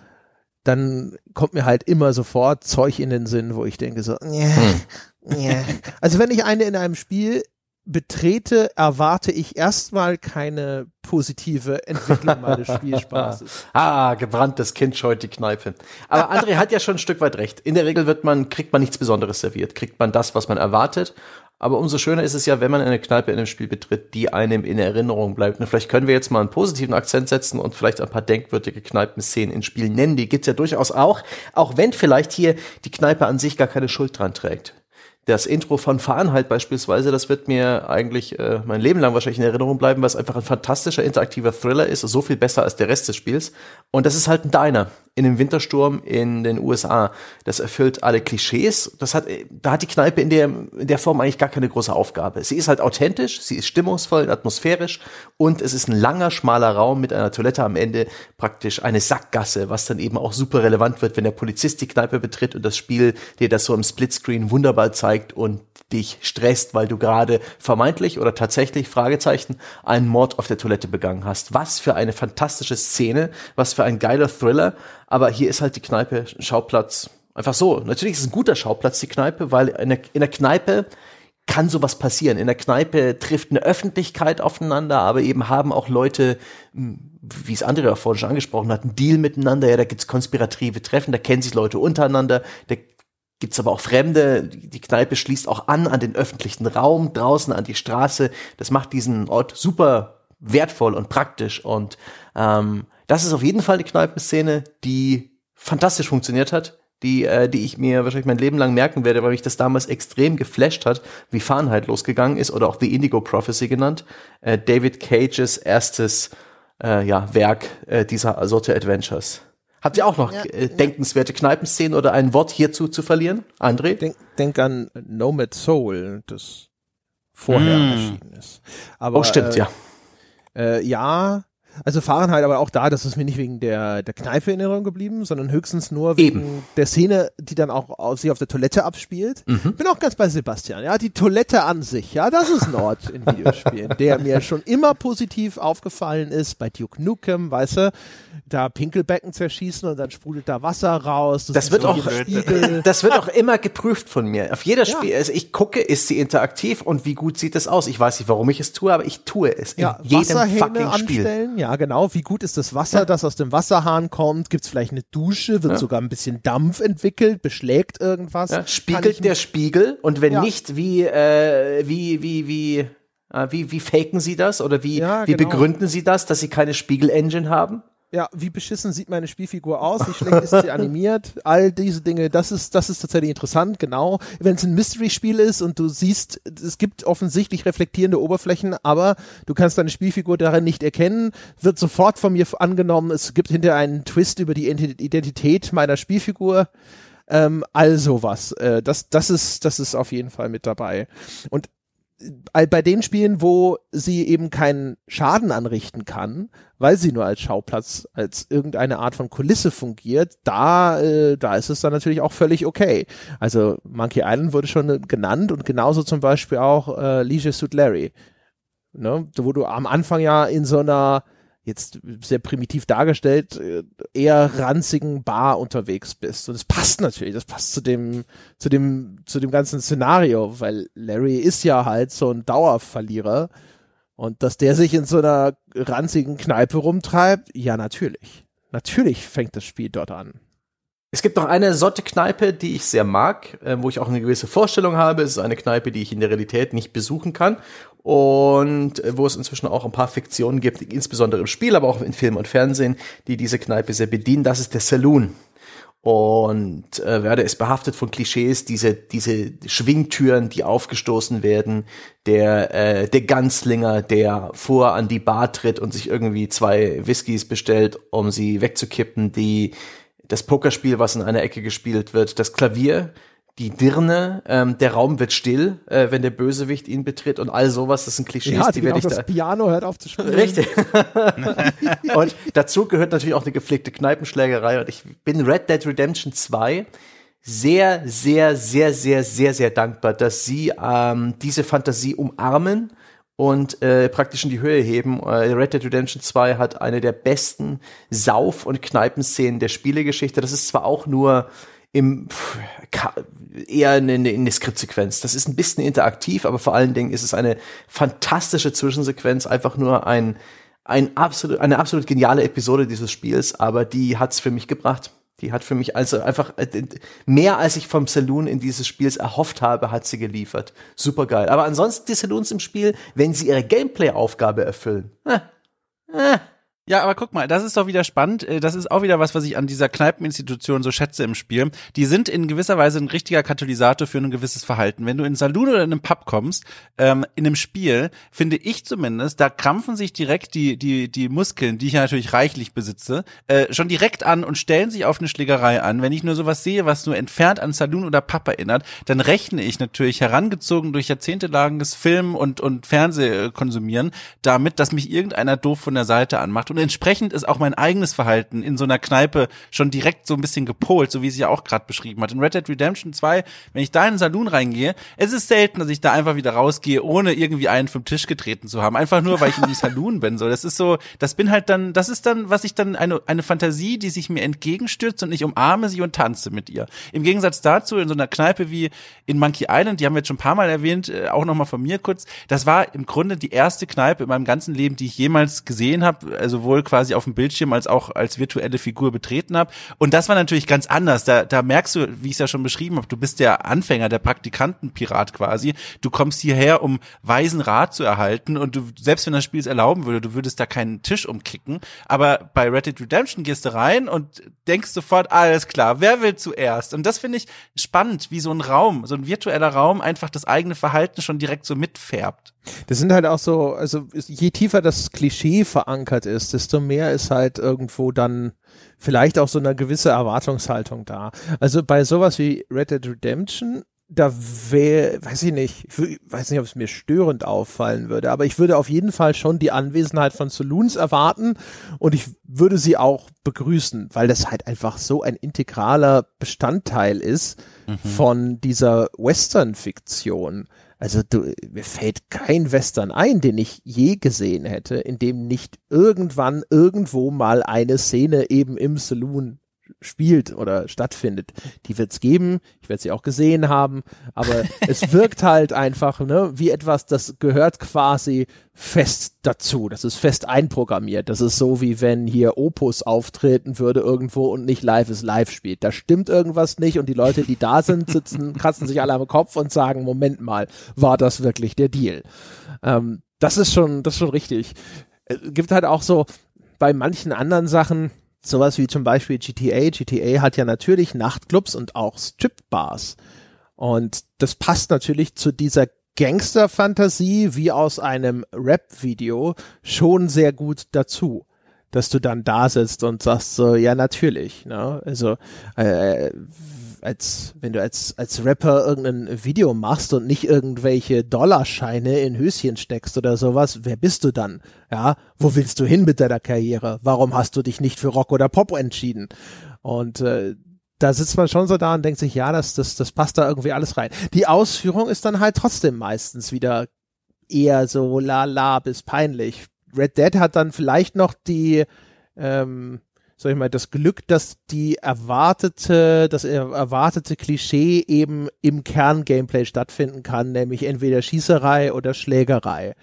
dann kommt mir halt immer sofort Zeug in den Sinn, wo ich denke so, yeah, hm. yeah. also wenn ich eine in einem Spiel betrete, erwarte ich erstmal keine positive Entwicklung meines Spielspaßes. ah, gebranntes Kind scheut die Kneipe. Aber André hat ja schon ein Stück weit recht. In der Regel wird man, kriegt man nichts Besonderes serviert. Kriegt man das, was man erwartet. Aber umso schöner ist es ja, wenn man eine Kneipe in einem Spiel betritt, die einem in Erinnerung bleibt. Und vielleicht können wir jetzt mal einen positiven Akzent setzen und vielleicht ein paar denkwürdige Kneipenszenen in Spielen nennen. Die gibt's ja durchaus auch. Auch wenn vielleicht hier die Kneipe an sich gar keine Schuld dran trägt das Intro von Fahrenheit beispielsweise, das wird mir eigentlich äh, mein Leben lang wahrscheinlich in Erinnerung bleiben, weil es einfach ein fantastischer interaktiver Thriller ist, so viel besser als der Rest des Spiels. Und das ist halt ein Diner in dem Wintersturm in den USA. Das erfüllt alle Klischees. Das hat, da hat die Kneipe in der, in der Form eigentlich gar keine große Aufgabe. Sie ist halt authentisch, sie ist stimmungsvoll, atmosphärisch und es ist ein langer, schmaler Raum mit einer Toilette am Ende, praktisch eine Sackgasse, was dann eben auch super relevant wird, wenn der Polizist die Kneipe betritt und das Spiel dir das so im Splitscreen wunderbar zeigt und dich stresst, weil du gerade vermeintlich oder tatsächlich Fragezeichen einen Mord auf der Toilette begangen hast. Was für eine fantastische Szene, was für ein geiler Thriller. Aber hier ist halt die Kneipe Schauplatz. Einfach so. Natürlich ist es ein guter Schauplatz, die Kneipe, weil in der, in der Kneipe kann sowas passieren. In der Kneipe trifft eine Öffentlichkeit aufeinander, aber eben haben auch Leute, hm, wie es Andrea vorhin schon angesprochen hat, einen Deal miteinander. Ja, da gibt's konspirative Treffen, da kennen sich Leute untereinander, da gibt's aber auch Fremde. Die Kneipe schließt auch an an den öffentlichen Raum, draußen an die Straße. Das macht diesen Ort super wertvoll und praktisch. Und ähm, das ist auf jeden Fall eine Kneipenszene, die fantastisch funktioniert hat, die, äh, die ich mir wahrscheinlich mein Leben lang merken werde, weil mich das damals extrem geflasht hat, wie Fahrenheit losgegangen ist oder auch The Indigo Prophecy genannt. Äh, David Cages erstes äh, ja, Werk äh, dieser Sorte Adventures. Habt ihr auch noch ja, äh, denkenswerte Kneipenszenen oder ein Wort hierzu zu verlieren? André? Denk, denk an Nomad Soul, das vorher mm. erschienen ist. Aber, oh, stimmt, äh, ja. Äh, ja, also Fahrenheit, aber auch da, das ist mir nicht wegen der, der Kneipe in Erinnerung geblieben, sondern höchstens nur wegen Eben. der Szene, die dann auch auf, sich auf der Toilette abspielt. Mhm. Bin auch ganz bei Sebastian, ja. Die Toilette an sich, ja, das ist ein Ort in Videospielen, der mir schon immer positiv aufgefallen ist. Bei Duke Nukem, weißt du, da Pinkelbecken zerschießen und dann sprudelt da Wasser raus. Das, das wird auch, das wird auch immer geprüft von mir. Auf jeder ja. Spiel, also ich gucke, ist sie interaktiv und wie gut sieht es aus? Ich weiß nicht, warum ich es tue, aber ich tue es in ja, jedem fucking Spiel. Ja, genau. Wie gut ist das Wasser, ja. das aus dem Wasserhahn kommt? Gibt es vielleicht eine Dusche? Wird ja. sogar ein bisschen Dampf entwickelt? Beschlägt irgendwas? Ja. Spiegelt der Spiegel? Und wenn nicht, wie, äh, wie, wie, wie, äh, wie, wie faken sie das? Oder wie, wie genau. begründen sie das, dass sie keine Spiegel-Engine haben? Ja, wie beschissen sieht meine Spielfigur aus, wie schlecht ist sie animiert, all diese Dinge, das ist, das ist tatsächlich interessant, genau. Wenn es ein Mystery-Spiel ist und du siehst, es gibt offensichtlich reflektierende Oberflächen, aber du kannst deine Spielfigur darin nicht erkennen, wird sofort von mir angenommen, es gibt hinterher einen Twist über die Identität meiner Spielfigur. Ähm, all sowas. Äh, das, das ist, das ist auf jeden Fall mit dabei. Und bei, bei den Spielen, wo sie eben keinen Schaden anrichten kann, weil sie nur als Schauplatz, als irgendeine Art von Kulisse fungiert, da, äh, da ist es dann natürlich auch völlig okay. Also Monkey Island wurde schon genannt und genauso zum Beispiel auch äh, Leisure Suit Larry, ne? wo du am Anfang ja in so einer jetzt sehr primitiv dargestellt, äh, eher ranzigen Bar unterwegs bist. Und es passt natürlich, das passt zu dem, zu dem, zu dem ganzen Szenario, weil Larry ist ja halt so ein Dauerverlierer. Und dass der sich in so einer ranzigen Kneipe rumtreibt, ja, natürlich. Natürlich fängt das Spiel dort an. Es gibt noch eine Sorte Kneipe, die ich sehr mag, äh, wo ich auch eine gewisse Vorstellung habe. Es ist eine Kneipe, die ich in der Realität nicht besuchen kann und äh, wo es inzwischen auch ein paar Fiktionen gibt, insbesondere im Spiel, aber auch in Film und Fernsehen, die diese Kneipe sehr bedienen. Das ist der Saloon. Und äh, werde es behaftet von Klischees, diese, diese Schwingtüren, die aufgestoßen werden, der, äh, der Ganzlinger, der vor an die Bar tritt und sich irgendwie zwei Whiskys bestellt, um sie wegzukippen, die, das Pokerspiel, was in einer Ecke gespielt wird, das Klavier, die Dirne, ähm, der Raum wird still, äh, wenn der Bösewicht ihn betritt und all sowas, das sind Klischees, ja, die genau, werde ich das da. Piano hört auf zu spielen. Richtig. und dazu gehört natürlich auch eine gepflegte Kneipenschlägerei und ich bin Red Dead Redemption 2 sehr, sehr, sehr, sehr, sehr, sehr dankbar, dass sie ähm, diese Fantasie umarmen und äh, praktisch in die Höhe heben. Äh, Red Dead Redemption 2 hat eine der besten Sauf- und Kneipenszenen der Spielegeschichte. Das ist zwar auch nur im pff, eher eine, eine Skriptsequenz. Das ist ein bisschen interaktiv, aber vor allen Dingen ist es eine fantastische Zwischensequenz, einfach nur ein, ein absolut, eine absolut geniale Episode dieses Spiels, aber die hat's für mich gebracht. Die hat für mich also einfach äh, mehr als ich vom Saloon in dieses Spiels erhofft habe, hat sie geliefert. Super geil. Aber ansonsten die Saloons im Spiel, wenn sie ihre Gameplay-Aufgabe erfüllen, äh, äh, ja, aber guck mal, das ist doch wieder spannend. Äh, das ist auch wieder was, was ich an dieser Kneipeninstitution so schätze im Spiel. Die sind in gewisser Weise ein richtiger Katalysator für ein gewisses Verhalten. Wenn du in einen Saloon oder in einen Pub kommst, ähm, in einem Spiel, finde ich zumindest, da krampfen sich direkt die, die, die Muskeln, die ich ja natürlich reichlich besitze, äh, schon direkt an und stellen sich auf eine Schlägerei an. Wenn ich nur sowas sehe, was nur entfernt an Saloon oder Pub erinnert, dann rechne ich natürlich herangezogen durch jahrzehntelanges Film und, und Fernsehkonsumieren damit, dass mich irgendeiner doof von der Seite anmacht und entsprechend ist auch mein eigenes Verhalten in so einer Kneipe schon direkt so ein bisschen gepolt, so wie sie ja auch gerade beschrieben hat. In Red Dead Redemption 2, wenn ich da in den Saloon reingehe, es ist selten, dass ich da einfach wieder rausgehe, ohne irgendwie einen vom Tisch getreten zu haben. Einfach nur, weil ich in diesem Saloon bin. So, das ist so, das bin halt dann, das ist dann, was ich dann, eine, eine Fantasie, die sich mir entgegenstürzt und ich umarme sie und tanze mit ihr. Im Gegensatz dazu, in so einer Kneipe wie in Monkey Island, die haben wir jetzt schon ein paar Mal erwähnt, äh, auch nochmal von mir kurz, das war im Grunde die erste Kneipe in meinem ganzen Leben, die ich jemals gesehen habe, also sowohl quasi auf dem Bildschirm als auch als virtuelle Figur betreten habe. Und das war natürlich ganz anders. Da, da merkst du, wie ich es ja schon beschrieben habe, du bist der Anfänger, der Praktikantenpirat quasi. Du kommst hierher, um weisen Rat zu erhalten und du, selbst wenn das Spiel es erlauben würde, du würdest da keinen Tisch umkicken. Aber bei Red Dead Redemption gehst du rein und denkst sofort, alles klar, wer will zuerst? Und das finde ich spannend, wie so ein Raum, so ein virtueller Raum einfach das eigene Verhalten schon direkt so mitfärbt. Das sind halt auch so, also je tiefer das Klischee verankert ist, desto mehr ist halt irgendwo dann vielleicht auch so eine gewisse Erwartungshaltung da. Also bei sowas wie Red Dead Redemption, da wäre, weiß ich nicht, ich weiß nicht, ob es mir störend auffallen würde, aber ich würde auf jeden Fall schon die Anwesenheit von Saloons erwarten und ich würde sie auch begrüßen, weil das halt einfach so ein integraler Bestandteil ist mhm. von dieser Western-Fiktion. Also du, mir fällt kein Western ein, den ich je gesehen hätte, in dem nicht irgendwann irgendwo mal eine Szene eben im Saloon spielt oder stattfindet. Die wird's geben, ich werde sie auch gesehen haben, aber es wirkt halt einfach ne, wie etwas, das gehört quasi fest dazu. Das ist fest einprogrammiert. Das ist so wie wenn hier Opus auftreten würde irgendwo und nicht live ist live spielt. Da stimmt irgendwas nicht und die Leute, die da sind, sitzen, kratzen sich alle am Kopf und sagen, Moment mal, war das wirklich der Deal? Ähm, das ist schon, das ist schon richtig. Es gibt halt auch so bei manchen anderen Sachen, sowas wie zum Beispiel GTA. GTA hat ja natürlich Nachtclubs und auch Stripbars. Und das passt natürlich zu dieser Gangster-Fantasie wie aus einem Rap-Video schon sehr gut dazu. Dass du dann da sitzt und sagst so, ja, natürlich, ne? Also, äh, als, wenn du als, als Rapper irgendein Video machst und nicht irgendwelche Dollarscheine in Höschen steckst oder sowas, wer bist du dann? Ja, wo willst du hin mit deiner Karriere? Warum hast du dich nicht für Rock oder Pop entschieden? Und äh, da sitzt man schon so da und denkt sich, ja, das, das, das passt da irgendwie alles rein. Die Ausführung ist dann halt trotzdem meistens wieder eher so la la bis peinlich. Red Dead hat dann vielleicht noch die, ähm, sag ich mal, das Glück, dass die erwartete, das erwartete Klischee eben im Kern-Gameplay stattfinden kann, nämlich entweder Schießerei oder Schlägerei.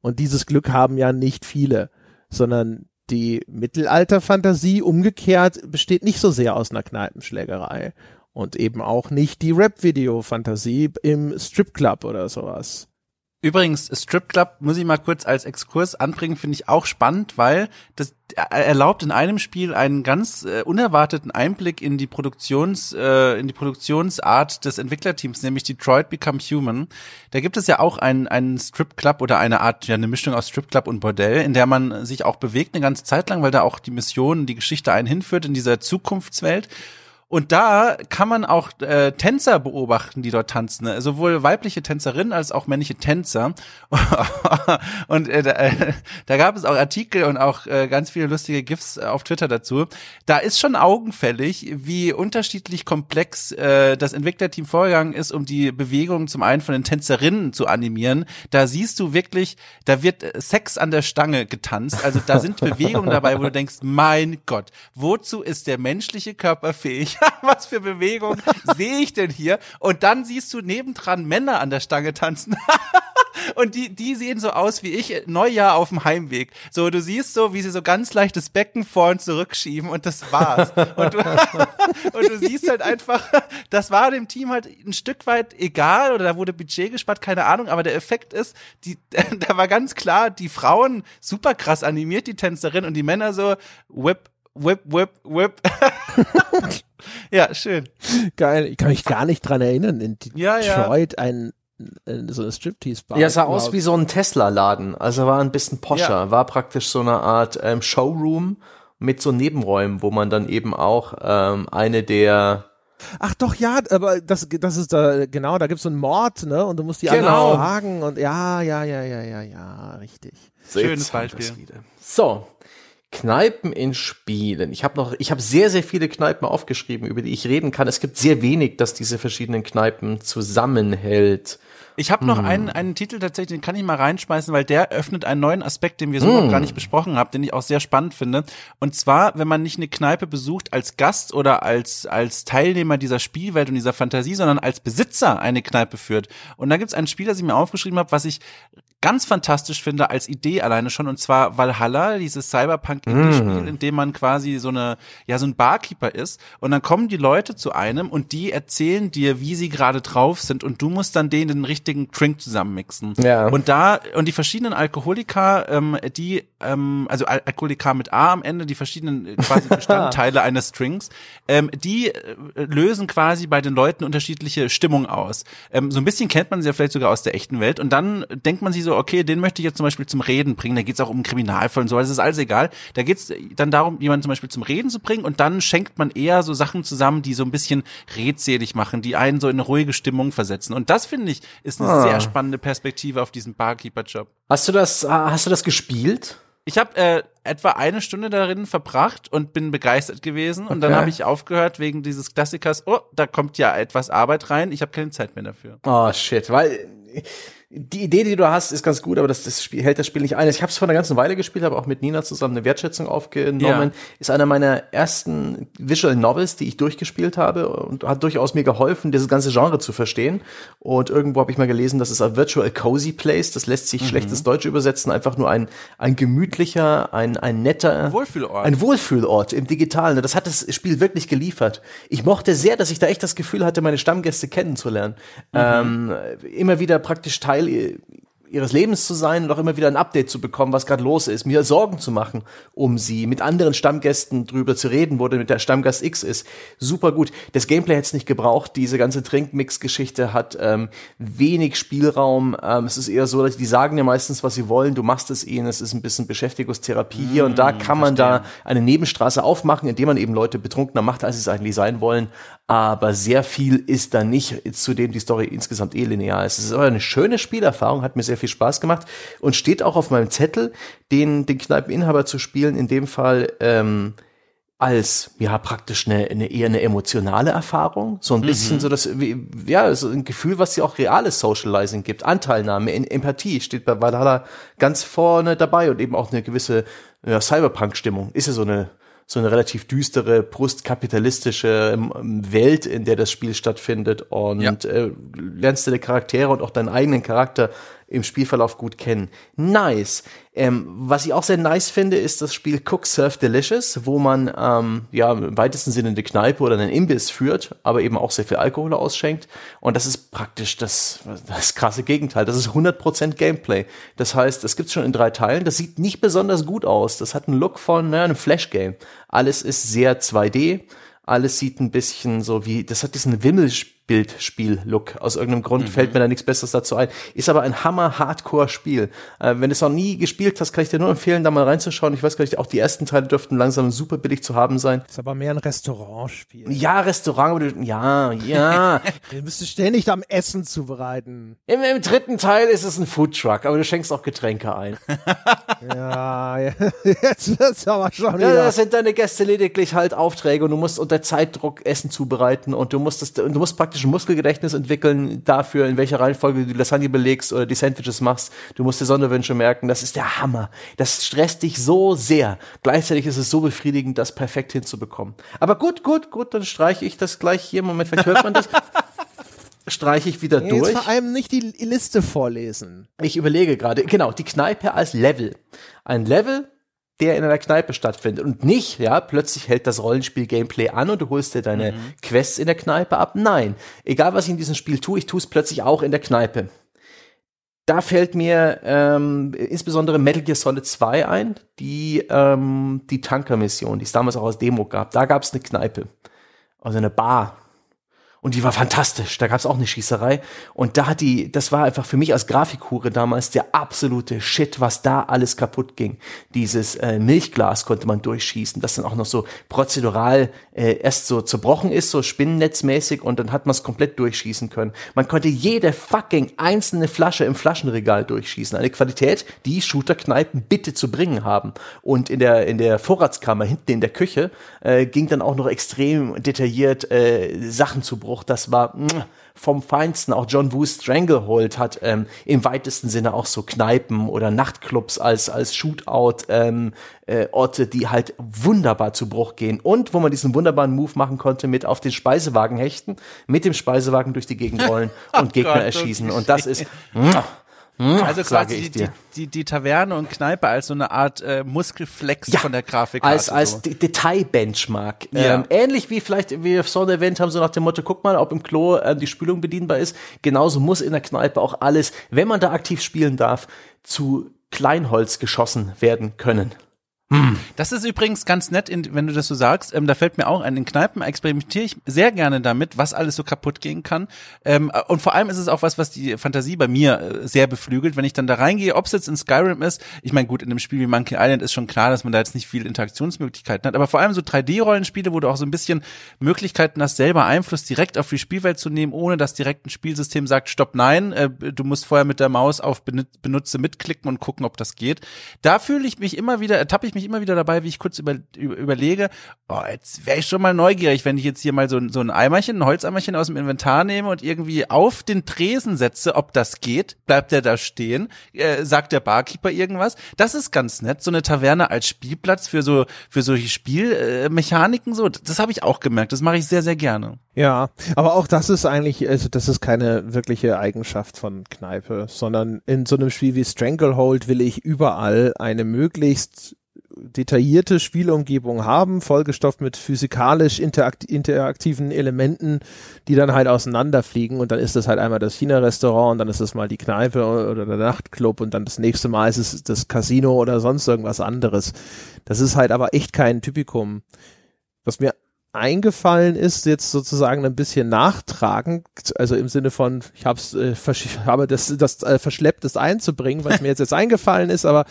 Und dieses Glück haben ja nicht viele, sondern die Mittelalter-Fantasie umgekehrt besteht nicht so sehr aus einer Kneipenschlägerei. Und eben auch nicht die Rap-Video-Fantasie im Stripclub oder sowas. Übrigens, Strip Club muss ich mal kurz als Exkurs anbringen, finde ich auch spannend, weil das erlaubt in einem Spiel einen ganz äh, unerwarteten Einblick in die Produktions, äh, in die Produktionsart des Entwicklerteams, nämlich Detroit Become Human. Da gibt es ja auch einen, einen Strip Club oder eine Art, ja, eine Mischung aus Strip Club und Bordell, in der man sich auch bewegt eine ganze Zeit lang, weil da auch die Mission, die Geschichte einen hinführt in dieser Zukunftswelt. Und da kann man auch äh, Tänzer beobachten, die dort tanzen. Ne? Sowohl weibliche Tänzerinnen als auch männliche Tänzer. und äh, da, äh, da gab es auch Artikel und auch äh, ganz viele lustige GIFs auf Twitter dazu. Da ist schon augenfällig, wie unterschiedlich komplex äh, das Entwicklerteam vorgegangen ist, um die Bewegung zum einen von den Tänzerinnen zu animieren. Da siehst du wirklich, da wird Sex an der Stange getanzt. Also da sind Bewegungen dabei, wo du denkst, mein Gott, wozu ist der menschliche Körper fähig? was für Bewegung sehe ich denn hier? Und dann siehst du nebendran Männer an der Stange tanzen. und die, die sehen so aus wie ich, Neujahr auf dem Heimweg. So, du siehst so, wie sie so ganz leicht das Becken vor und zurückschieben und das war's. Und du, und du siehst halt einfach, das war dem Team halt ein Stück weit egal oder da wurde Budget gespart, keine Ahnung, aber der Effekt ist, die, da war ganz klar, die Frauen super krass animiert, die Tänzerin und die Männer so, whip, whip, whip, whip. ja, schön. Geil. Ich kann mich gar nicht dran erinnern. In Detroit ja, ja. ein so eine Striptease-Bar. Ja, sah aus wie so ein Tesla-Laden. Also war ein bisschen poscher. Ja. War praktisch so eine Art ähm, Showroom mit so Nebenräumen, wo man dann eben auch ähm, eine der Ach doch, ja, aber das, das ist da, genau, da gibt's so einen Mord, ne? Und du musst die genau. anderen fragen und ja, ja, ja, ja, ja, ja, richtig. Schönes Beispiel. So, Kneipen in Spielen. Ich habe noch, ich habe sehr, sehr viele Kneipen aufgeschrieben, über die ich reden kann. Es gibt sehr wenig, das diese verschiedenen Kneipen zusammenhält. Ich habe noch hm. einen, einen Titel tatsächlich, den kann ich mal reinschmeißen, weil der öffnet einen neuen Aspekt, den wir so hm. noch gar nicht besprochen haben, den ich auch sehr spannend finde. Und zwar, wenn man nicht eine Kneipe besucht als Gast oder als, als Teilnehmer dieser Spielwelt und dieser Fantasie, sondern als Besitzer eine Kneipe führt. Und da gibt's ein Spiel, das ich mir aufgeschrieben habe, was ich ganz fantastisch finde als Idee alleine schon und zwar Valhalla, dieses Cyberpunk Indie Spiel, mm. in dem man quasi so eine ja so ein Barkeeper ist und dann kommen die Leute zu einem und die erzählen dir, wie sie gerade drauf sind und du musst dann denen den richtigen Drink zusammenmixen. Ja. Und da und die verschiedenen Alkoholiker, ähm, die ähm, also Al Alkoholiker mit A am Ende, die verschiedenen äh, quasi Bestandteile eines Drinks, ähm, die äh, lösen quasi bei den Leuten unterschiedliche Stimmung aus. Ähm, so ein bisschen kennt man sie ja vielleicht sogar aus der echten Welt und dann denkt man sich so so, okay, den möchte ich jetzt zum Beispiel zum Reden bringen, da geht's auch um Kriminalfall und so, das ist alles egal. Da geht's dann darum, jemanden zum Beispiel zum Reden zu bringen und dann schenkt man eher so Sachen zusammen, die so ein bisschen redselig machen, die einen so in eine ruhige Stimmung versetzen. Und das, finde ich, ist eine ah. sehr spannende Perspektive auf diesen Barkeeper-Job. Hast du das, hast du das gespielt? Ich habe äh, etwa eine Stunde darin verbracht und bin begeistert gewesen. Und dann habe ich aufgehört wegen dieses Klassikers, oh, da kommt ja etwas Arbeit rein, ich habe keine Zeit mehr dafür. Oh shit, weil die Idee, die du hast, ist ganz gut, aber das, das Spiel, hält das Spiel nicht ein. Ich habe es vor einer ganzen Weile gespielt, habe auch mit Nina zusammen eine Wertschätzung aufgenommen. Ja. Ist einer meiner ersten Visual Novels, die ich durchgespielt habe und hat durchaus mir geholfen, dieses ganze Genre zu verstehen. Und irgendwo habe ich mal gelesen, das ist ein Virtual Cozy Place. Das lässt sich mhm. schlechtes Deutsch übersetzen. Einfach nur ein, ein gemütlicher, ein, ein netter Wohlfühlort. Ein Wohlfühlort im Digitalen. Das hat das Spiel wirklich geliefert. Ich mochte sehr, dass ich da echt das Gefühl hatte, meine Stammgäste kennenzulernen. Mhm. Ähm, immer wieder praktisch Teil Teil ihres Lebens zu sein und auch immer wieder ein Update zu bekommen, was gerade los ist, mir Sorgen zu machen um sie, mit anderen Stammgästen drüber zu reden, wo denn mit der Stammgast X ist. Super gut. Das Gameplay hätte es nicht gebraucht. Diese ganze Trinkmix-Geschichte hat ähm, wenig Spielraum. Ähm, es ist eher so, dass die sagen ja meistens, was sie wollen. Du machst es ihnen. Es ist ein bisschen Beschäftigungstherapie hier und da mm, kann man verstehe. da eine Nebenstraße aufmachen, indem man eben Leute betrunkener macht, als sie es eigentlich sein wollen. Aber sehr viel ist da nicht, zudem die Story insgesamt eh linear ist. Es ist aber eine schöne Spielerfahrung, hat mir sehr viel Spaß gemacht und steht auch auf meinem Zettel, den, den Kneipeninhaber zu spielen, in dem Fall ähm, als ja praktisch eine, eine eher eine emotionale Erfahrung, so ein bisschen mhm. so das ja so ein Gefühl, was dir auch reales Socializing gibt, Anteilnahme, Empathie steht bei Valhalla ganz vorne dabei und eben auch eine gewisse ja, Cyberpunk-Stimmung. Ist ja so eine so eine relativ düstere, postkapitalistische ähm, Welt, in der das Spiel stattfindet und ja. äh, lernst die Charaktere und auch deinen eigenen Charakter im Spielverlauf gut kennen. Nice. Ähm, was ich auch sehr nice finde, ist das Spiel Cook Surf Delicious, wo man ähm, ja im weitesten Sinne eine Kneipe oder einen Imbiss führt, aber eben auch sehr viel Alkohol ausschenkt. Und das ist praktisch das, das krasse Gegenteil. Das ist 100% Gameplay. Das heißt, das gibt's schon in drei Teilen. Das sieht nicht besonders gut aus. Das hat einen Look von naja, einem Flash-Game. Alles ist sehr 2D. Alles sieht ein bisschen so wie, das hat diesen Wimmelspiel Bildspiel-Look. Aus irgendeinem Grund mhm. fällt mir da nichts Besseres dazu ein. Ist aber ein Hammer-Hardcore-Spiel. Äh, wenn du es noch nie gespielt hast, kann ich dir nur empfehlen, da mal reinzuschauen. Ich weiß gar nicht, auch die ersten Teile dürften langsam super billig zu haben sein. Ist aber mehr ein Restaurantspiel. Ja, Restaurant, aber du, ja, ja. du müsstest ständig am Essen zubereiten. Im, Im dritten Teil ist es ein Foodtruck, aber du schenkst auch Getränke ein. ja, jetzt wird's aber schon wieder. Ja, das sind deine Gäste lediglich halt Aufträge und du musst unter Zeitdruck Essen zubereiten und du musst das, du musst praktisch praktisch ein Muskelgedächtnis entwickeln dafür, in welcher Reihenfolge du die Lasagne belegst oder die Sandwiches machst. Du musst dir Sonderwünsche merken. Das ist der Hammer. Das stresst dich so sehr. Gleichzeitig ist es so befriedigend, das perfekt hinzubekommen. Aber gut, gut, gut, dann streiche ich das gleich hier. Moment, vielleicht hört man das. streiche ich wieder Jetzt durch. vor allem nicht die Liste vorlesen. Ich überlege gerade, genau, die Kneipe als Level. Ein Level, der in einer Kneipe stattfindet und nicht, ja, plötzlich hält das Rollenspiel-Gameplay an und du holst dir deine mhm. Quests in der Kneipe ab. Nein, egal was ich in diesem Spiel tue, ich tue es plötzlich auch in der Kneipe. Da fällt mir ähm, insbesondere Metal Gear Solid 2 ein, die, ähm, die Tanker-Mission, die es damals auch als Demo gab. Da gab es eine Kneipe, also eine Bar, und die war fantastisch. Da gab es auch eine Schießerei. Und da hat die, das war einfach für mich als Grafikhure damals der absolute Shit, was da alles kaputt ging. Dieses äh, Milchglas konnte man durchschießen, das dann auch noch so prozedural äh, erst so zerbrochen ist, so spinnennetzmäßig, und dann hat man es komplett durchschießen können. Man konnte jede fucking einzelne Flasche im Flaschenregal durchschießen. Eine Qualität, die Shooterkneipen bitte zu bringen haben. Und in der, in der Vorratskammer hinten in der Küche äh, ging dann auch noch extrem detailliert äh, Sachen zu Aufbruch, das war vom Feinsten. Auch John Woo Stranglehold hat ähm, im weitesten Sinne auch so Kneipen oder Nachtclubs als, als Shootout ähm, äh, Orte, die halt wunderbar zu Bruch gehen. Und wo man diesen wunderbaren Move machen konnte mit auf den Speisewagen hechten, mit dem Speisewagen durch die Gegend rollen und oh Gegner Gott, erschießen. Und das ist... Hm, also quasi die, die, die, die, Taverne und Kneipe als so eine Art äh, Muskelflex ja, von der Grafik. Als, als so. Detail-Benchmark. Ja. Ähm, ähnlich wie vielleicht, wie wir so erwähnt haben, so nach dem Motto, guck mal, ob im Klo äh, die Spülung bedienbar ist. Genauso muss in der Kneipe auch alles, wenn man da aktiv spielen darf, zu Kleinholz geschossen werden können. Hm. Das ist übrigens ganz nett, wenn du das so sagst. Ähm, da fällt mir auch ein, in Kneipen experimentiere ich sehr gerne damit, was alles so kaputt gehen kann. Ähm, und vor allem ist es auch was, was die Fantasie bei mir äh, sehr beflügelt, wenn ich dann da reingehe, ob es jetzt in Skyrim ist. Ich meine, gut, in einem Spiel wie Monkey Island ist schon klar, dass man da jetzt nicht viel Interaktionsmöglichkeiten hat, aber vor allem so 3D-Rollenspiele, wo du auch so ein bisschen Möglichkeiten hast, selber Einfluss direkt auf die Spielwelt zu nehmen, ohne dass direkt ein Spielsystem sagt, stopp, nein, äh, du musst vorher mit der Maus auf Benutze mitklicken und gucken, ob das geht. Da fühle ich mich immer wieder, ertappe ich mich mich immer wieder dabei, wie ich kurz über, über, überlege, oh, jetzt wäre ich schon mal neugierig, wenn ich jetzt hier mal so, so ein Eimerchen, ein Holzeimerchen aus dem Inventar nehme und irgendwie auf den Tresen setze, ob das geht. Bleibt der da stehen? Äh, sagt der Barkeeper irgendwas? Das ist ganz nett. So eine Taverne als Spielplatz für so, für solche Spielmechaniken, so, das habe ich auch gemerkt. Das mache ich sehr, sehr gerne. Ja, aber auch das ist eigentlich, also das ist keine wirkliche Eigenschaft von Kneipe, sondern in so einem Spiel wie Stranglehold will ich überall eine möglichst detaillierte Spielumgebung haben, vollgestopft mit physikalisch interakt interaktiven Elementen, die dann halt auseinanderfliegen und dann ist das halt einmal das China-Restaurant und dann ist es mal die Kneipe oder der Nachtclub und dann das nächste Mal ist es das Casino oder sonst irgendwas anderes. Das ist halt aber echt kein Typikum. Was mir eingefallen ist, jetzt sozusagen ein bisschen nachtragend, also im Sinne von, ich hab's, äh, habe das, das äh, verschleppt, das einzubringen, was mir jetzt jetzt eingefallen ist, aber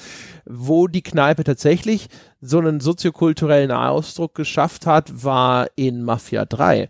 wo die Kneipe tatsächlich so einen soziokulturellen Ausdruck geschafft hat, war in Mafia 3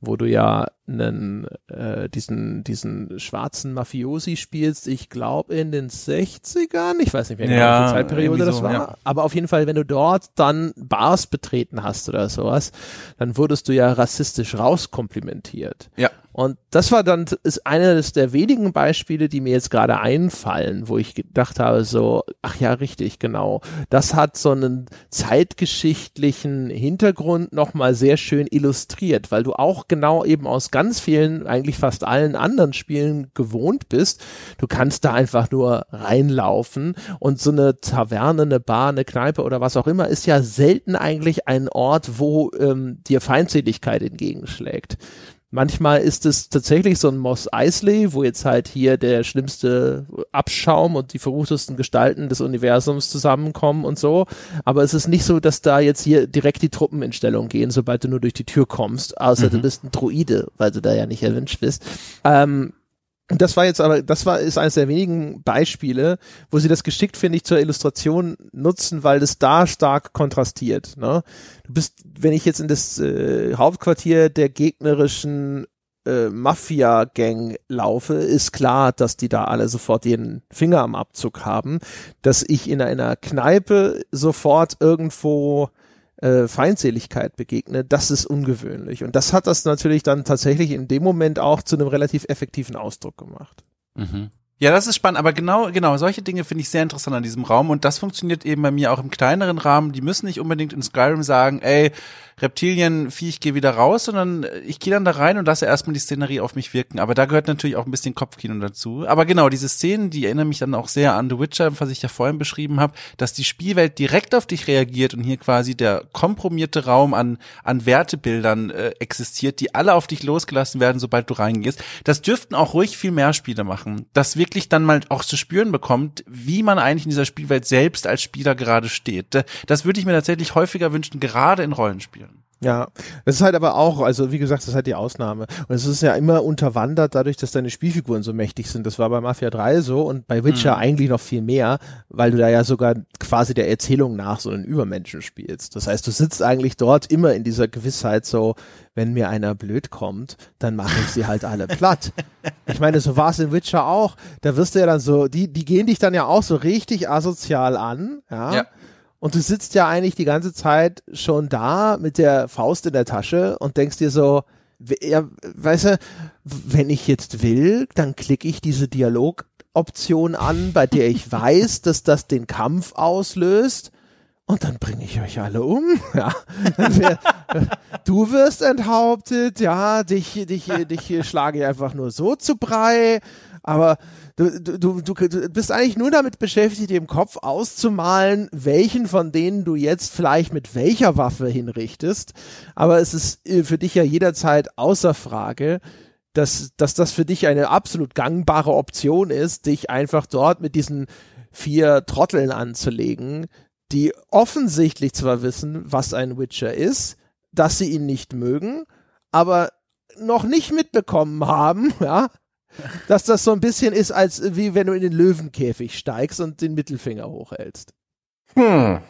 wo du ja einen, äh, diesen, diesen schwarzen Mafiosi spielst, ich glaube in den 60ern, ich weiß nicht mehr genau, ja, welche Zeitperiode das so, war, ja. aber auf jeden Fall, wenn du dort dann Bars betreten hast oder sowas, dann wurdest du ja rassistisch rauskomplimentiert. Ja. Und das war dann, ist eines der wenigen Beispiele, die mir jetzt gerade einfallen, wo ich gedacht habe, so, ach ja, richtig, genau. Das hat so einen zeitgeschichtlichen Hintergrund nochmal sehr schön illustriert, weil du auch genau eben aus ganz vielen, eigentlich fast allen anderen Spielen gewohnt bist. Du kannst da einfach nur reinlaufen und so eine Taverne, eine Bar, eine Kneipe oder was auch immer ist ja selten eigentlich ein Ort, wo ähm, dir Feindseligkeit entgegenschlägt. Manchmal ist es tatsächlich so ein Moss Eisley, wo jetzt halt hier der schlimmste Abschaum und die verruchtesten Gestalten des Universums zusammenkommen und so. Aber es ist nicht so, dass da jetzt hier direkt die Truppen in Stellung gehen, sobald du nur durch die Tür kommst. Außer mhm. du bist ein Druide, weil du da ja nicht erwünscht bist. Ähm, das war jetzt aber, das war, ist eines der wenigen Beispiele, wo sie das geschickt, finde ich, zur Illustration nutzen, weil das da stark kontrastiert. Ne? Du bist, wenn ich jetzt in das äh, Hauptquartier der gegnerischen äh, Mafia-Gang laufe, ist klar, dass die da alle sofort ihren Finger am Abzug haben. Dass ich in einer Kneipe sofort irgendwo äh, Feindseligkeit begegne, das ist ungewöhnlich. Und das hat das natürlich dann tatsächlich in dem Moment auch zu einem relativ effektiven Ausdruck gemacht. Mhm. Ja, das ist spannend, aber genau, genau, solche Dinge finde ich sehr interessant an diesem Raum und das funktioniert eben bei mir auch im kleineren Rahmen. Die müssen nicht unbedingt in Skyrim sagen, ey, Reptilienvieh, ich gehe wieder raus, sondern ich gehe dann da rein und lasse erstmal die Szenerie auf mich wirken. Aber da gehört natürlich auch ein bisschen Kopfkino dazu. Aber genau, diese Szenen, die erinnern mich dann auch sehr an The Witcher, was ich ja vorhin beschrieben habe, dass die Spielwelt direkt auf dich reagiert und hier quasi der kompromierte Raum an, an Wertebildern äh, existiert, die alle auf dich losgelassen werden, sobald du reingehst. Das dürften auch ruhig viel mehr Spiele machen. Das wirklich dann mal auch zu spüren bekommt, wie man eigentlich in dieser Spielwelt selbst als Spieler gerade steht. Das würde ich mir tatsächlich häufiger wünschen, gerade in Rollenspielen. Ja, das ist halt aber auch, also wie gesagt, das ist halt die Ausnahme. Und es ist ja immer unterwandert dadurch, dass deine Spielfiguren so mächtig sind. Das war bei Mafia 3 so und bei Witcher mhm. eigentlich noch viel mehr, weil du da ja sogar quasi der Erzählung nach so einen Übermenschen spielst. Das heißt, du sitzt eigentlich dort immer in dieser Gewissheit so, wenn mir einer blöd kommt, dann mache ich sie halt alle platt. Ich meine, so war es in Witcher auch. Da wirst du ja dann so, die, die gehen dich dann ja auch so richtig asozial an, ja. ja und du sitzt ja eigentlich die ganze Zeit schon da mit der Faust in der Tasche und denkst dir so, ja, weißt du, wenn ich jetzt will, dann klicke ich diese Dialogoption an, bei der ich weiß, dass das den Kampf auslöst. Und dann bringe ich euch alle um. Ja. du wirst enthauptet, ja, dich, dich, dich schlage ich einfach nur so zu Brei. Aber du, du, du, du bist eigentlich nur damit beschäftigt, im Kopf auszumalen, welchen von denen du jetzt vielleicht mit welcher Waffe hinrichtest. Aber es ist äh, für dich ja jederzeit außer Frage, dass, dass das für dich eine absolut gangbare Option ist, dich einfach dort mit diesen vier Trotteln anzulegen, die offensichtlich zwar wissen, was ein Witcher ist, dass sie ihn nicht mögen, aber noch nicht mitbekommen haben, ja, dass das so ein bisschen ist, als wie wenn du in den Löwenkäfig steigst und den Mittelfinger hochhältst. Hm.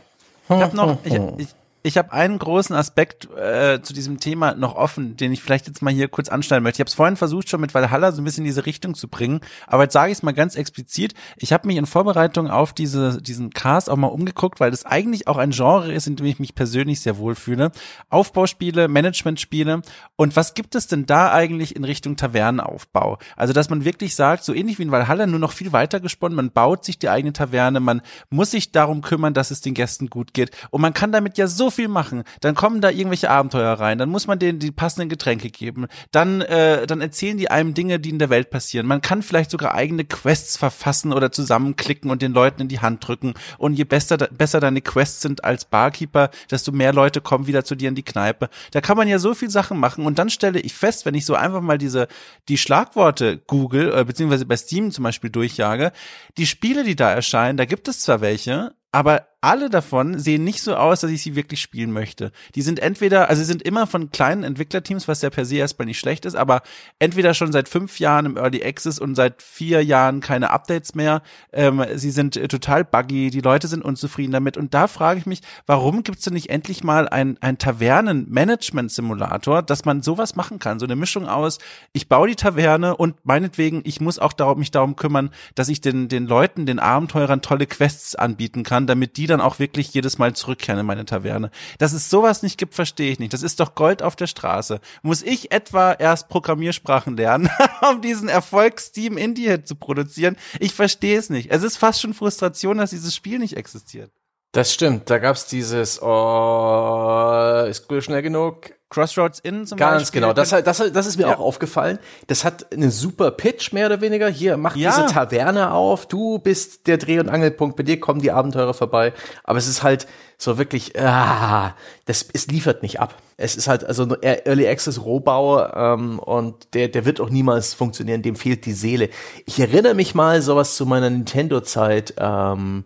Ich habe noch, ich, ich, ich habe einen großen Aspekt äh, zu diesem Thema noch offen, den ich vielleicht jetzt mal hier kurz anstellen möchte. Ich habe es vorhin versucht, schon mit Valhalla so ein bisschen in diese Richtung zu bringen, aber jetzt sage ich es mal ganz explizit. Ich habe mich in Vorbereitung auf diese, diesen Cast auch mal umgeguckt, weil das eigentlich auch ein Genre ist, in dem ich mich persönlich sehr wohl fühle. Aufbauspiele, Managementspiele. Und was gibt es denn da eigentlich in Richtung Tavernenaufbau? Also, dass man wirklich sagt, so ähnlich wie in Valhalla, nur noch viel weiter gesponnen, man baut sich die eigene Taverne, man muss sich darum kümmern, dass es den Gästen gut geht. Und man kann damit ja so viel machen. Dann kommen da irgendwelche Abenteuer rein, dann muss man denen die passenden Getränke geben. Dann, äh, dann erzählen die einem Dinge, die in der Welt passieren. Man kann vielleicht sogar eigene Quests verfassen oder zusammenklicken und den Leuten in die Hand drücken. Und je besser, besser deine Quests sind als Barkeeper, desto mehr Leute kommen wieder zu dir in die Kneipe. Da kann man ja so viel Sachen machen. Und dann stelle ich fest, wenn ich so einfach mal diese, die Schlagworte Google, äh, beziehungsweise bei Steam zum Beispiel durchjage, die Spiele, die da erscheinen, da gibt es zwar welche, aber alle davon sehen nicht so aus, dass ich sie wirklich spielen möchte. Die sind entweder, also sie sind immer von kleinen Entwicklerteams, was ja per se erstmal nicht schlecht ist, aber entweder schon seit fünf Jahren im Early Access und seit vier Jahren keine Updates mehr. Ähm, sie sind äh, total buggy, die Leute sind unzufrieden damit. Und da frage ich mich, warum gibt es denn nicht endlich mal ein, ein Tavernen-Management-Simulator, dass man sowas machen kann? So eine Mischung aus, ich baue die Taverne und meinetwegen, ich muss auch darum, mich darum kümmern, dass ich den, den Leuten, den Abenteurern tolle Quests anbieten kann, damit die dann auch wirklich jedes Mal zurückkehren in meine Taverne. Dass es sowas nicht gibt, verstehe ich nicht. Das ist doch Gold auf der Straße. Muss ich etwa erst Programmiersprachen lernen, um diesen Erfolgs-Steam Indie-Hit zu produzieren? Ich verstehe es nicht. Es ist fast schon Frustration, dass dieses Spiel nicht existiert. Das stimmt, da gab's dieses, oh, ist Google schnell genug? Crossroads Inn zum Ganz Beispiel. genau, das, das, das ist mir ja. auch aufgefallen. Das hat einen super Pitch, mehr oder weniger. Hier, mach ja. diese Taverne auf, du bist der Dreh- und Angelpunkt, bei dir kommen die Abenteurer vorbei. Aber es ist halt so wirklich, ah, das, es liefert nicht ab. Es ist halt also Early Access Rohbau ähm, und der, der wird auch niemals funktionieren, dem fehlt die Seele. Ich erinnere mich mal sowas zu meiner Nintendo-Zeit, ähm,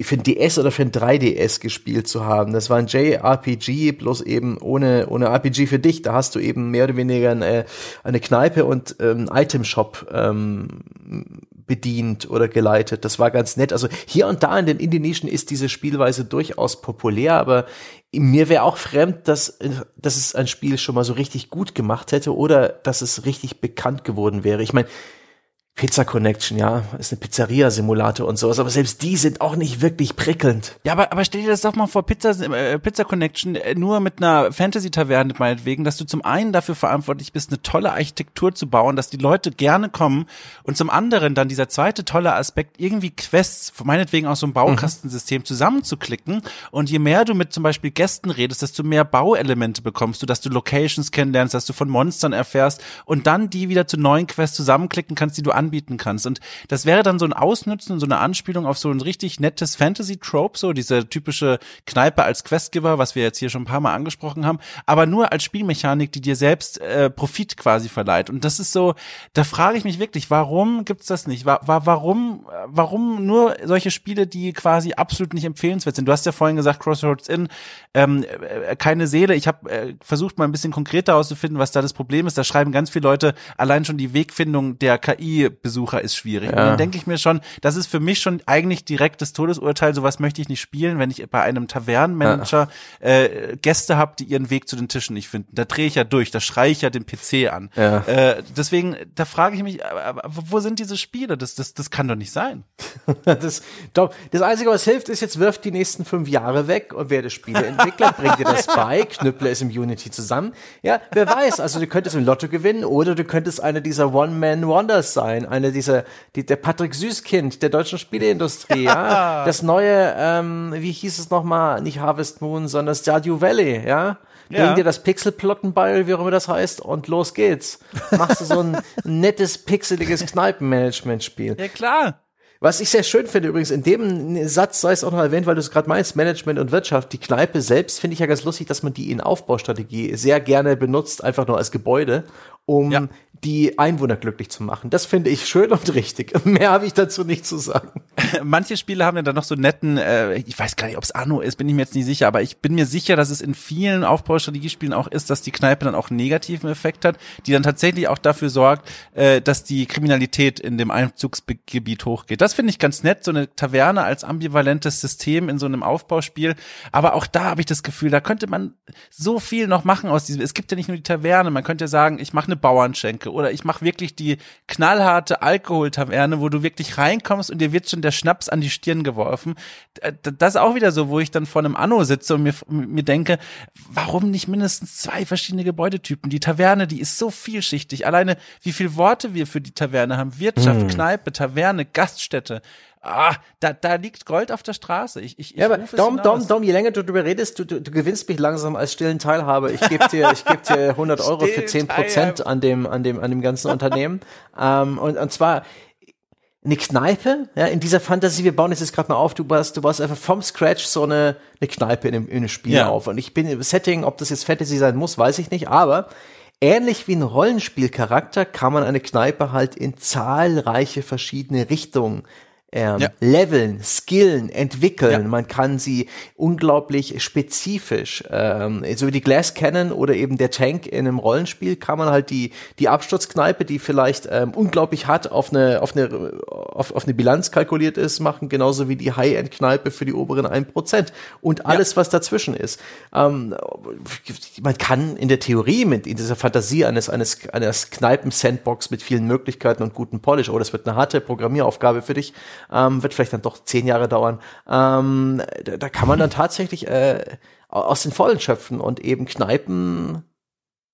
für ein DS oder für ein 3DS gespielt zu haben. Das war ein JRPG, bloß eben ohne, ohne RPG für dich. Da hast du eben mehr oder weniger eine, eine Kneipe und ähm, Item-Shop ähm, bedient oder geleitet. Das war ganz nett. Also hier und da in den Indonesian ist diese Spielweise durchaus populär, aber mir wäre auch fremd, dass, dass es ein Spiel schon mal so richtig gut gemacht hätte oder dass es richtig bekannt geworden wäre. Ich meine, Pizza Connection, ja, ist eine Pizzeria-Simulator und sowas, aber selbst die sind auch nicht wirklich prickelnd. Ja, aber, aber stell dir das doch mal vor, Pizza, äh, Pizza Connection äh, nur mit einer Fantasy-Taverne meinetwegen, dass du zum einen dafür verantwortlich bist, eine tolle Architektur zu bauen, dass die Leute gerne kommen und zum anderen dann dieser zweite tolle Aspekt, irgendwie Quests, meinetwegen aus so einem Baukastensystem mhm. zusammenzuklicken und je mehr du mit zum Beispiel Gästen redest, desto mehr Bauelemente bekommst du, dass du Locations kennenlernst, dass du von Monstern erfährst und dann die wieder zu neuen Quests zusammenklicken kannst, die du an anbieten kannst. Und das wäre dann so ein Ausnutzen und so eine Anspielung auf so ein richtig nettes Fantasy-Trope, so diese typische Kneipe als Questgiver, was wir jetzt hier schon ein paar Mal angesprochen haben, aber nur als Spielmechanik, die dir selbst äh, Profit quasi verleiht. Und das ist so, da frage ich mich wirklich, warum gibt's das nicht? War, war, warum, warum nur solche Spiele, die quasi absolut nicht empfehlenswert sind? Du hast ja vorhin gesagt, Crossroads Inn, ähm, äh, keine Seele. Ich habe äh, versucht mal ein bisschen konkreter herauszufinden, was da das Problem ist. Da schreiben ganz viele Leute allein schon die Wegfindung der KI Besucher ist schwierig. Ja. Und dann denke ich mir schon, das ist für mich schon eigentlich direkt das Todesurteil. Sowas möchte ich nicht spielen, wenn ich bei einem Tavernenmanager ja. äh, Gäste habe, die ihren Weg zu den Tischen nicht finden. Da drehe ich ja durch, da schreie ich ja den PC an. Ja. Äh, deswegen, da frage ich mich, wo sind diese Spiele? Das, das, das kann doch nicht sein. das, doch, das Einzige, was hilft, ist jetzt wirft die nächsten fünf Jahre weg und werde Spieleentwickler, bringt dir das bei, knüpple es im Unity zusammen. Ja, wer weiß, also du könntest im Lotto gewinnen oder du könntest einer dieser One-Man-Wonders sein, eine dieser, die, der Patrick Süßkind der deutschen Spieleindustrie, ja. Das neue, ähm, wie hieß es nochmal, nicht Harvest Moon, sondern Stardew Valley, ja. Bring ja. dir das Pixelplotten bei, wie auch immer das heißt, und los geht's. Machst du so ein nettes, pixeliges Kneipenmanagement-Spiel. Ja, klar. Was ich sehr schön finde übrigens, in dem Satz sei es auch noch erwähnt, weil du es gerade meinst, Management und Wirtschaft, die Kneipe selbst finde ich ja ganz lustig, dass man die in Aufbaustrategie sehr gerne benutzt, einfach nur als Gebäude, um ja die Einwohner glücklich zu machen. Das finde ich schön und richtig. Mehr habe ich dazu nicht zu sagen. Manche Spiele haben ja dann noch so netten, äh, ich weiß gar nicht, ob es Anno ist, bin ich mir jetzt nicht sicher, aber ich bin mir sicher, dass es in vielen Aufbaustrategiespielen auch ist, dass die Kneipe dann auch einen negativen Effekt hat, die dann tatsächlich auch dafür sorgt, äh, dass die Kriminalität in dem Einzugsgebiet hochgeht. Das finde ich ganz nett, so eine Taverne als ambivalentes System in so einem Aufbauspiel. Aber auch da habe ich das Gefühl, da könnte man so viel noch machen aus diesem. Es gibt ja nicht nur die Taverne, man könnte ja sagen, ich mache eine Bauernschenke oder ich mache wirklich die knallharte Alkoholtaverne, wo du wirklich reinkommst und dir wird schon der Schnaps an die Stirn geworfen. Das ist auch wieder so, wo ich dann vor einem Anno sitze und mir, mir denke, warum nicht mindestens zwei verschiedene Gebäudetypen? Die Taverne, die ist so vielschichtig. Alleine, wie viele Worte wir für die Taverne haben. Wirtschaft, hm. Kneipe, Taverne, Gaststätte ah, da, da liegt Gold auf der Straße. Ich, ich, ich ja, aber Dom, Dom, Dom, je länger du darüber redest, du, du, du gewinnst mich langsam als stillen Teilhaber. Ich gebe dir, ich gebe dir 100 Euro für 10 Prozent an dem, an dem, an dem ganzen Unternehmen. ähm, und, und zwar, eine Kneipe, ja, in dieser Fantasie, wir bauen das jetzt gerade mal auf, du baust, du baust einfach vom Scratch so eine, eine Kneipe in einem, in einem Spiel ja. auf. Und ich bin im Setting, ob das jetzt Fantasy sein muss, weiß ich nicht, aber ähnlich wie ein Rollenspielcharakter kann man eine Kneipe halt in zahlreiche verschiedene Richtungen ähm, ja. leveln, skillen, entwickeln. Ja. Man kann sie unglaublich spezifisch, ähm, so wie die Glass Cannon oder eben der Tank in einem Rollenspiel, kann man halt die, die Absturzkneipe, die vielleicht ähm, unglaublich hart auf eine, auf, eine, auf, auf eine Bilanz kalkuliert ist, machen, genauso wie die High-End-Kneipe für die oberen 1%. Und alles, ja. was dazwischen ist. Ähm, man kann in der Theorie mit in dieser Fantasie eines, eines, eines Kneipen-Sandbox mit vielen Möglichkeiten und guten Polish, oh, das wird eine harte Programmieraufgabe für dich, ähm, wird vielleicht dann doch zehn Jahre dauern. Ähm, da, da kann man dann tatsächlich äh, aus den Vollen schöpfen und eben Kneipen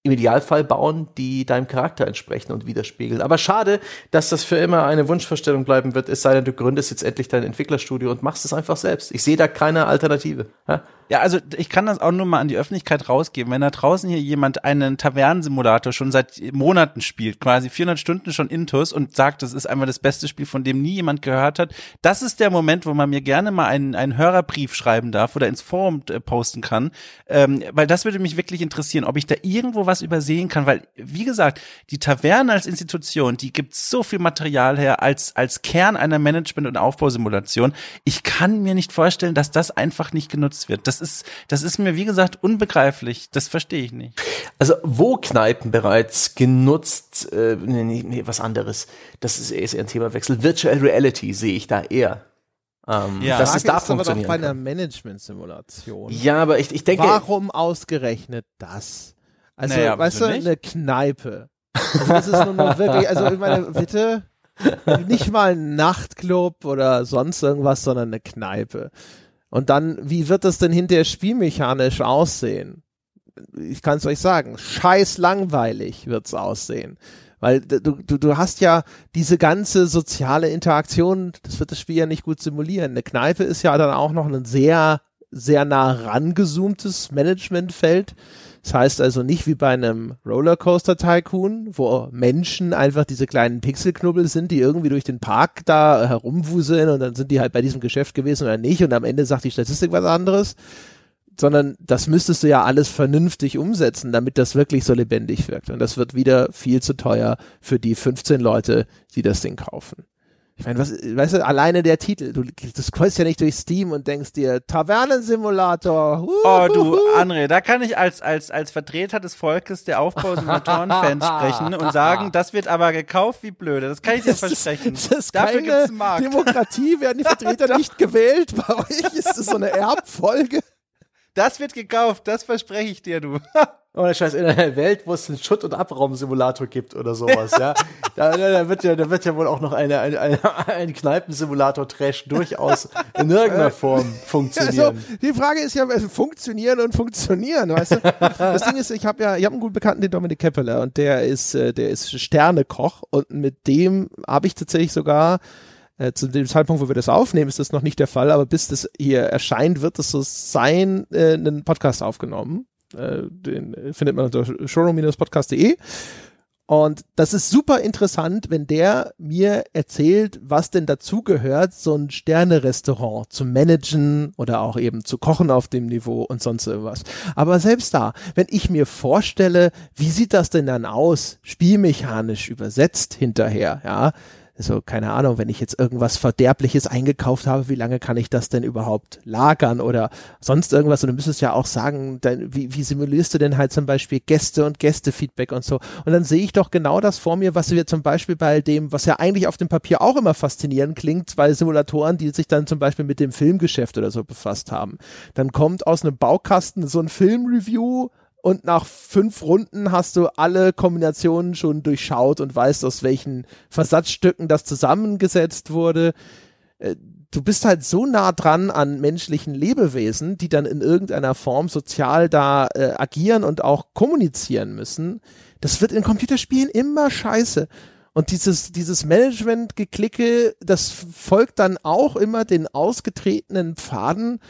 im Idealfall bauen, die deinem Charakter entsprechen und widerspiegeln. Aber schade, dass das für immer eine Wunschvorstellung bleiben wird, es sei denn, du gründest jetzt endlich dein Entwicklerstudio und machst es einfach selbst. Ich sehe da keine Alternative. Ja? Ja, also ich kann das auch nur mal an die Öffentlichkeit rausgeben. Wenn da draußen hier jemand einen Tavernensimulator schon seit Monaten spielt, quasi 400 Stunden schon intus und sagt, das ist einfach das beste Spiel, von dem nie jemand gehört hat, das ist der Moment, wo man mir gerne mal einen, einen Hörerbrief schreiben darf oder ins Forum äh, posten kann, ähm, weil das würde mich wirklich interessieren, ob ich da irgendwo was übersehen kann, weil, wie gesagt, die Taverne als Institution, die gibt so viel Material her als, als Kern einer Management- und Aufbausimulation. Ich kann mir nicht vorstellen, dass das einfach nicht genutzt wird. Das ist, das ist mir, wie gesagt, unbegreiflich. Das verstehe ich nicht. Also, wo Kneipen bereits genutzt, äh, nee, nee, nee, was anderes. Das ist eher ein Themawechsel. Virtual Reality sehe ich da eher. Ähm, ja, dass es da ist funktionieren aber doch bei einer Management-Simulation. Ja, aber ich, ich denke. Warum ausgerechnet das? Also, naja, weißt du, eine Kneipe. Also das ist nun mal wirklich, also ich meine, bitte, nicht mal ein Nachtclub oder sonst irgendwas, sondern eine Kneipe. Und dann, wie wird das denn hinterher spielmechanisch aussehen? Ich kann es euch sagen, scheiß langweilig wird's aussehen. Weil du, du, du hast ja diese ganze soziale Interaktion, das wird das Spiel ja nicht gut simulieren. Eine Kneipe ist ja dann auch noch ein sehr, sehr nah rangezoomtes Managementfeld. Das heißt also nicht wie bei einem Rollercoaster Tycoon, wo Menschen einfach diese kleinen Pixelknubbel sind, die irgendwie durch den Park da herumwuseln und dann sind die halt bei diesem Geschäft gewesen oder nicht und am Ende sagt die Statistik was anderes, sondern das müsstest du ja alles vernünftig umsetzen, damit das wirklich so lebendig wirkt. Und das wird wieder viel zu teuer für die 15 Leute, die das Ding kaufen. Ich meine, was, weißt du, alleine der Titel, du, du scrollst ja nicht durch Steam und denkst dir, Tavernensimulator. Oh, du, André, da kann ich als, als, als Vertreter des Volkes der Aufbausimulatoren-Fans sprechen und sagen, das wird aber gekauft wie blöde. Das kann ich dir versprechen. Das ist Dafür keine Markt. Demokratie, werden die Vertreter nicht gewählt. Bei euch ist es so eine Erbfolge. Das wird gekauft, das verspreche ich dir, du. Ohne Scheiß, in einer Welt, wo es einen Schutt- und Abraumsimulator gibt oder sowas, ja. Da, da, wird ja, da wird ja wohl auch noch eine, eine, eine, ein Kneipensimulator-Trash durchaus in irgendeiner Form funktionieren. Also, die Frage ist ja, funktionieren und funktionieren, weißt du? Das Ding ist, ich habe ja, ich habe einen guten Bekannten, den Dominik Keppeler, und der ist, äh, der ist Sternekoch und mit dem habe ich tatsächlich sogar äh, zu dem Zeitpunkt, wo wir das aufnehmen, ist das noch nicht der Fall, aber bis das hier erscheint, wird es so sein, äh, einen Podcast aufgenommen. Äh, den findet man unter showroom-podcast.de. Und das ist super interessant, wenn der mir erzählt, was denn dazugehört, so ein Sterne-Restaurant zu managen oder auch eben zu kochen auf dem Niveau und sonst irgendwas. Aber selbst da, wenn ich mir vorstelle, wie sieht das denn dann aus, spielmechanisch übersetzt hinterher, ja, also keine Ahnung, wenn ich jetzt irgendwas Verderbliches eingekauft habe, wie lange kann ich das denn überhaupt lagern oder sonst irgendwas? Und du müsstest ja auch sagen, dann, wie, wie simulierst du denn halt zum Beispiel Gäste und Gästefeedback und so? Und dann sehe ich doch genau das vor mir, was wir zum Beispiel bei dem, was ja eigentlich auf dem Papier auch immer faszinierend klingt, zwei Simulatoren, die sich dann zum Beispiel mit dem Filmgeschäft oder so befasst haben. Dann kommt aus einem Baukasten so ein Filmreview und nach fünf Runden hast du alle Kombinationen schon durchschaut und weißt, aus welchen Versatzstücken das zusammengesetzt wurde. Äh, du bist halt so nah dran an menschlichen Lebewesen, die dann in irgendeiner Form sozial da äh, agieren und auch kommunizieren müssen. Das wird in Computerspielen immer scheiße. Und dieses, dieses Management-Geklicke, das folgt dann auch immer den ausgetretenen Pfaden.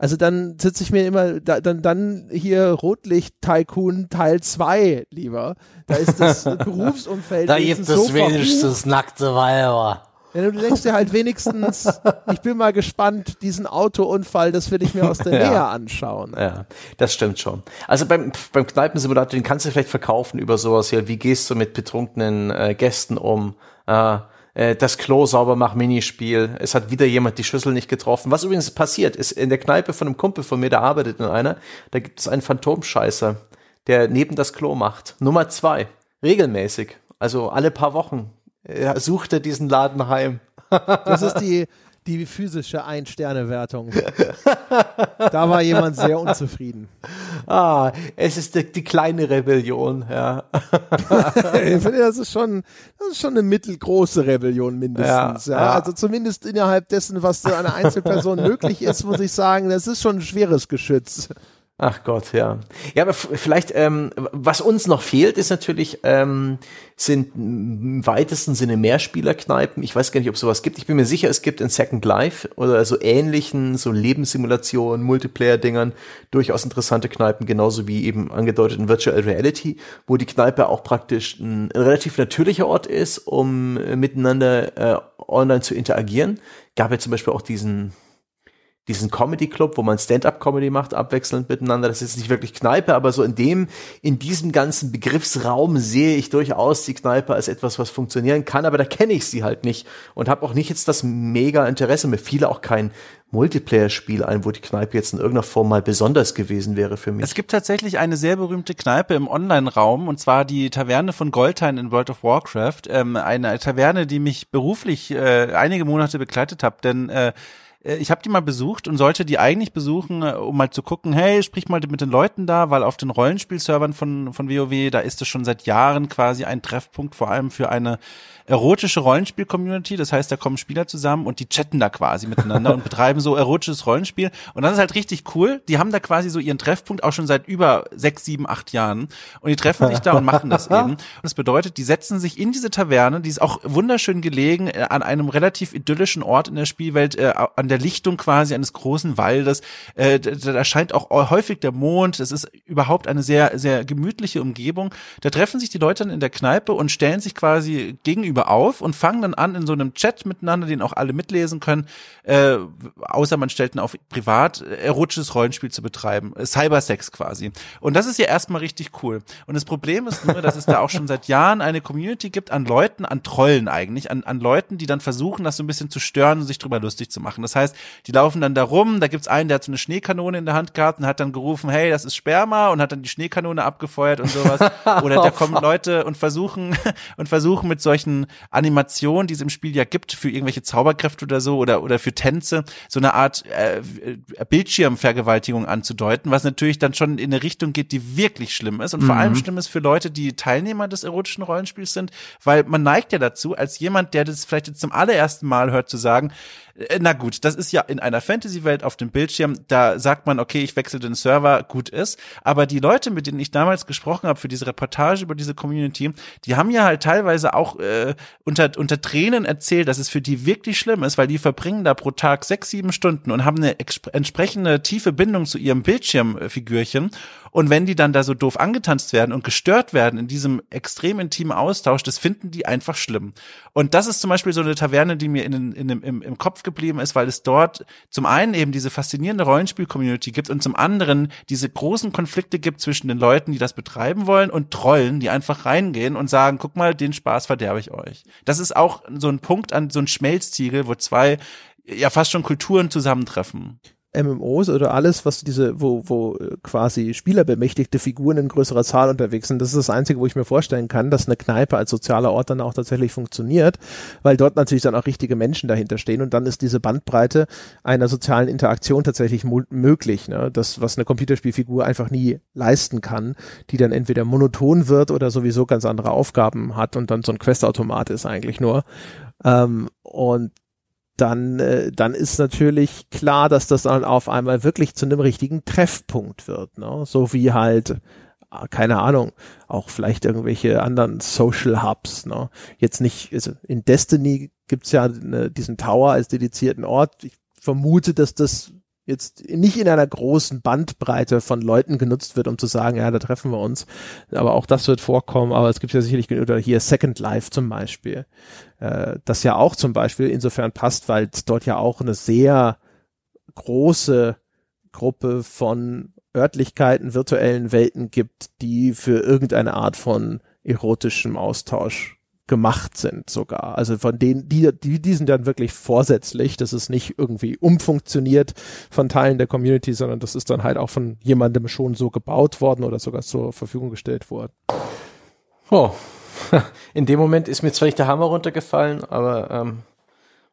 Also dann sitze ich mir immer, da, dann, dann hier Rotlicht-Tycoon Teil 2 lieber. Da ist das Berufsumfeld. da gibt es so wenigstens nackte Weiber. Ja, du denkst dir halt wenigstens, ich bin mal gespannt, diesen Autounfall, das will ich mir aus der ja. Nähe anschauen. Ja, das stimmt schon. Also beim, beim Kneipensimulator, den kannst du vielleicht verkaufen über sowas hier, wie gehst du mit betrunkenen äh, Gästen um? Äh, äh, das Klo sauber mach Minispiel. Es hat wieder jemand die Schüssel nicht getroffen. Was übrigens passiert, ist in der Kneipe von einem Kumpel von mir, der arbeitet in einer, da gibt es einen Phantomscheißer, der neben das Klo macht. Nummer zwei. Regelmäßig. Also alle paar Wochen ja, sucht er diesen Laden heim. Das ist die, die physische Ein-Sterne-Wertung. da war jemand sehr unzufrieden. Ah, es ist die, die kleine Rebellion, ja. ich finde, das ist schon, das ist schon eine mittelgroße Rebellion mindestens. Ja, ja. Also zumindest innerhalb dessen, was so einer Einzelperson möglich ist, muss ich sagen, das ist schon ein schweres Geschütz. Ach Gott, ja. Ja, aber vielleicht, ähm, was uns noch fehlt, ist natürlich, ähm, sind im weitesten Sinne Mehrspielerkneipen. Ich weiß gar nicht, ob sowas gibt. Ich bin mir sicher, es gibt in Second Life oder so ähnlichen, so Lebenssimulationen, Multiplayer-Dingern durchaus interessante Kneipen, genauso wie eben angedeutet in Virtual Reality, wo die Kneipe auch praktisch ein relativ natürlicher Ort ist, um äh, miteinander äh, online zu interagieren. Gab ja zum Beispiel auch diesen diesen Comedy Club, wo man Stand-up-Comedy macht, abwechselnd miteinander. Das ist nicht wirklich Kneipe, aber so in dem, in diesem ganzen Begriffsraum sehe ich durchaus die Kneipe als etwas, was funktionieren kann, aber da kenne ich sie halt nicht und habe auch nicht jetzt das mega Interesse. Mir fiel auch kein Multiplayer-Spiel ein, wo die Kneipe jetzt in irgendeiner Form mal besonders gewesen wäre für mich. Es gibt tatsächlich eine sehr berühmte Kneipe im Online-Raum und zwar die Taverne von Goldhain in World of Warcraft. Ähm, eine Taverne, die mich beruflich äh, einige Monate begleitet hat, denn äh, ich habe die mal besucht und sollte die eigentlich besuchen, äh, um mal zu gucken, hey, sprich mal mit den Leuten da, weil auf den Rollenspielservern von, von WoW, da ist es schon seit Jahren quasi ein Treffpunkt, vor allem für eine erotische Rollenspiel-Community. Das heißt, da kommen Spieler zusammen und die chatten da quasi miteinander und betreiben so erotisches Rollenspiel. Und das ist halt richtig cool. Die haben da quasi so ihren Treffpunkt auch schon seit über sechs, sieben, acht Jahren. Und die treffen sich da und machen das eben. Und das bedeutet, die setzen sich in diese Taverne, die ist auch wunderschön gelegen, äh, an einem relativ idyllischen Ort in der Spielwelt, äh, an der Lichtung quasi eines großen Waldes. Äh, da, da erscheint auch häufig der Mond. Es ist überhaupt eine sehr, sehr gemütliche Umgebung. Da treffen sich die Leute dann in der Kneipe und stellen sich quasi gegenüber Gegenüber auf und fangen dann an, in so einem Chat miteinander, den auch alle mitlesen können, äh, außer man stellt dann auf privat, äh, erotisches Rollenspiel zu betreiben. Äh, Cybersex quasi. Und das ist ja erstmal richtig cool. Und das Problem ist nur, dass es da auch schon seit Jahren eine Community gibt an Leuten, an Trollen eigentlich, an, an Leuten, die dann versuchen, das so ein bisschen zu stören und sich drüber lustig zu machen. Das heißt, die laufen dann da rum, da gibt's einen, der hat so eine Schneekanone in der Hand gehabt und hat dann gerufen, hey, das ist Sperma und hat dann die Schneekanone abgefeuert und sowas. Oder da kommen Leute und versuchen und versuchen mit solchen Animationen, die es im Spiel ja gibt für irgendwelche Zauberkräfte oder so oder oder für Tänze, so eine Art äh, Bildschirmvergewaltigung anzudeuten, was natürlich dann schon in eine Richtung geht, die wirklich schlimm ist und mhm. vor allem schlimm ist für Leute, die Teilnehmer des erotischen Rollenspiels sind, weil man neigt ja dazu, als jemand, der das vielleicht jetzt zum allerersten Mal hört, zu sagen, na gut, das ist ja in einer Fantasy-Welt auf dem Bildschirm, da sagt man, okay, ich wechsle den Server, gut ist. Aber die Leute, mit denen ich damals gesprochen habe für diese Reportage über diese Community, die haben ja halt teilweise auch äh, unter, unter Tränen erzählt, dass es für die wirklich schlimm ist, weil die verbringen da pro Tag sechs, sieben Stunden und haben eine entsprechende tiefe Bindung zu ihrem Bildschirmfigürchen und wenn die dann da so doof angetanzt werden und gestört werden in diesem extrem intimen Austausch, das finden die einfach schlimm. Und das ist zum Beispiel so eine Taverne, die mir in, in, im, im Kopf geblieben ist, weil es dort zum einen eben diese faszinierende Rollenspiel-Community gibt und zum anderen diese großen Konflikte gibt zwischen den Leuten, die das betreiben wollen und Trollen, die einfach reingehen und sagen, guck mal, den Spaß verderbe ich euch. Das ist auch so ein Punkt an so ein Schmelztiegel, wo zwei ja fast schon Kulturen zusammentreffen. MMOs oder alles, was diese, wo, wo äh, quasi spielerbemächtigte Figuren in größerer Zahl unterwegs sind, das ist das Einzige, wo ich mir vorstellen kann, dass eine Kneipe als sozialer Ort dann auch tatsächlich funktioniert, weil dort natürlich dann auch richtige Menschen dahinter stehen und dann ist diese Bandbreite einer sozialen Interaktion tatsächlich möglich, ne? das, was eine Computerspielfigur einfach nie leisten kann, die dann entweder monoton wird oder sowieso ganz andere Aufgaben hat und dann so ein Questautomat ist eigentlich nur. Ähm, und dann, äh, dann ist natürlich klar, dass das dann auf einmal wirklich zu einem richtigen Treffpunkt wird. Ne? So wie halt keine Ahnung, auch vielleicht irgendwelche anderen Social Hubs. Ne? Jetzt nicht, also in Destiny gibt's ja ne, diesen Tower als dedizierten Ort. Ich vermute, dass das jetzt nicht in einer großen Bandbreite von Leuten genutzt wird, um zu sagen, ja, da treffen wir uns. Aber auch das wird vorkommen. Aber es gibt ja sicherlich, oder hier Second Life zum Beispiel, äh, das ja auch zum Beispiel insofern passt, weil es dort ja auch eine sehr große Gruppe von Örtlichkeiten, virtuellen Welten gibt, die für irgendeine Art von erotischem Austausch gemacht sind sogar. Also von denen, die, die, die sind dann wirklich vorsätzlich. Das ist nicht irgendwie umfunktioniert von Teilen der Community, sondern das ist dann halt auch von jemandem schon so gebaut worden oder sogar zur Verfügung gestellt worden. Oh. In dem Moment ist mir zwar nicht der Hammer runtergefallen, aber ähm,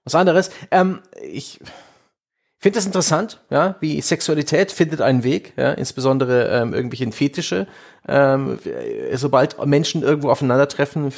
was anderes. Ähm, ich finde das interessant, ja, wie Sexualität findet einen Weg, ja, insbesondere ähm, irgendwelche Fetische ähm, sobald Menschen irgendwo aufeinandertreffen,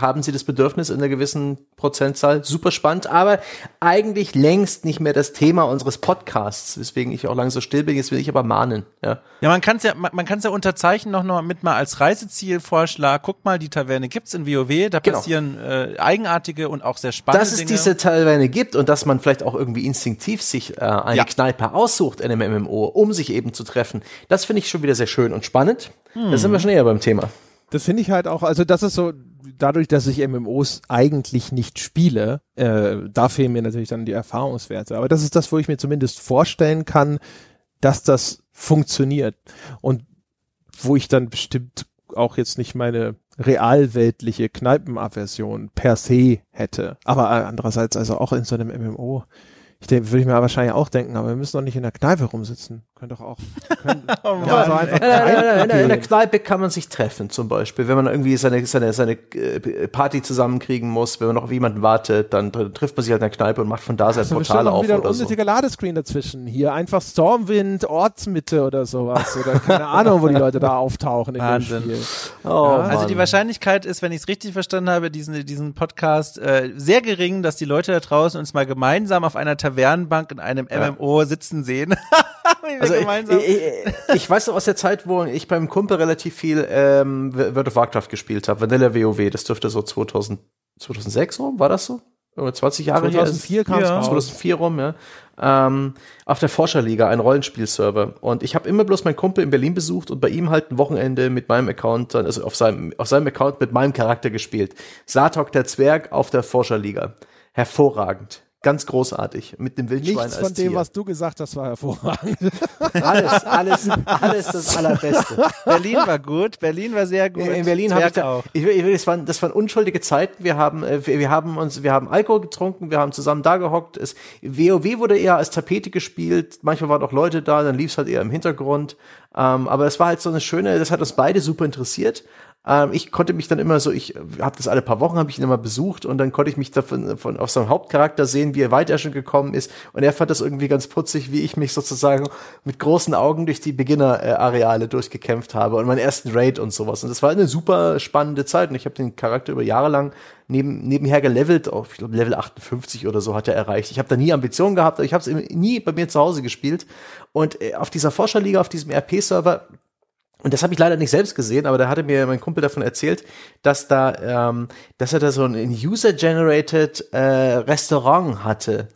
haben sie das Bedürfnis in einer gewissen Prozentzahl. Super spannend, aber eigentlich längst nicht mehr das Thema unseres Podcasts, weswegen ich auch lange so still bin. Jetzt will ich aber mahnen. Ja, ja man kann es ja, man, man kann es ja unterzeichnen noch, noch mit mal als Reisezielvorschlag. Guck mal, die Taverne gibt's in WoW. Da genau. passieren äh, eigenartige und auch sehr spannende Dass es Dinge. diese Taverne gibt und dass man vielleicht auch irgendwie instinktiv sich äh, eine ja. Kneipe aussucht in einem MMO, um sich eben zu treffen. Das finde ich schon wieder sehr schön und spannend. Hm. Da sind wir schon eher beim Thema. Das finde ich halt auch, also das ist so, dadurch, dass ich MMOs eigentlich nicht spiele, äh, da fehlen mir natürlich dann die Erfahrungswerte. Aber das ist das, wo ich mir zumindest vorstellen kann, dass das funktioniert. Und wo ich dann bestimmt auch jetzt nicht meine realweltliche Kneipenaversion per se hätte. Aber andererseits also auch in so einem MMO ich denke, würde ich mir wahrscheinlich auch denken, aber wir müssen doch nicht in der Kneipe rumsitzen. Können doch auch. Können, oh ja, so einfach in, in, in, der Kneipe kann man sich treffen, zum Beispiel. Wenn man irgendwie seine, seine, seine äh, Party zusammenkriegen muss, wenn man noch auf jemanden wartet, dann trifft man sich halt in der Kneipe und macht von da sein Portal auf. wieder ein unnötiger so. Ladescreen dazwischen. Hier einfach Stormwind, Ortsmitte oder sowas. Oder keine Ahnung, wo die Leute da auftauchen in Wahnsinn. dem Spiel. Oh, ja? Also die Wahrscheinlichkeit ist, wenn ich es richtig verstanden habe, diesen, diesen Podcast, äh, sehr gering, dass die Leute da draußen uns mal gemeinsam auf einer Taverne Tavernenbank in einem MMO sitzen sehen. also ich, ich, ich, weiß noch aus der Zeit, wo ich beim Kumpel relativ viel ähm, World of Warcraft gespielt habe, Vanilla WoW, das dürfte so 2000, 2006 rum, war das so? Oder 20 Jahre 2004 kam es ja. 2004 rum, ja. Ähm, auf der Forscherliga, ein Rollenspielserver. Und ich habe immer bloß meinen Kumpel in Berlin besucht und bei ihm halt ein Wochenende mit meinem Account, also auf seinem, auf seinem Account mit meinem Charakter gespielt. Satok der Zwerg auf der Forscherliga. Hervorragend. Ganz großartig. Mit dem Wildschwein Nichts als von dem, was du gesagt hast, war hervorragend. alles, alles, alles das Allerbeste. Berlin war gut. Berlin war sehr gut. In Berlin habe ich da, auch. Ich, ich, das, waren, das waren unschuldige Zeiten. Wir haben, äh, wir, wir haben uns, wir haben Alkohol getrunken, wir haben zusammen da gehockt. Es, WoW wurde eher als Tapete gespielt. Manchmal waren auch Leute da, dann lief es halt eher im Hintergrund. Ähm, aber es war halt so eine schöne, das hat uns beide super interessiert. Ähm, ich konnte mich dann immer so, ich habe das alle paar Wochen, habe ich ihn immer besucht und dann konnte ich mich davon von, auf seinem Hauptcharakter sehen, wie er weiter schon gekommen ist. Und er fand das irgendwie ganz putzig, wie ich mich sozusagen mit großen Augen durch die Beginner-Areale durchgekämpft habe und meinen ersten Raid und sowas. Und das war eine super spannende Zeit. Und ich habe den Charakter über Jahre lang neben, nebenher gelevelt, auf, ich glaube Level 58 oder so hat er erreicht. Ich habe da nie Ambitionen gehabt, ich habe es nie bei mir zu Hause gespielt. Und äh, auf dieser Forscherliga, auf diesem RP-Server, und das habe ich leider nicht selbst gesehen, aber da hatte mir mein Kumpel davon erzählt, dass da, ähm, dass er da so ein User-generated äh, Restaurant hatte.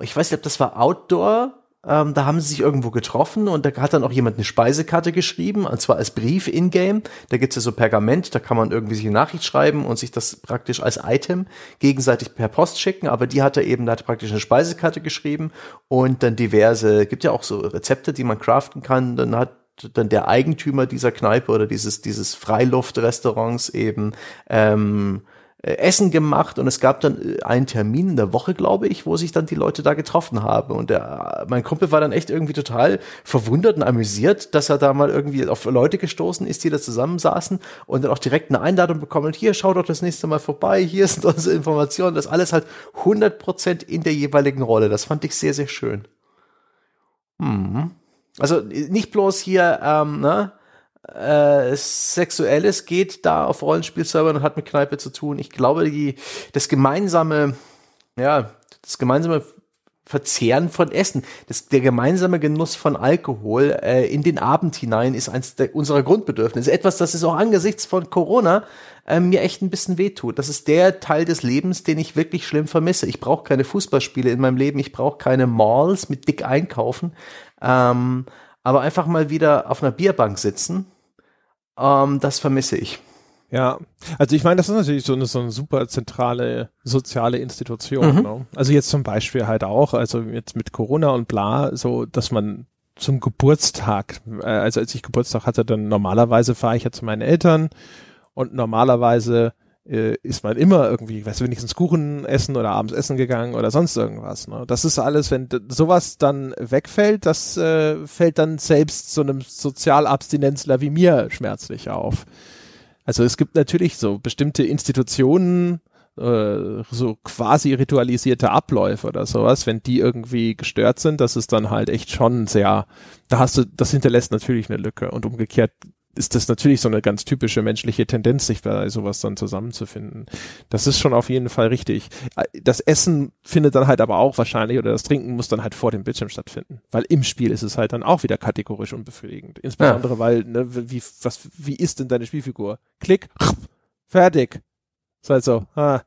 Ich weiß nicht, ob das war Outdoor. Ähm, da haben sie sich irgendwo getroffen und da hat dann auch jemand eine Speisekarte geschrieben, und zwar als Brief in-game. Da gibt's ja so Pergament, da kann man irgendwie sich eine Nachricht schreiben und sich das praktisch als Item gegenseitig per Post schicken. Aber die hat er eben, da hat praktisch eine Speisekarte geschrieben und dann diverse, gibt ja auch so Rezepte, die man craften kann. Dann hat dann der Eigentümer dieser Kneipe oder dieses, dieses Freiluftrestaurants eben ähm, äh, Essen gemacht und es gab dann äh, einen Termin in der Woche, glaube ich, wo sich dann die Leute da getroffen haben. Und der, mein Kumpel war dann echt irgendwie total verwundert und amüsiert, dass er da mal irgendwie auf Leute gestoßen ist, die da zusammensaßen und dann auch direkt eine Einladung bekommen. Und hier, schau doch das nächste Mal vorbei, hier sind unsere Informationen. Das alles halt 100% in der jeweiligen Rolle. Das fand ich sehr, sehr schön. Hm. Also nicht bloß hier, ähm, ne, äh, Sexuelles geht da auf Rollenspielservern und hat mit Kneipe zu tun. Ich glaube, die, das gemeinsame, ja, das gemeinsame Verzehren von Essen. Das, der gemeinsame Genuss von Alkohol äh, in den Abend hinein ist eins der, unserer Grundbedürfnisse. Etwas, das ist auch angesichts von Corona äh, mir echt ein bisschen wehtut. Das ist der Teil des Lebens, den ich wirklich schlimm vermisse. Ich brauche keine Fußballspiele in meinem Leben, ich brauche keine Malls mit dick einkaufen, ähm, aber einfach mal wieder auf einer Bierbank sitzen, ähm, das vermisse ich. Ja, also ich meine, das ist natürlich so eine, so eine super zentrale soziale Institution. Mhm. Ne? Also jetzt zum Beispiel halt auch, also jetzt mit Corona und bla, so, dass man zum Geburtstag, äh, also als ich Geburtstag hatte, dann normalerweise fahre ich ja zu meinen Eltern und normalerweise äh, ist man immer irgendwie, weißt du, wenigstens Kuchen essen oder abends essen gegangen oder sonst irgendwas. Ne? Das ist alles, wenn sowas dann wegfällt, das äh, fällt dann selbst so einem Sozialabstinenzler wie mir schmerzlich auf. Also es gibt natürlich so bestimmte Institutionen, äh, so quasi ritualisierte Abläufe oder sowas, wenn die irgendwie gestört sind, das ist dann halt echt schon sehr, da hast du, das hinterlässt natürlich eine Lücke und umgekehrt ist das natürlich so eine ganz typische menschliche Tendenz, sich bei sowas dann zusammenzufinden. Das ist schon auf jeden Fall richtig. Das Essen findet dann halt aber auch wahrscheinlich oder das Trinken muss dann halt vor dem Bildschirm stattfinden, weil im Spiel ist es halt dann auch wieder kategorisch unbefriedigend. Insbesondere ja. weil, ne, wie, was, wie ist denn deine Spielfigur? Klick, fertig. Ist halt so, ah.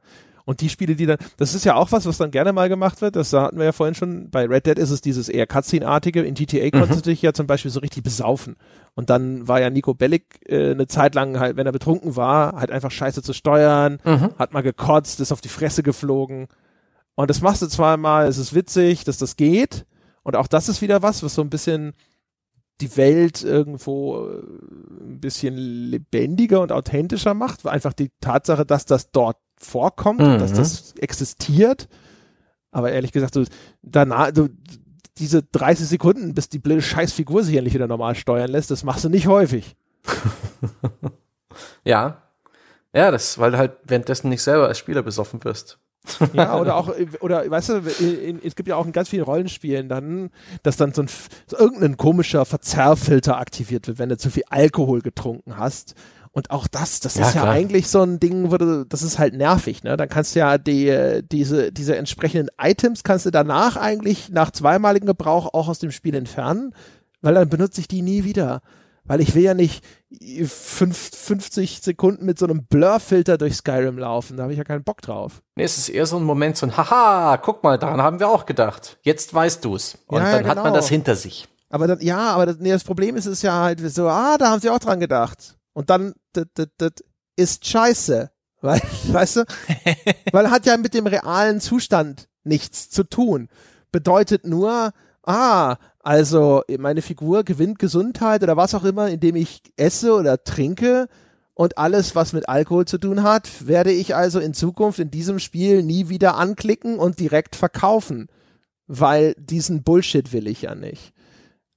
Und die Spiele, die dann, das ist ja auch was, was dann gerne mal gemacht wird. Das hatten wir ja vorhin schon. Bei Red Dead ist es dieses eher Cutscene-artige. In GTA mhm. konntest du dich ja zum Beispiel so richtig besaufen. Und dann war ja Nico Bellic äh, eine Zeit lang halt, wenn er betrunken war, halt einfach scheiße zu steuern, mhm. hat mal gekotzt, ist auf die Fresse geflogen. Und das machst du zweimal, es ist witzig, dass das geht. Und auch das ist wieder was, was so ein bisschen die Welt irgendwo äh, ein bisschen lebendiger und authentischer macht. Einfach die Tatsache, dass das dort vorkommt, mhm. dass das existiert. Aber ehrlich gesagt, so danach, du, diese 30 Sekunden, bis die blöde Scheißfigur sich endlich wieder normal steuern lässt, das machst du nicht häufig. ja. Ja, das, weil du halt währenddessen nicht selber als Spieler besoffen wirst. ja, oder auch, oder weißt du, es gibt ja auch in ganz vielen Rollenspielen dann, dass dann so ein so irgendein komischer Verzerrfilter aktiviert wird, wenn du zu viel Alkohol getrunken hast. Und auch das, das ja, ist ja klar. eigentlich so ein Ding, wo du, das ist halt nervig, ne? Dann kannst du ja die, diese, diese entsprechenden Items kannst du danach eigentlich nach zweimaligem Gebrauch auch aus dem Spiel entfernen, weil dann benutze ich die nie wieder. Weil ich will ja nicht fünf, 50 Sekunden mit so einem Blurfilter durch Skyrim laufen. Da habe ich ja keinen Bock drauf. Nee, es ist eher so ein Moment, so ein Haha, guck mal, daran haben wir auch gedacht. Jetzt weißt du's. Und ja, dann genau. hat man genau. das hinter sich. Aber das, ja, aber das, nee, das Problem ist es ja halt so, ah, da haben sie auch dran gedacht. Und dann, das, das, das ist scheiße. Weil, weißt du? Weil hat ja mit dem realen Zustand nichts zu tun. Bedeutet nur, ah, also meine Figur gewinnt Gesundheit oder was auch immer, indem ich esse oder trinke und alles, was mit Alkohol zu tun hat, werde ich also in Zukunft in diesem Spiel nie wieder anklicken und direkt verkaufen, weil diesen Bullshit will ich ja nicht.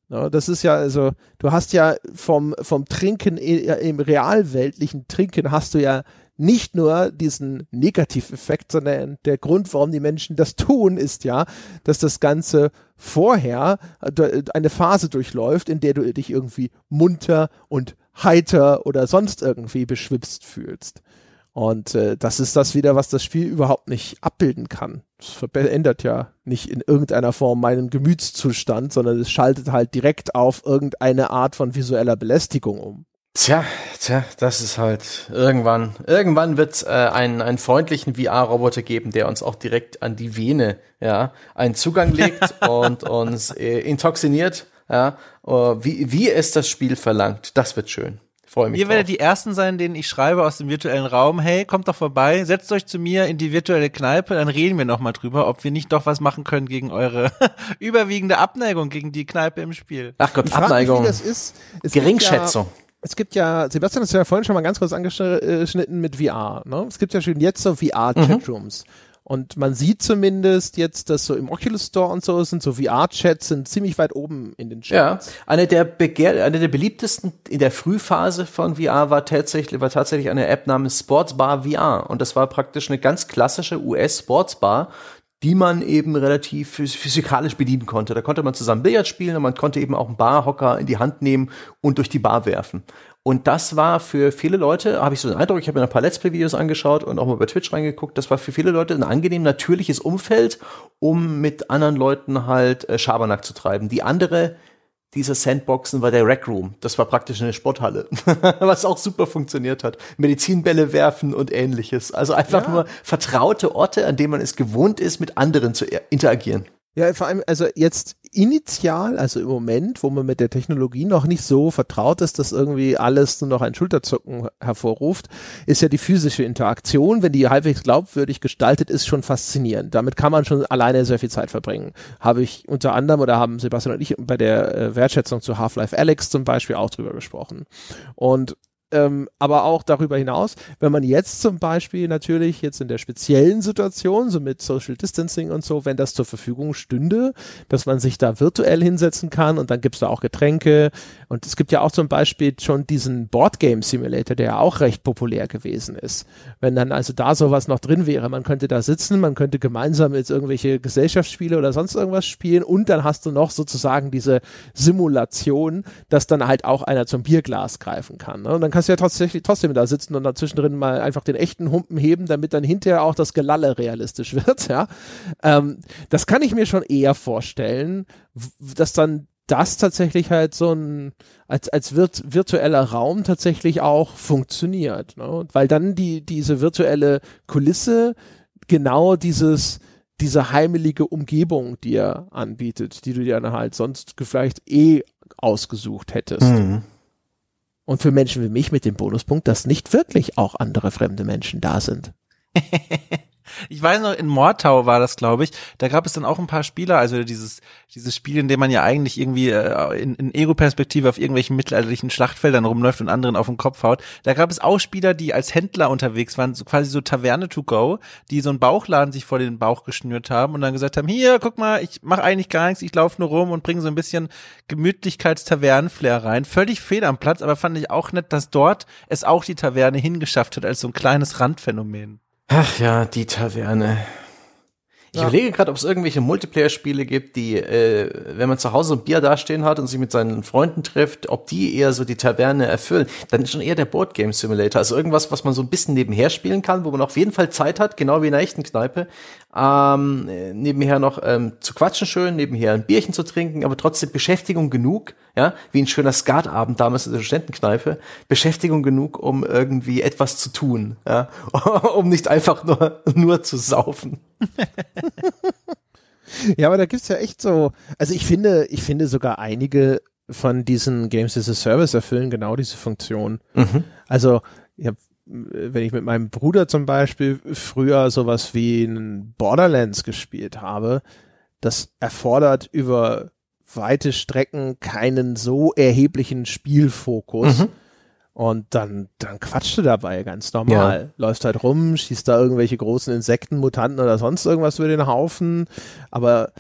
No, das ist ja, also, du hast ja vom, vom Trinken im realweltlichen Trinken hast du ja nicht nur diesen Negativeffekt, sondern der Grund, warum die Menschen das tun, ist ja, dass das Ganze vorher äh, eine Phase durchläuft, in der du dich irgendwie munter und heiter oder sonst irgendwie beschwipst fühlst. Und äh, das ist das wieder, was das Spiel überhaupt nicht abbilden kann. Es verändert ja nicht in irgendeiner Form meinen Gemütszustand, sondern es schaltet halt direkt auf irgendeine Art von visueller Belästigung um. Tja, tja, das ist halt irgendwann, irgendwann wird es äh, einen, einen freundlichen VR-Roboter geben, der uns auch direkt an die Vene, ja, einen Zugang legt und uns äh, intoxiniert, ja, uh, wie, wie es das Spiel verlangt. Das wird schön. Freue mich. Ihr werdet die ersten sein, denen ich schreibe aus dem virtuellen Raum, hey, kommt doch vorbei, setzt euch zu mir in die virtuelle Kneipe, dann reden wir nochmal drüber, ob wir nicht doch was machen können gegen eure überwiegende Abneigung gegen die Kneipe im Spiel. Ach Gott, Abneigung. Mich, das ist. Geringschätzung es gibt ja, Sebastian hat es ja vorhin schon mal ganz kurz angeschnitten mit VR. Ne? Es gibt ja schon jetzt so VR-Chatrooms. Mhm. Und man sieht zumindest jetzt, dass so im Oculus Store und so sind so VR-Chats sind ziemlich weit oben in den Chats. Ja, eine der begehr eine der beliebtesten in der Frühphase von VR war tatsächlich war tatsächlich eine App namens Sportsbar VR und das war praktisch eine ganz klassische US Sportsbar, die man eben relativ physikalisch bedienen konnte. Da konnte man zusammen Billard spielen und man konnte eben auch einen Barhocker in die Hand nehmen und durch die Bar werfen. Und das war für viele Leute, habe ich so den Eindruck, ich habe mir ein paar Let's Play-Videos angeschaut und auch mal bei Twitch reingeguckt, das war für viele Leute ein angenehm natürliches Umfeld, um mit anderen Leuten halt äh, Schabernack zu treiben. Die andere dieser Sandboxen war der Rec Room. Das war praktisch eine Sporthalle, was auch super funktioniert hat. Medizinbälle werfen und ähnliches. Also einfach ja. nur vertraute Orte, an denen man es gewohnt ist, mit anderen zu interagieren. Ja, vor allem, also jetzt initial, also im Moment, wo man mit der Technologie noch nicht so vertraut ist, dass irgendwie alles nur noch ein Schulterzucken hervorruft, ist ja die physische Interaktion, wenn die halbwegs glaubwürdig gestaltet ist, schon faszinierend. Damit kann man schon alleine sehr viel Zeit verbringen. Habe ich unter anderem oder haben Sebastian und ich bei der äh, Wertschätzung zu Half-Life Alex zum Beispiel auch drüber gesprochen. Und ähm, aber auch darüber hinaus, wenn man jetzt zum Beispiel natürlich jetzt in der speziellen Situation, so mit Social Distancing und so, wenn das zur Verfügung stünde, dass man sich da virtuell hinsetzen kann und dann gibt's da auch Getränke und es gibt ja auch zum Beispiel schon diesen Boardgame Simulator, der ja auch recht populär gewesen ist. Wenn dann also da sowas noch drin wäre, man könnte da sitzen, man könnte gemeinsam jetzt irgendwelche Gesellschaftsspiele oder sonst irgendwas spielen und dann hast du noch sozusagen diese Simulation, dass dann halt auch einer zum Bierglas greifen kann. Ne? Und dann kannst du ja tatsächlich trotzdem da sitzen und dazwischen drin mal einfach den echten Humpen heben, damit dann hinterher auch das Gelalle realistisch wird, ja. Ähm, das kann ich mir schon eher vorstellen, dass dann das tatsächlich halt so ein, als, als virt, virtueller Raum tatsächlich auch funktioniert. Ne? Weil dann die, diese virtuelle Kulisse genau dieses, diese heimelige Umgebung dir anbietet, die du dir dann halt sonst vielleicht eh ausgesucht hättest. Mhm. Und für Menschen wie mich mit dem Bonuspunkt, dass nicht wirklich auch andere fremde Menschen da sind. Ich weiß noch, in Mordtau war das, glaube ich. Da gab es dann auch ein paar Spieler, also dieses, dieses Spiel, in dem man ja eigentlich irgendwie äh, in, in Ego-Perspektive auf irgendwelchen mittelalterlichen Schlachtfeldern rumläuft und anderen auf den Kopf haut. Da gab es auch Spieler, die als Händler unterwegs waren, so quasi so Taverne to go, die so einen Bauchladen sich vor den Bauch geschnürt haben und dann gesagt haben, hier, guck mal, ich mache eigentlich gar nichts, ich laufe nur rum und bringe so ein bisschen Gemütlichkeits-Tavernenflair rein. Völlig fehl am Platz, aber fand ich auch nett, dass dort es auch die Taverne hingeschafft hat als so ein kleines Randphänomen. Ach ja, die Taverne. Ich ja. überlege gerade, ob es irgendwelche Multiplayer-Spiele gibt, die, äh, wenn man zu Hause ein Bier dastehen hat und sich mit seinen Freunden trifft, ob die eher so die Taverne erfüllen. Dann ist schon eher der Boardgame Simulator. Also irgendwas, was man so ein bisschen nebenher spielen kann, wo man auf jeden Fall Zeit hat, genau wie in einer echten Kneipe, ähm, nebenher noch ähm, zu quatschen schön, nebenher ein Bierchen zu trinken, aber trotzdem Beschäftigung genug, ja, wie ein schöner Skatabend damals in der Studentenkneipe, Beschäftigung genug, um irgendwie etwas zu tun, ja, um nicht einfach nur, nur zu saufen. ja, aber da gibt's ja echt so, also ich finde, ich finde sogar einige von diesen Games as a Service erfüllen genau diese Funktion. Mhm. Also, ich habe wenn ich mit meinem Bruder zum Beispiel früher sowas wie ein Borderlands gespielt habe, das erfordert über weite Strecken keinen so erheblichen Spielfokus. Mhm. Und dann, dann quatscht du dabei ganz normal. Ja. Läufst halt rum, schießt da irgendwelche großen Insekten, Mutanten oder sonst irgendwas über den Haufen. Aber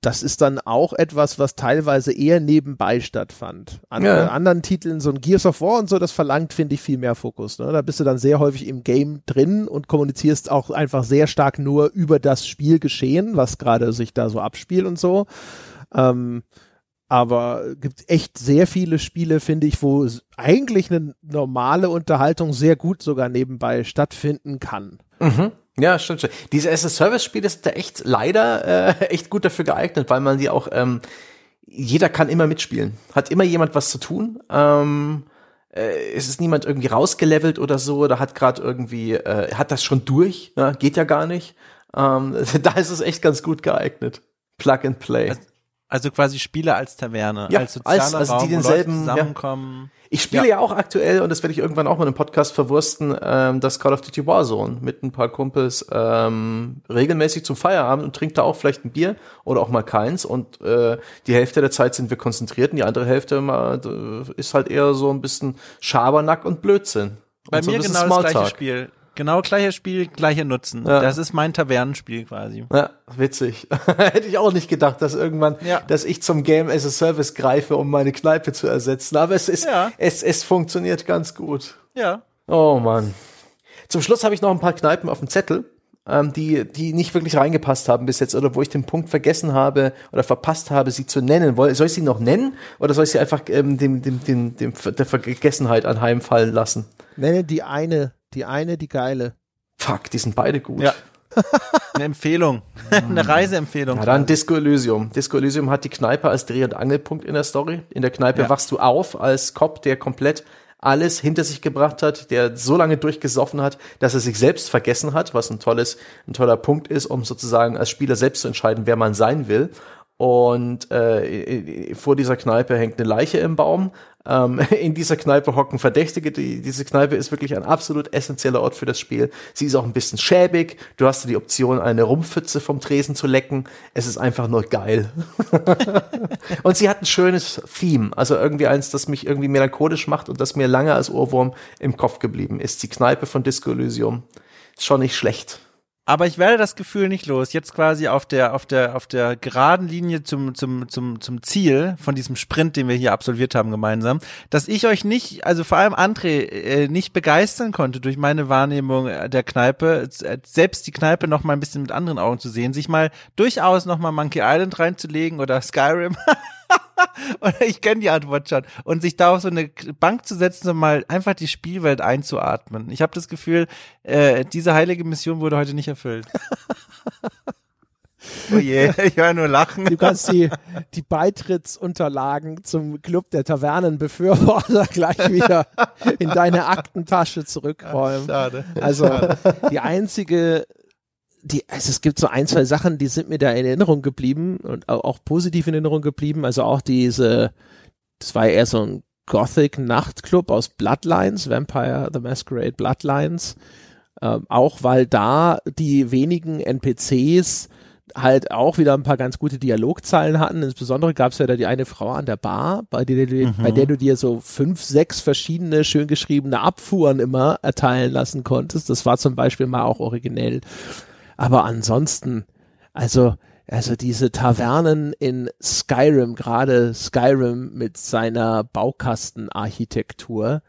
das ist dann auch etwas, was teilweise eher nebenbei stattfand. An ja. anderen Titeln, so ein Gears of War und so, das verlangt, finde ich, viel mehr Fokus. Ne? Da bist du dann sehr häufig im Game drin und kommunizierst auch einfach sehr stark nur über das Spielgeschehen, was gerade sich da so abspielt und so. Ähm, aber gibt echt sehr viele Spiele, finde ich, wo eigentlich eine normale Unterhaltung sehr gut sogar nebenbei stattfinden kann. Mhm. Ja, stimmt schon. Diese as-a-Service-Spiele sind da echt leider äh, echt gut dafür geeignet, weil man die auch, ähm, jeder kann immer mitspielen. Hat immer jemand was zu tun. Ähm, äh, es ist niemand irgendwie rausgelevelt oder so, oder hat gerade irgendwie, äh, hat das schon durch, ja, geht ja gar nicht. Ähm, da ist es echt ganz gut geeignet. Plug and Play. Also, also quasi Spiele als Taverne, ja, als sozialer als, also Raum, die denselben, zusammenkommen. Ja. Ich spiele ja. ja. auch aktuell, und das werde ich irgendwann auch mal im Podcast verwursten, ähm, das Call of Duty Warzone mit ein paar Kumpels ähm, regelmäßig zum Feierabend und trinkt da auch vielleicht ein Bier oder auch mal keins. Und äh, die Hälfte der Zeit sind wir konzentriert und die andere Hälfte mal, äh, ist halt eher so ein bisschen Schabernack und Blödsinn. Bei und mir so genau das gleiche Spiel. Genau gleiches Spiel, gleicher Nutzen. Ja. Das ist mein Tavernenspiel quasi. Ja, witzig. Hätte ich auch nicht gedacht, dass irgendwann, ja. dass ich zum Game as a Service greife, um meine Kneipe zu ersetzen. Aber es ist, ja. es, es funktioniert ganz gut. Ja. Oh Mann. Zum Schluss habe ich noch ein paar Kneipen auf dem Zettel. ähm, die, die nicht wirklich reingepasst haben bis jetzt oder wo ich den Punkt vergessen habe oder verpasst habe, sie zu nennen. Soll ich sie noch nennen oder soll ich sie einfach ähm, dem, dem, dem, dem, der Vergessenheit anheimfallen lassen? Nenne die eine, die eine, die geile. Fuck, die sind beide gut. Ja. Eine Empfehlung. Eine Reiseempfehlung. Ja, dann Disco Elysium. Disco Elysium hat die Kneipe als Dreh- und Angelpunkt in der Story. In der Kneipe ja. wachst du auf als Cop, der komplett alles hinter sich gebracht hat, der so lange durchgesoffen hat, dass er sich selbst vergessen hat, was ein tolles, ein toller Punkt ist, um sozusagen als Spieler selbst zu entscheiden, wer man sein will. Und äh, vor dieser Kneipe hängt eine Leiche im Baum ähm, in dieser Kneipe hocken Verdächtige. Die, diese Kneipe ist wirklich ein absolut essentieller Ort für das Spiel. Sie ist auch ein bisschen schäbig. Du hast die Option, eine Rumpfütze vom Tresen zu lecken. Es ist einfach nur geil. und sie hat ein schönes Theme. Also irgendwie eins, das mich irgendwie melancholisch macht und das mir lange als Ohrwurm im Kopf geblieben ist. Die Kneipe von Disco Elysium. Ist schon nicht schlecht. Aber ich werde das Gefühl nicht los. Jetzt quasi auf der, auf der, auf der geraden Linie zum, zum, zum, zum Ziel von diesem Sprint, den wir hier absolviert haben gemeinsam, dass ich euch nicht, also vor allem André, äh, nicht begeistern konnte durch meine Wahrnehmung der Kneipe, selbst die Kneipe noch mal ein bisschen mit anderen Augen zu sehen, sich mal durchaus noch mal Monkey Island reinzulegen oder Skyrim. Oder ich kenne die Antwort schon. Und sich da auf so eine Bank zu setzen und mal einfach die Spielwelt einzuatmen. Ich habe das Gefühl, äh, diese heilige Mission wurde heute nicht erfüllt. Oh je, ich höre nur lachen. Du kannst die, die Beitrittsunterlagen zum Club der Tavernenbefürworter gleich wieder in deine Aktentasche zurückräumen. Schade. Also die einzige die, also es gibt so ein, zwei Sachen, die sind mir da in Erinnerung geblieben und auch positiv in Erinnerung geblieben. Also auch diese, das war eher so ein Gothic Nachtclub aus Bloodlines, Vampire the Masquerade Bloodlines. Ähm, auch weil da die wenigen NPCs halt auch wieder ein paar ganz gute Dialogzeilen hatten. Insbesondere gab es ja da die eine Frau an der Bar, bei der, mhm. bei der du dir so fünf, sechs verschiedene schön geschriebene Abfuhren immer erteilen lassen konntest. Das war zum Beispiel mal auch originell. Aber ansonsten, also, also diese Tavernen in Skyrim, gerade Skyrim mit seiner Baukastenarchitektur,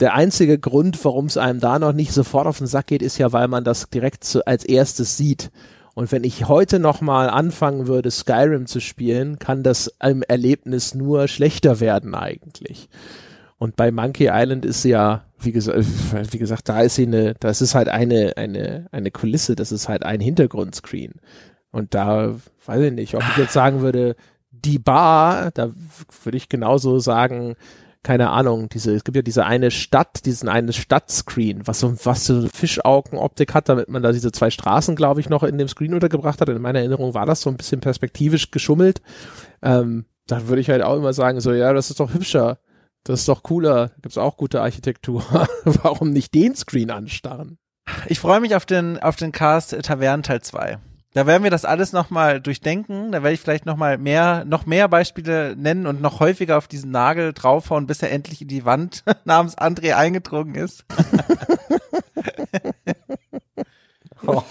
der einzige Grund, warum es einem da noch nicht sofort auf den Sack geht, ist ja, weil man das direkt zu, als erstes sieht. Und wenn ich heute nochmal anfangen würde, Skyrim zu spielen, kann das im Erlebnis nur schlechter werden eigentlich. Und bei Monkey Island ist ja, wie gesagt, wie gesagt, da ist sie eine, das ist halt eine, eine, eine Kulisse, das ist halt ein Hintergrundscreen. Und da weiß ich nicht, ob ich jetzt sagen würde, die Bar, da würde ich genauso sagen, keine Ahnung, diese, es gibt ja diese eine Stadt, diesen eine Stadtscreen, was so, was so Fischaugenoptik hat, damit man da diese zwei Straßen, glaube ich, noch in dem Screen untergebracht hat. In meiner Erinnerung war das so ein bisschen perspektivisch geschummelt. Ähm, da würde ich halt auch immer sagen, so, ja, das ist doch hübscher. Das ist doch cooler. Gibt's auch gute Architektur. Warum nicht den Screen anstarren? Ich freue mich auf den, auf den Cast Tavernen Teil 2. Da werden wir das alles nochmal durchdenken. Da werde ich vielleicht nochmal mehr, noch mehr Beispiele nennen und noch häufiger auf diesen Nagel draufhauen, bis er endlich in die Wand namens André eingedrungen ist. Oh,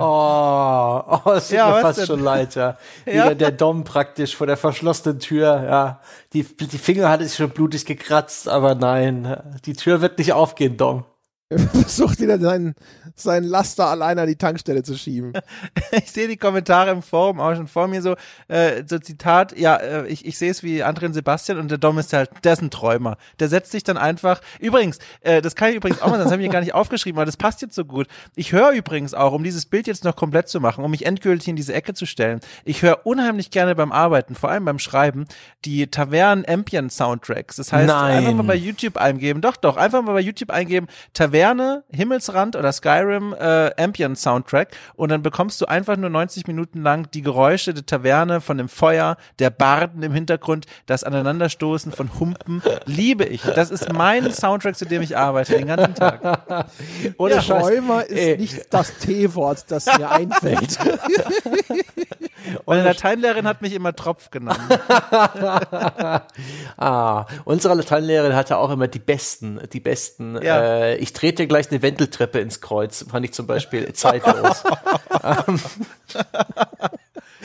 oh, oh, es tut ja, mir fast denn? schon leid, ja. Wieder ja. der Dom praktisch vor der verschlossenen Tür, ja. Die, die Finger hat sich schon blutig gekratzt, aber nein, die Tür wird nicht aufgehen, Dom. Versucht wieder seinen, seinen Laster allein an die Tankstelle zu schieben. ich sehe die Kommentare im Forum auch schon vor mir so, äh, so Zitat, ja, äh, ich, ich sehe es wie André und Sebastian und der Dom ist halt, der ist ein Träumer. Der setzt sich dann einfach, übrigens, äh, das kann ich übrigens auch mal sagen, das habe ich mir gar nicht aufgeschrieben, aber das passt jetzt so gut. Ich höre übrigens auch, um dieses Bild jetzt noch komplett zu machen, um mich endgültig in diese Ecke zu stellen, ich höre unheimlich gerne beim Arbeiten, vor allem beim Schreiben, die Tavern Ambient Soundtracks. Das heißt, Nein. einfach mal bei YouTube eingeben, doch, doch, einfach mal bei YouTube eingeben, Taverne, Himmelsrand oder Skyrim äh, Ambient Soundtrack und dann bekommst du einfach nur 90 Minuten lang die Geräusche der Taverne, von dem Feuer, der Barden im Hintergrund, das Aneinanderstoßen von Humpen. Liebe ich. Das ist mein Soundtrack, zu dem ich arbeite, den ganzen Tag. Oder ja, Träumer ist Ey. nicht das T-Wort, das mir einfällt. Meine Lateinlehrerin hat mich immer Tropf genannt. ah, unsere Lateinlehrerin hatte auch immer die besten, die besten. Ja. Äh, ich trete gleich eine Wendeltreppe ins Kreuz, fand ich zum Beispiel zeitlos.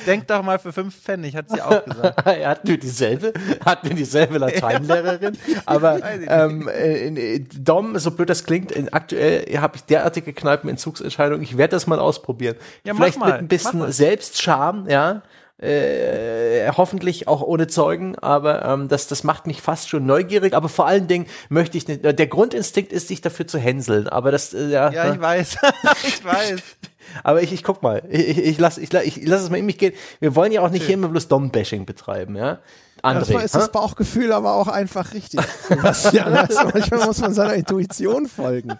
Denk doch mal für fünf Pfennig, hat sie auch gesagt. er hat nur dieselbe, hat nur dieselbe Lateinlehrerin. Aber ähm, in, in, Dom, so blöd das klingt, in, aktuell habe ich derartige Kneipenentzugsentscheidungen. Ich werde das mal ausprobieren. Ja, Vielleicht mit ein bisschen Selbstscham, ja. Äh, hoffentlich auch ohne Zeugen, aber ähm, das, das macht mich fast schon neugierig. Aber vor allen Dingen möchte ich nicht, der Grundinstinkt ist, sich dafür zu hänseln. Aber das, äh, ja. Ja, ich weiß. ich weiß. Aber ich, ich guck mal, ich, ich, ich lasse ich, ich lass es mal in mich gehen. Wir wollen ja auch nicht hier immer bloß Dom-Bashing betreiben, ja. André, Manchmal ist ha? das Bauchgefühl aber auch einfach richtig. ja, also manchmal muss man seiner Intuition folgen.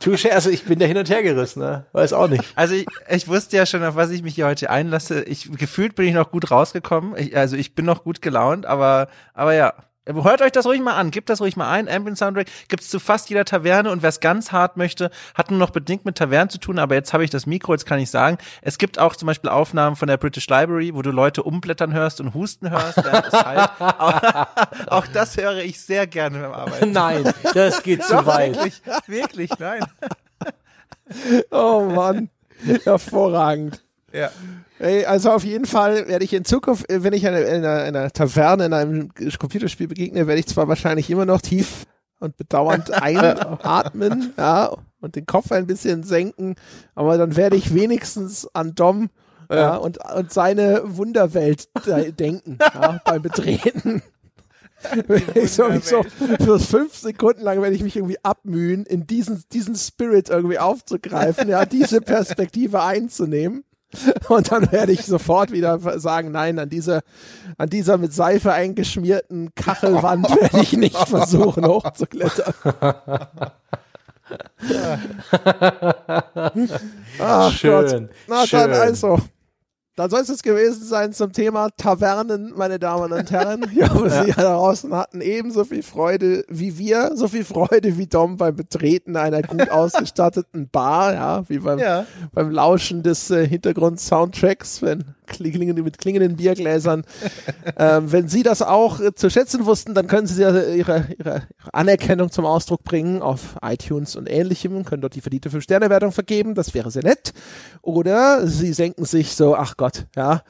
Touché, also ich bin da hin und her gerissen, ne? Weiß auch nicht. Also ich, ich wusste ja schon, auf was ich mich hier heute einlasse. Ich gefühlt bin ich noch gut rausgekommen. Ich, also ich bin noch gut gelaunt, aber aber ja, Hört euch das ruhig mal an, gebt das ruhig mal ein. Ambient Soundtrack gibt's zu fast jeder Taverne und wer es ganz hart möchte, hat nur noch bedingt mit Tavernen zu tun, aber jetzt habe ich das Mikro, jetzt kann ich sagen, es gibt auch zum Beispiel Aufnahmen von der British Library, wo du Leute umblättern hörst und husten hörst. halt. auch, auch, das höre ich sehr gerne beim Arbeiten. Nein, das geht zu weit. Wirklich, wirklich, nein. oh Mann, hervorragend. Ja. Ey, also auf jeden Fall werde ich in Zukunft, äh, wenn ich in einer, in einer Taverne, in einem Computerspiel begegne, werde ich zwar wahrscheinlich immer noch tief und bedauernd einatmen, ja, und den Kopf ein bisschen senken, aber dann werde ich wenigstens an Dom ja, ja und, und seine Wunderwelt denken, ja, beim Betreten. ich so, mich so für fünf Sekunden lang werde ich mich irgendwie abmühen, in diesen, diesen Spirit irgendwie aufzugreifen, ja, diese Perspektive einzunehmen. Und dann werde ich sofort wieder sagen, nein, an dieser, an dieser mit Seife eingeschmierten Kachelwand werde ich nicht versuchen hochzuklettern. Ach schön, Gott. Na schön. dann also. Dann soll es es gewesen sein zum Thema Tavernen, meine Damen und Herren. Ich hoffe, ja. Sie da draußen hatten ebenso viel Freude wie wir, so viel Freude wie Dom beim Betreten einer gut ausgestatteten Bar, ja, wie beim, ja. beim Lauschen des äh, Hintergrund-Soundtracks, wenn klingenden, mit klingenden Biergläsern. ähm, wenn Sie das auch äh, zu schätzen wussten, dann können Sie ihre, ihre, ihre Anerkennung zum Ausdruck bringen auf iTunes und ähnlichem, können dort die verdiente 5-Sterne-Wertung vergeben, das wäre sehr nett. Oder Sie senken sich so, ach Gott, ja,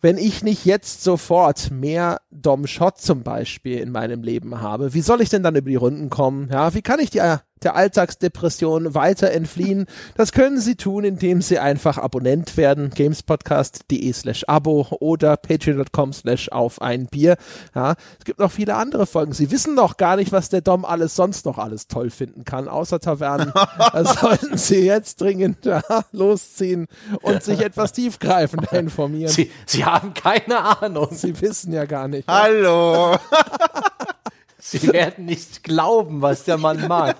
wenn ich nicht jetzt sofort mehr Dom Shot zum Beispiel in meinem Leben habe, wie soll ich denn dann über die Runden kommen? Ja, wie kann ich die der Alltagsdepression weiter entfliehen. Das können Sie tun, indem Sie einfach Abonnent werden, gamespodcast.de slash Abo oder patreon.com slash auf ein Bier. Ja, es gibt noch viele andere Folgen. Sie wissen noch gar nicht, was der Dom alles sonst noch alles toll finden kann, außer Tavernen. da sollten Sie jetzt dringend ja, losziehen und sich etwas tiefgreifender informieren. Sie, Sie haben keine Ahnung. Sie wissen ja gar nicht. Hallo. Sie werden nicht glauben, was der Mann mag.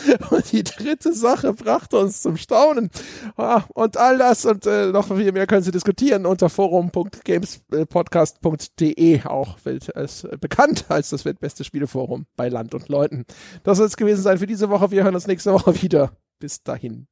Und die dritte Sache brachte uns zum Staunen. Ah, und all das und äh, noch viel mehr können Sie diskutieren unter forum.gamespodcast.de. Auch wird es bekannt als das weltbeste Spieleforum bei Land und Leuten. Das soll es gewesen sein für diese Woche. Wir hören uns nächste Woche wieder. Bis dahin.